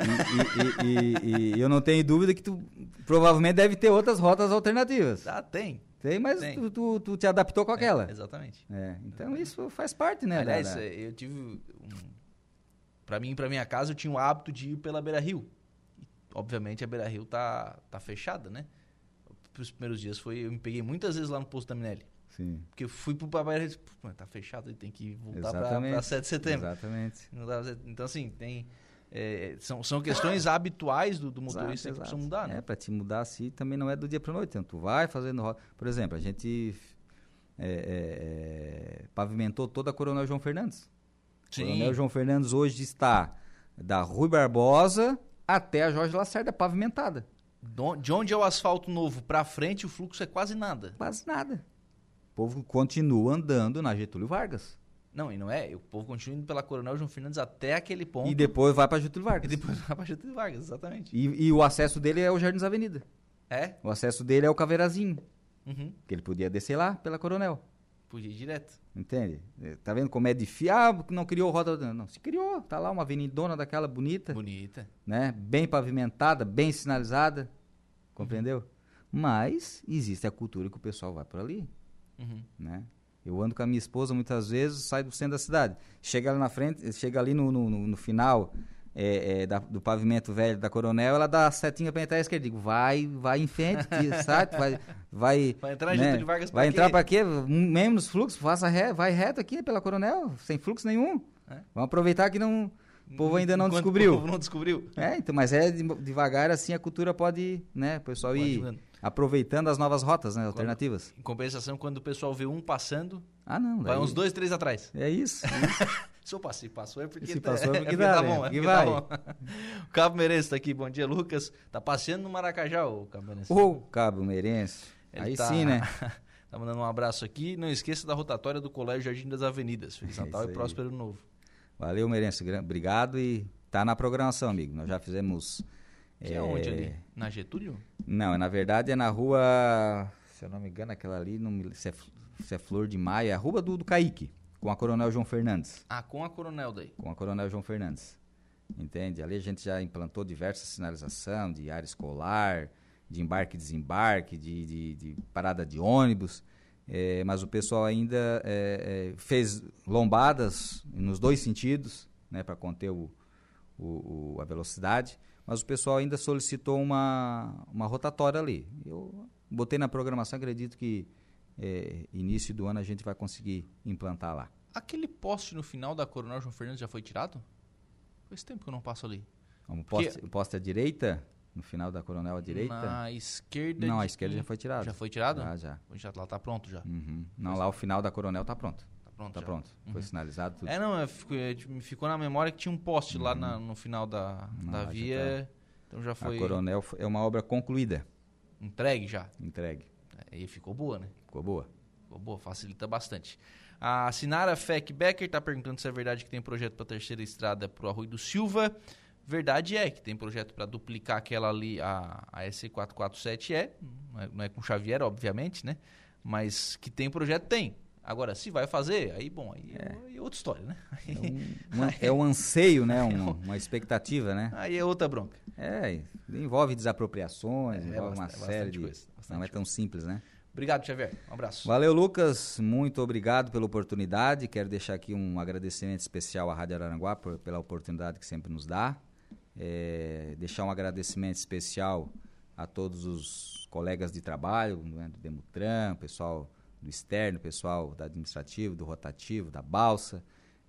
e, e, e, eu não tenho dúvida que tu provavelmente deve ter outras rotas alternativas. Ah, tem. Tem, mas tu, tu, tu, te adaptou com é, aquela. É, exatamente. É, então isso faz parte, né? Aliás, da, da... eu tive um, para mim, para minha casa, eu tinha o hábito de ir pela Beira Rio. obviamente a Beira Rio tá tá fechada, né? Os primeiros dias foi, eu me peguei muitas vezes lá no posto da Minelli. Sim. Porque eu fui pro Beira Rio, tá fechado, tem que voltar para 7 de setembro. Exatamente. Então assim, tem é, são, são questões habituais do, do motorista exato, que precisam mudar, né? É, para te mudar assim também não é do dia para noite. Então, tu vai fazendo rota. Por exemplo, a gente é, é, é, pavimentou toda a Coronel João Fernandes. Sim. Coronel João Fernandes hoje está da Rui Barbosa até a Jorge Lacerda pavimentada. De onde é o asfalto novo pra frente, o fluxo é quase nada. Quase nada. O povo continua andando na Getúlio Vargas. Não, e não é. O povo continua indo pela Coronel João Fernandes até aquele ponto. E depois vai para Getúlio E Vargas. depois vai pra Getúlio Vargas, exatamente. E, e o acesso dele é o Jardins Avenida. É? O acesso dele é o Caveirazinho. Uhum. Que ele podia descer lá pela Coronel. Podia ir direto. Entende? Eh, Tá vendo como é difícil? Ah, não criou rota. Não, se criou. Tá lá uma avenidona daquela bonita, Bonita. né? Bem pavimentada, bem sinalizada. Compreendeu? Mas existe a cultura que o pessoal vai por ali, Uhum. né? Eu ando com a minha esposa muitas vezes, sai do centro da cidade. Chega ali na frente, chega ali no, no, no- final é, é, da- do pavimento velho da Coronel, ela dá a setinha pra entrar à esquerda. Digo, vai, vai em frente, sabe? Vai, vai, Vai entrar né? Getúlio Vargas pra Vai entrar quê? pra quê? Menos fluxo, faça ré, vai reto aqui pela Coronel, sem fluxo nenhum. É. Vamos aproveitar que não, o povo ainda não Enquanto descobriu. O povo não descobriu. É, então, mas é de- devagar assim a cultura pode, né, o pessoal Pode ir. Aproveitando as novas rotas, né, alternativas. Em compensação, quando o pessoal vê um passando, Ah, não, vai daí- uns dois, três atrás. É isso. Se eu passei, passou é porque, Se passou é porque tá dá, né? bom. É Porque tá vai. bom. o Cabo Meirense tá aqui. Bom dia, Lucas. Tá passeando no Maracajá, o Cabo Meirense. Ô, Cabo Meirense. Ele Aí tá- sim, né? tá mandando um abraço aqui. Não esqueça da rotatória do Colégio Jardim das Avenidas. Feliz É Natal isso e aí. próspero ano novo. Valeu, gra- Obrigado e tá na programação, amigo. Nós já fizemos. Que é onde ali? Na Getúlio? Não, é, na verdade é na rua. Se eu não me engano, aquela ali, não me... se, é, se é Flor de Maia, é a rua do, do Caíque, com a Coronel João Fernandes. Ah, com a Coronel daí. com a Coronel João Fernandes. Entende? Ali a gente já implantou diversas sinalização de área escolar, de embarque e desembarque, de, de, de parada de ônibus. eh, mas o pessoal ainda eh, eh, fez lombadas nos dois sentidos, né, para conter o, o- o- a velocidade. Mas o pessoal ainda solicitou uma, uma rotatória ali. Eu botei na programação, acredito que eh, início do ano a gente vai conseguir implantar lá. Aquele poste no final da Coronel João Fernandes já foi tirado? Faz tempo que eu não passo ali. Um Porque- poste, o poste à direita, no final da Coronel à direita. Na esquerda. Não, de a esquerda quem? já foi tirado. Já foi tirado? Já, já. Já lá tá pronto já. Uhum. Não, lá o final da Coronel tá pronto. Tá pronto. Tá já. pronto. Foi sinalizado tudo. É, não, é, ficou, é, tipo, me ficou na memória que tinha um poste lá na- no final da, Não, da via. Então já A foi Coronel fo- é uma obra concluída, entregue já. entregue. É, E ficou boa, né? Ficou boa. Ficou boa, facilita bastante. A Sinara Feck Becker tá perguntando se é verdade que tem projeto para terceira estrada pro Arroio do Silva. Verdade é que tem projeto para duplicar aquela ali, a, a SC447 é, não é, não é com Xavier, obviamente, né? Mas que tem projeto, tem. Agora, se vai fazer, aí, bom, aí é, aí é outra história, né? É um, an- é um anseio, né? Um- uma expectativa, né? Aí é outra bronca. É, envolve desapropriações, É, envolve uma bastante- série bastante de... coisa, bastante Não é tão simples, né? Obrigado, Xavier. Um abraço. Valeu, Lucas. Muito obrigado pela oportunidade. Quero deixar aqui um agradecimento especial à Rádio Araranguá por- pela oportunidade que sempre nos dá. É, deixar um agradecimento especial a todos os colegas de trabalho, né, do Demutran, pessoal do externo, pessoal da administrativo, do rotativo, da balsa.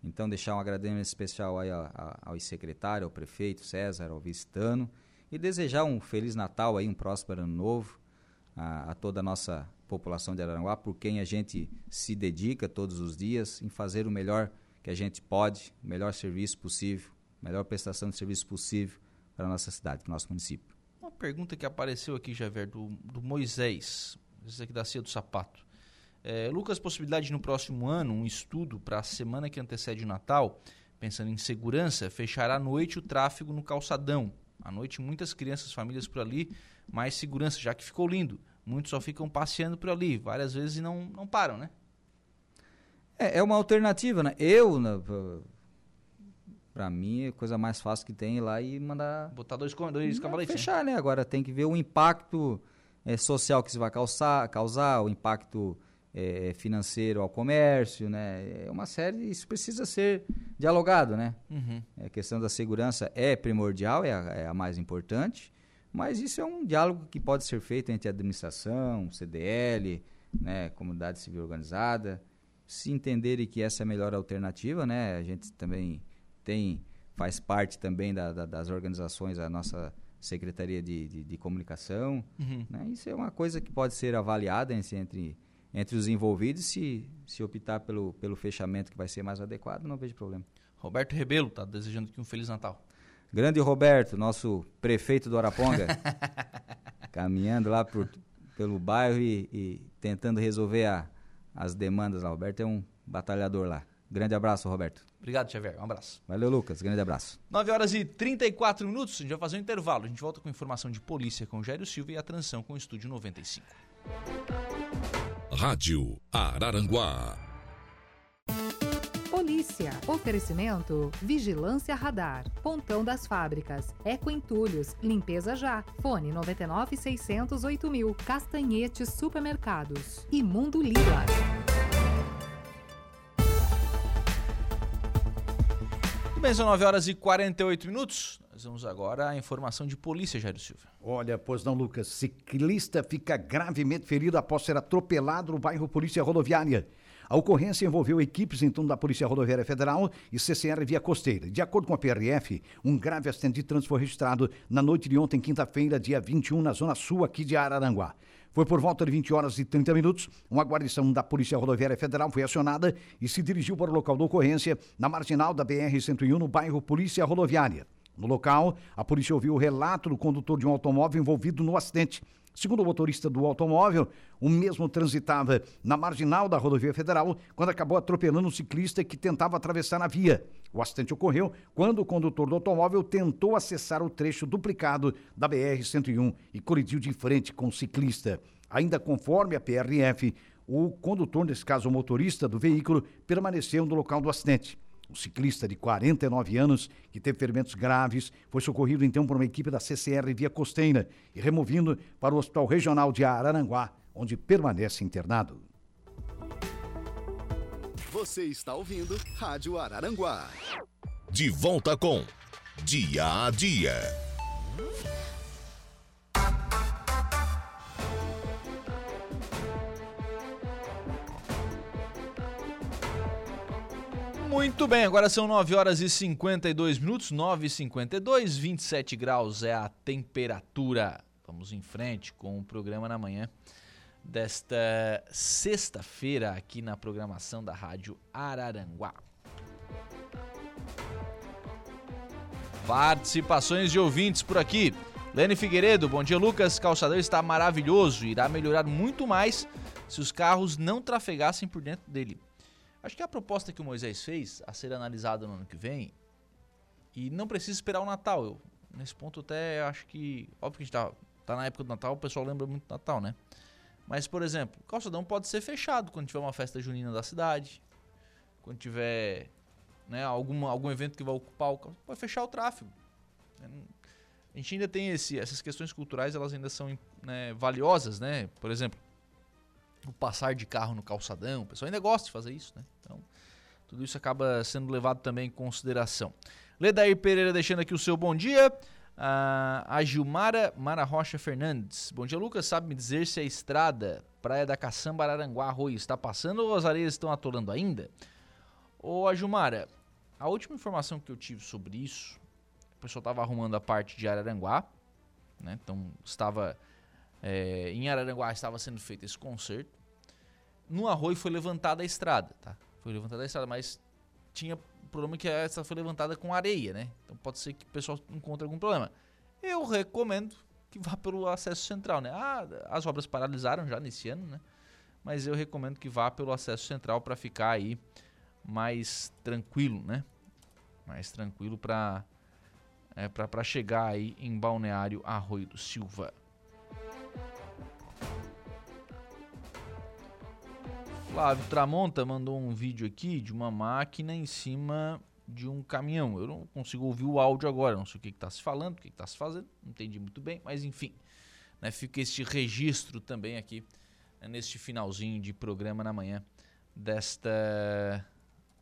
Então, deixar um agradecimento especial aí ao secretário, ao prefeito César, ao vice-tano, e desejar um Feliz Natal aí, um próspero ano novo a, a toda a nossa população de Araranguá, por quem a gente se dedica todos os dias em fazer o melhor que a gente pode, o melhor serviço possível, a melhor prestação de serviço possível para a nossa cidade, para o nosso município. Uma pergunta que apareceu aqui, Javier, do, do Moisés, esse aqui da Cia do Sapato. É, Lucas, possibilidade no próximo ano, um estudo para a semana que antecede o Natal, pensando em segurança, fechar à noite o tráfego no calçadão. À noite, muitas crianças, famílias por ali, mais segurança, já que ficou lindo. Muitos só ficam passeando por ali, várias vezes e não, não param, né? É, é uma alternativa, né? Eu, para mim, a coisa mais fácil que tem é ir lá e mandar Botar dois, dois cavaletes. né? Fechar, né? Agora tem que ver o impacto eh, social que isso vai causar, causar o impacto eh, financeiro ao comércio, né? É uma série, isso precisa ser dialogado, né? Uhum. A questão da segurança é primordial, é a, é a mais importante, mas isso é um diálogo que pode ser feito entre a administração, CDL, né, comunidade civil organizada, se entenderem que essa é a melhor alternativa, né? A gente também tem faz parte também da- da- das organizações a nossa secretaria de, de, de comunicação, Uhum. né? Isso é uma coisa que pode ser avaliada entre, entre, os envolvidos. Se, se optar pelo, pelo fechamento que vai ser mais adequado, não vejo problema. Roberto Rebelo está desejando aqui um Feliz Natal. Grande Roberto, nosso prefeito do Araponga, caminhando lá por, pelo bairro e, e tentando resolver a, as demandas lá. Roberto é um batalhador lá. Grande abraço, Roberto. Obrigado, Xavier. Um abraço. Valeu, Lucas. Grande abraço. 9 horas e 34 minutos. A gente vai fazer um intervalo. A gente volta com informação de polícia com o Jairo Silva e a transição com o Estúdio 95. Rádio Araranguá. Polícia. Oferecimento: Vigilância Radar. Pontão das Fábricas. Eco Entulhos. Limpeza Já. Fone 99 608 mil. Castanhete Supermercados. E Mundo Lila. Bem, são 9 horas e 48 minutos. Nós vamos agora à informação de polícia, Jairo Silva. Olha, pois não, Lucas. Ciclista fica gravemente ferido após ser atropelado no bairro Polícia Rodoviária. A ocorrência envolveu equipes então da Polícia Rodoviária Federal e CCR Via Costeira. De acordo com a PRF, um grave acidente de trânsito foi registrado na noite de ontem, quinta-feira, dia 21, na zona sul aqui de Araranguá. Foi por volta de 20 horas e 30 minutos, uma guarnição da Polícia Rodoviária Federal foi acionada e se dirigiu para o local da ocorrência, na marginal da BR-101, no bairro Polícia Rodoviária. No local, a polícia ouviu o relato do condutor de um automóvel envolvido no acidente. Segundo o motorista do automóvel, o mesmo transitava na marginal da rodovia federal quando acabou atropelando um ciclista que tentava atravessar a via. O acidente ocorreu quando o condutor do automóvel tentou acessar o trecho duplicado da BR-101 e colidiu de frente com o ciclista. Ainda conforme a PRF, o condutor, nesse caso o motorista do veículo, permaneceu no local do acidente. O ciclista de 49 anos, que teve ferimentos graves, foi socorrido então por uma equipe da CCR Via Costeira e removido para o Hospital Regional de Araranguá, onde permanece internado. Você está ouvindo Rádio Araranguá. De volta com Dia a Dia. Muito bem, agora são 9 horas e 52 minutos, 9 e 52, 27 graus é a temperatura. Vamos em frente com o programa na manhã desta sexta-feira aqui na programação da Rádio Araranguá. Participações de ouvintes por aqui. Lene Figueiredo, bom dia Lucas. Calçadão está maravilhoso, irá melhorar muito mais se os carros não trafegassem por dentro dele. Acho que a proposta que o Moisés fez a ser analisada no ano que vem, e não precisa esperar o Natal. Eu, nesse ponto até acho que, óbvio que a gente tá, tá na época do Natal, o pessoal lembra muito do Natal, né? Mas, por exemplo, o calçadão pode ser fechado quando tiver uma festa junina da cidade, quando tiver né, algum, algum evento que vai ocupar o calçadão, pode fechar o tráfego. A gente ainda tem esse, essas questões culturais, elas ainda são né, valiosas, né? Por exemplo, o passar de carro no calçadão, o pessoal ainda gosta de fazer isso, né? Então, tudo isso acaba sendo levado também em consideração. Ledair Pereira deixando aqui o seu bom dia. A Gilmara Mara Rocha Fernandes. Bom dia, Lucas. Sabe me dizer se a estrada Praia da Caçamba Araranguá Arroio está passando ou as areias estão atolando ainda? Ô, a Gilmara, a última informação que eu tive sobre isso, o pessoal estava arrumando a parte de Araranguá, né? Então estava é, em Araranguá estava sendo feito esse conserto. No Arroio foi levantada a estrada, tá? Foi levantada a estrada, mas tinha problema que essa foi levantada com areia, né? Então pode ser que o pessoal encontre algum problema. Eu recomendo que vá pelo acesso central, né? Ah, as obras paralisaram já nesse ano, né? Mas eu recomendo que vá pelo acesso central para ficar aí mais tranquilo, né? Mais tranquilo para é, para chegar aí em Balneário Arroio do Silva. Flávio Tramonta mandou um vídeo aqui de uma máquina em cima de um caminhão. Eu não consigo ouvir o áudio agora, não sei o que está se falando, o que está se fazendo, não entendi muito bem, mas enfim. Né, fica este registro também aqui né, neste finalzinho de programa na manhã desta,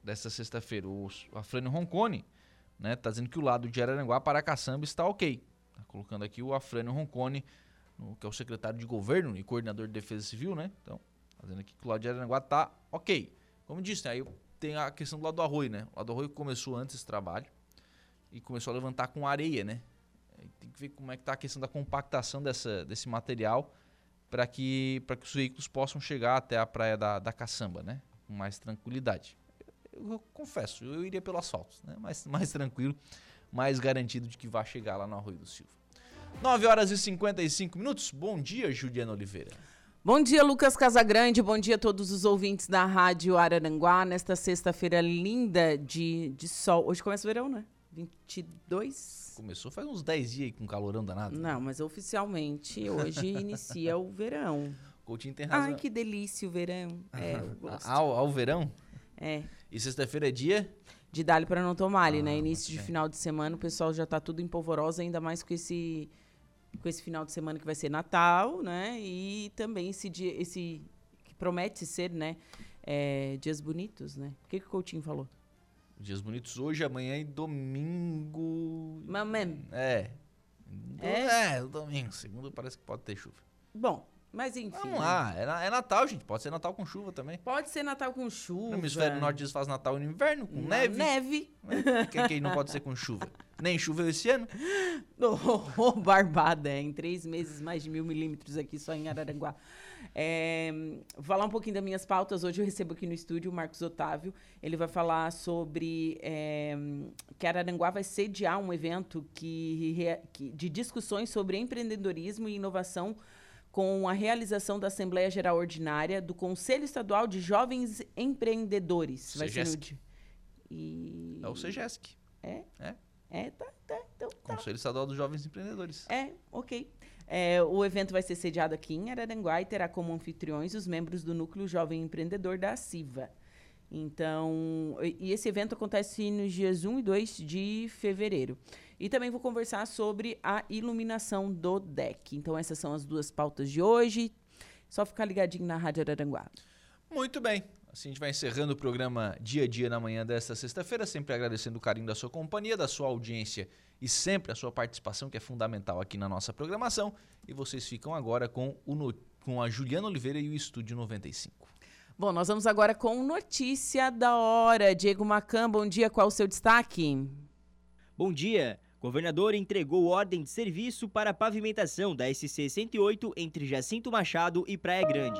desta sexta-feira. O Afrânio Roncone né, tá dizendo que o lado de Araranguá para Caçamba está ok. Tá colocando aqui o Afrânio Roncone, que é o secretário de governo e coordenador de defesa civil, né? Então, Fazendo aqui que o lado de Araranguá tá ok. Como disse, né, aí tem a questão do lado do arroio, né? O lado do arroio começou antes esse trabalho e começou a levantar com areia, né? Tem que ver como é que tá a questão da compactação dessa, desse material para que, que os veículos possam chegar até a praia da, da Caçamba, né? Com mais tranquilidade. Eu, eu confesso, eu iria pelo asfalto, né? Mais, mais tranquilo, mais garantido de que vai chegar lá no Arroio do Silva. 9 horas e 55 minutos. Bom dia, Juliana Oliveira. Bom dia, Lucas Casagrande. Bom dia a todos os ouvintes da Rádio Araranguá. Nesta sexta-feira linda de, de sol. Hoje começa o verão, né? 22? Começou faz uns 10 dias aí com calorão danado. Não, mas oficialmente hoje inicia o verão. Coutinho tem razão. Ai, que delícia o verão. É, eu gosto. Ao, ao verão? É. E sexta-feira é dia? De dali para não tomar ali, né? Ah, Início de ok. final de semana, o pessoal já tá tudo em polvorosa, ainda mais com esse com esse final de semana que vai ser Natal, né? E também esse dia, esse que promete ser, né? é, dias bonitos, né? O que, que o Coutinho falou? Dias bonitos hoje, amanhã e domingo. Mamãe. É. É? É, domingo. Segundo parece que pode ter chuva. Bom, mas enfim. Vamos lá. É, é Natal, gente. Pode ser Natal com chuva também. Pode ser Natal com chuva. No hemisfério norte eles fazem Natal no inverno, com Na neve. Neve. Por que, que não pode ser com chuva? Nem choveu esse ano? Oh, barbada, em três meses, mais de mil milímetros aqui só em Araranguá. É, vou falar um pouquinho das minhas pautas. Hoje eu recebo aqui no estúdio o Marcos Otávio. Ele vai falar sobre é, que Araranguá vai sediar um evento que, que- de discussões sobre empreendedorismo e inovação com a realização da Assembleia Geral Ordinária do Conselho Estadual de Jovens Empreendedores. Vai ser no E... É o Sejesc. É? É. É, tá, tá. Então tá. Conselho Estadual dos Jovens Empreendedores. É, ok. É, o evento vai ser sediado aqui em Araranguá e terá como anfitriões os membros do Núcleo Jovem Empreendedor da CIVA. Então, e esse evento acontece nos dias 1 e 2 de fevereiro. E também vou conversar sobre a iluminação do deck. Então, essas são as duas pautas de hoje. Só ficar ligadinho na Rádio Araranguá. Muito bem. Assim a gente vai encerrando o programa Dia a Dia na manhã desta sexta-feira, sempre agradecendo o carinho da sua companhia, da sua audiência e sempre a sua participação, que é fundamental aqui na nossa programação. E vocês ficam agora com, o no- com a Juliana Oliveira e o Estúdio 95. Bom, nós vamos agora com notícia da hora. Diego Macan, bom dia. Qual o seu destaque? Bom dia. Governador entregou ordem de serviço para a pavimentação da SC 108 entre Jacinto Machado e Praia Grande.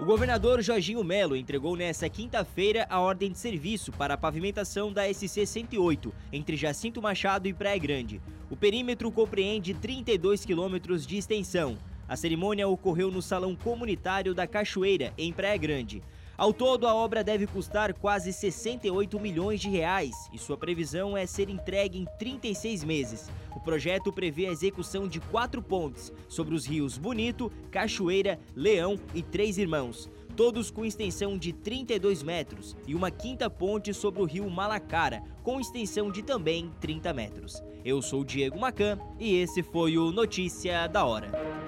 O governador Jorginho Melo entregou nesta quinta-feira a ordem de serviço para a pavimentação da SC 108 entre Jacinto Machado e Praia Grande. O perímetro compreende 32 quilômetros de extensão. A cerimônia ocorreu no Salão Comunitário da Cachoeira, em Praia Grande. Ao todo, a obra deve custar quase 68 milhões de reais e sua previsão é ser entregue em 36 meses. O projeto prevê a execução de quatro pontes sobre os rios Bonito, Cachoeira, Leão e Três Irmãos, todos com extensão de 32 metros, e uma quinta ponte sobre o rio Malacara, com extensão de também 30 metros. Eu sou Diego Macan e esse foi o Notícia da Hora.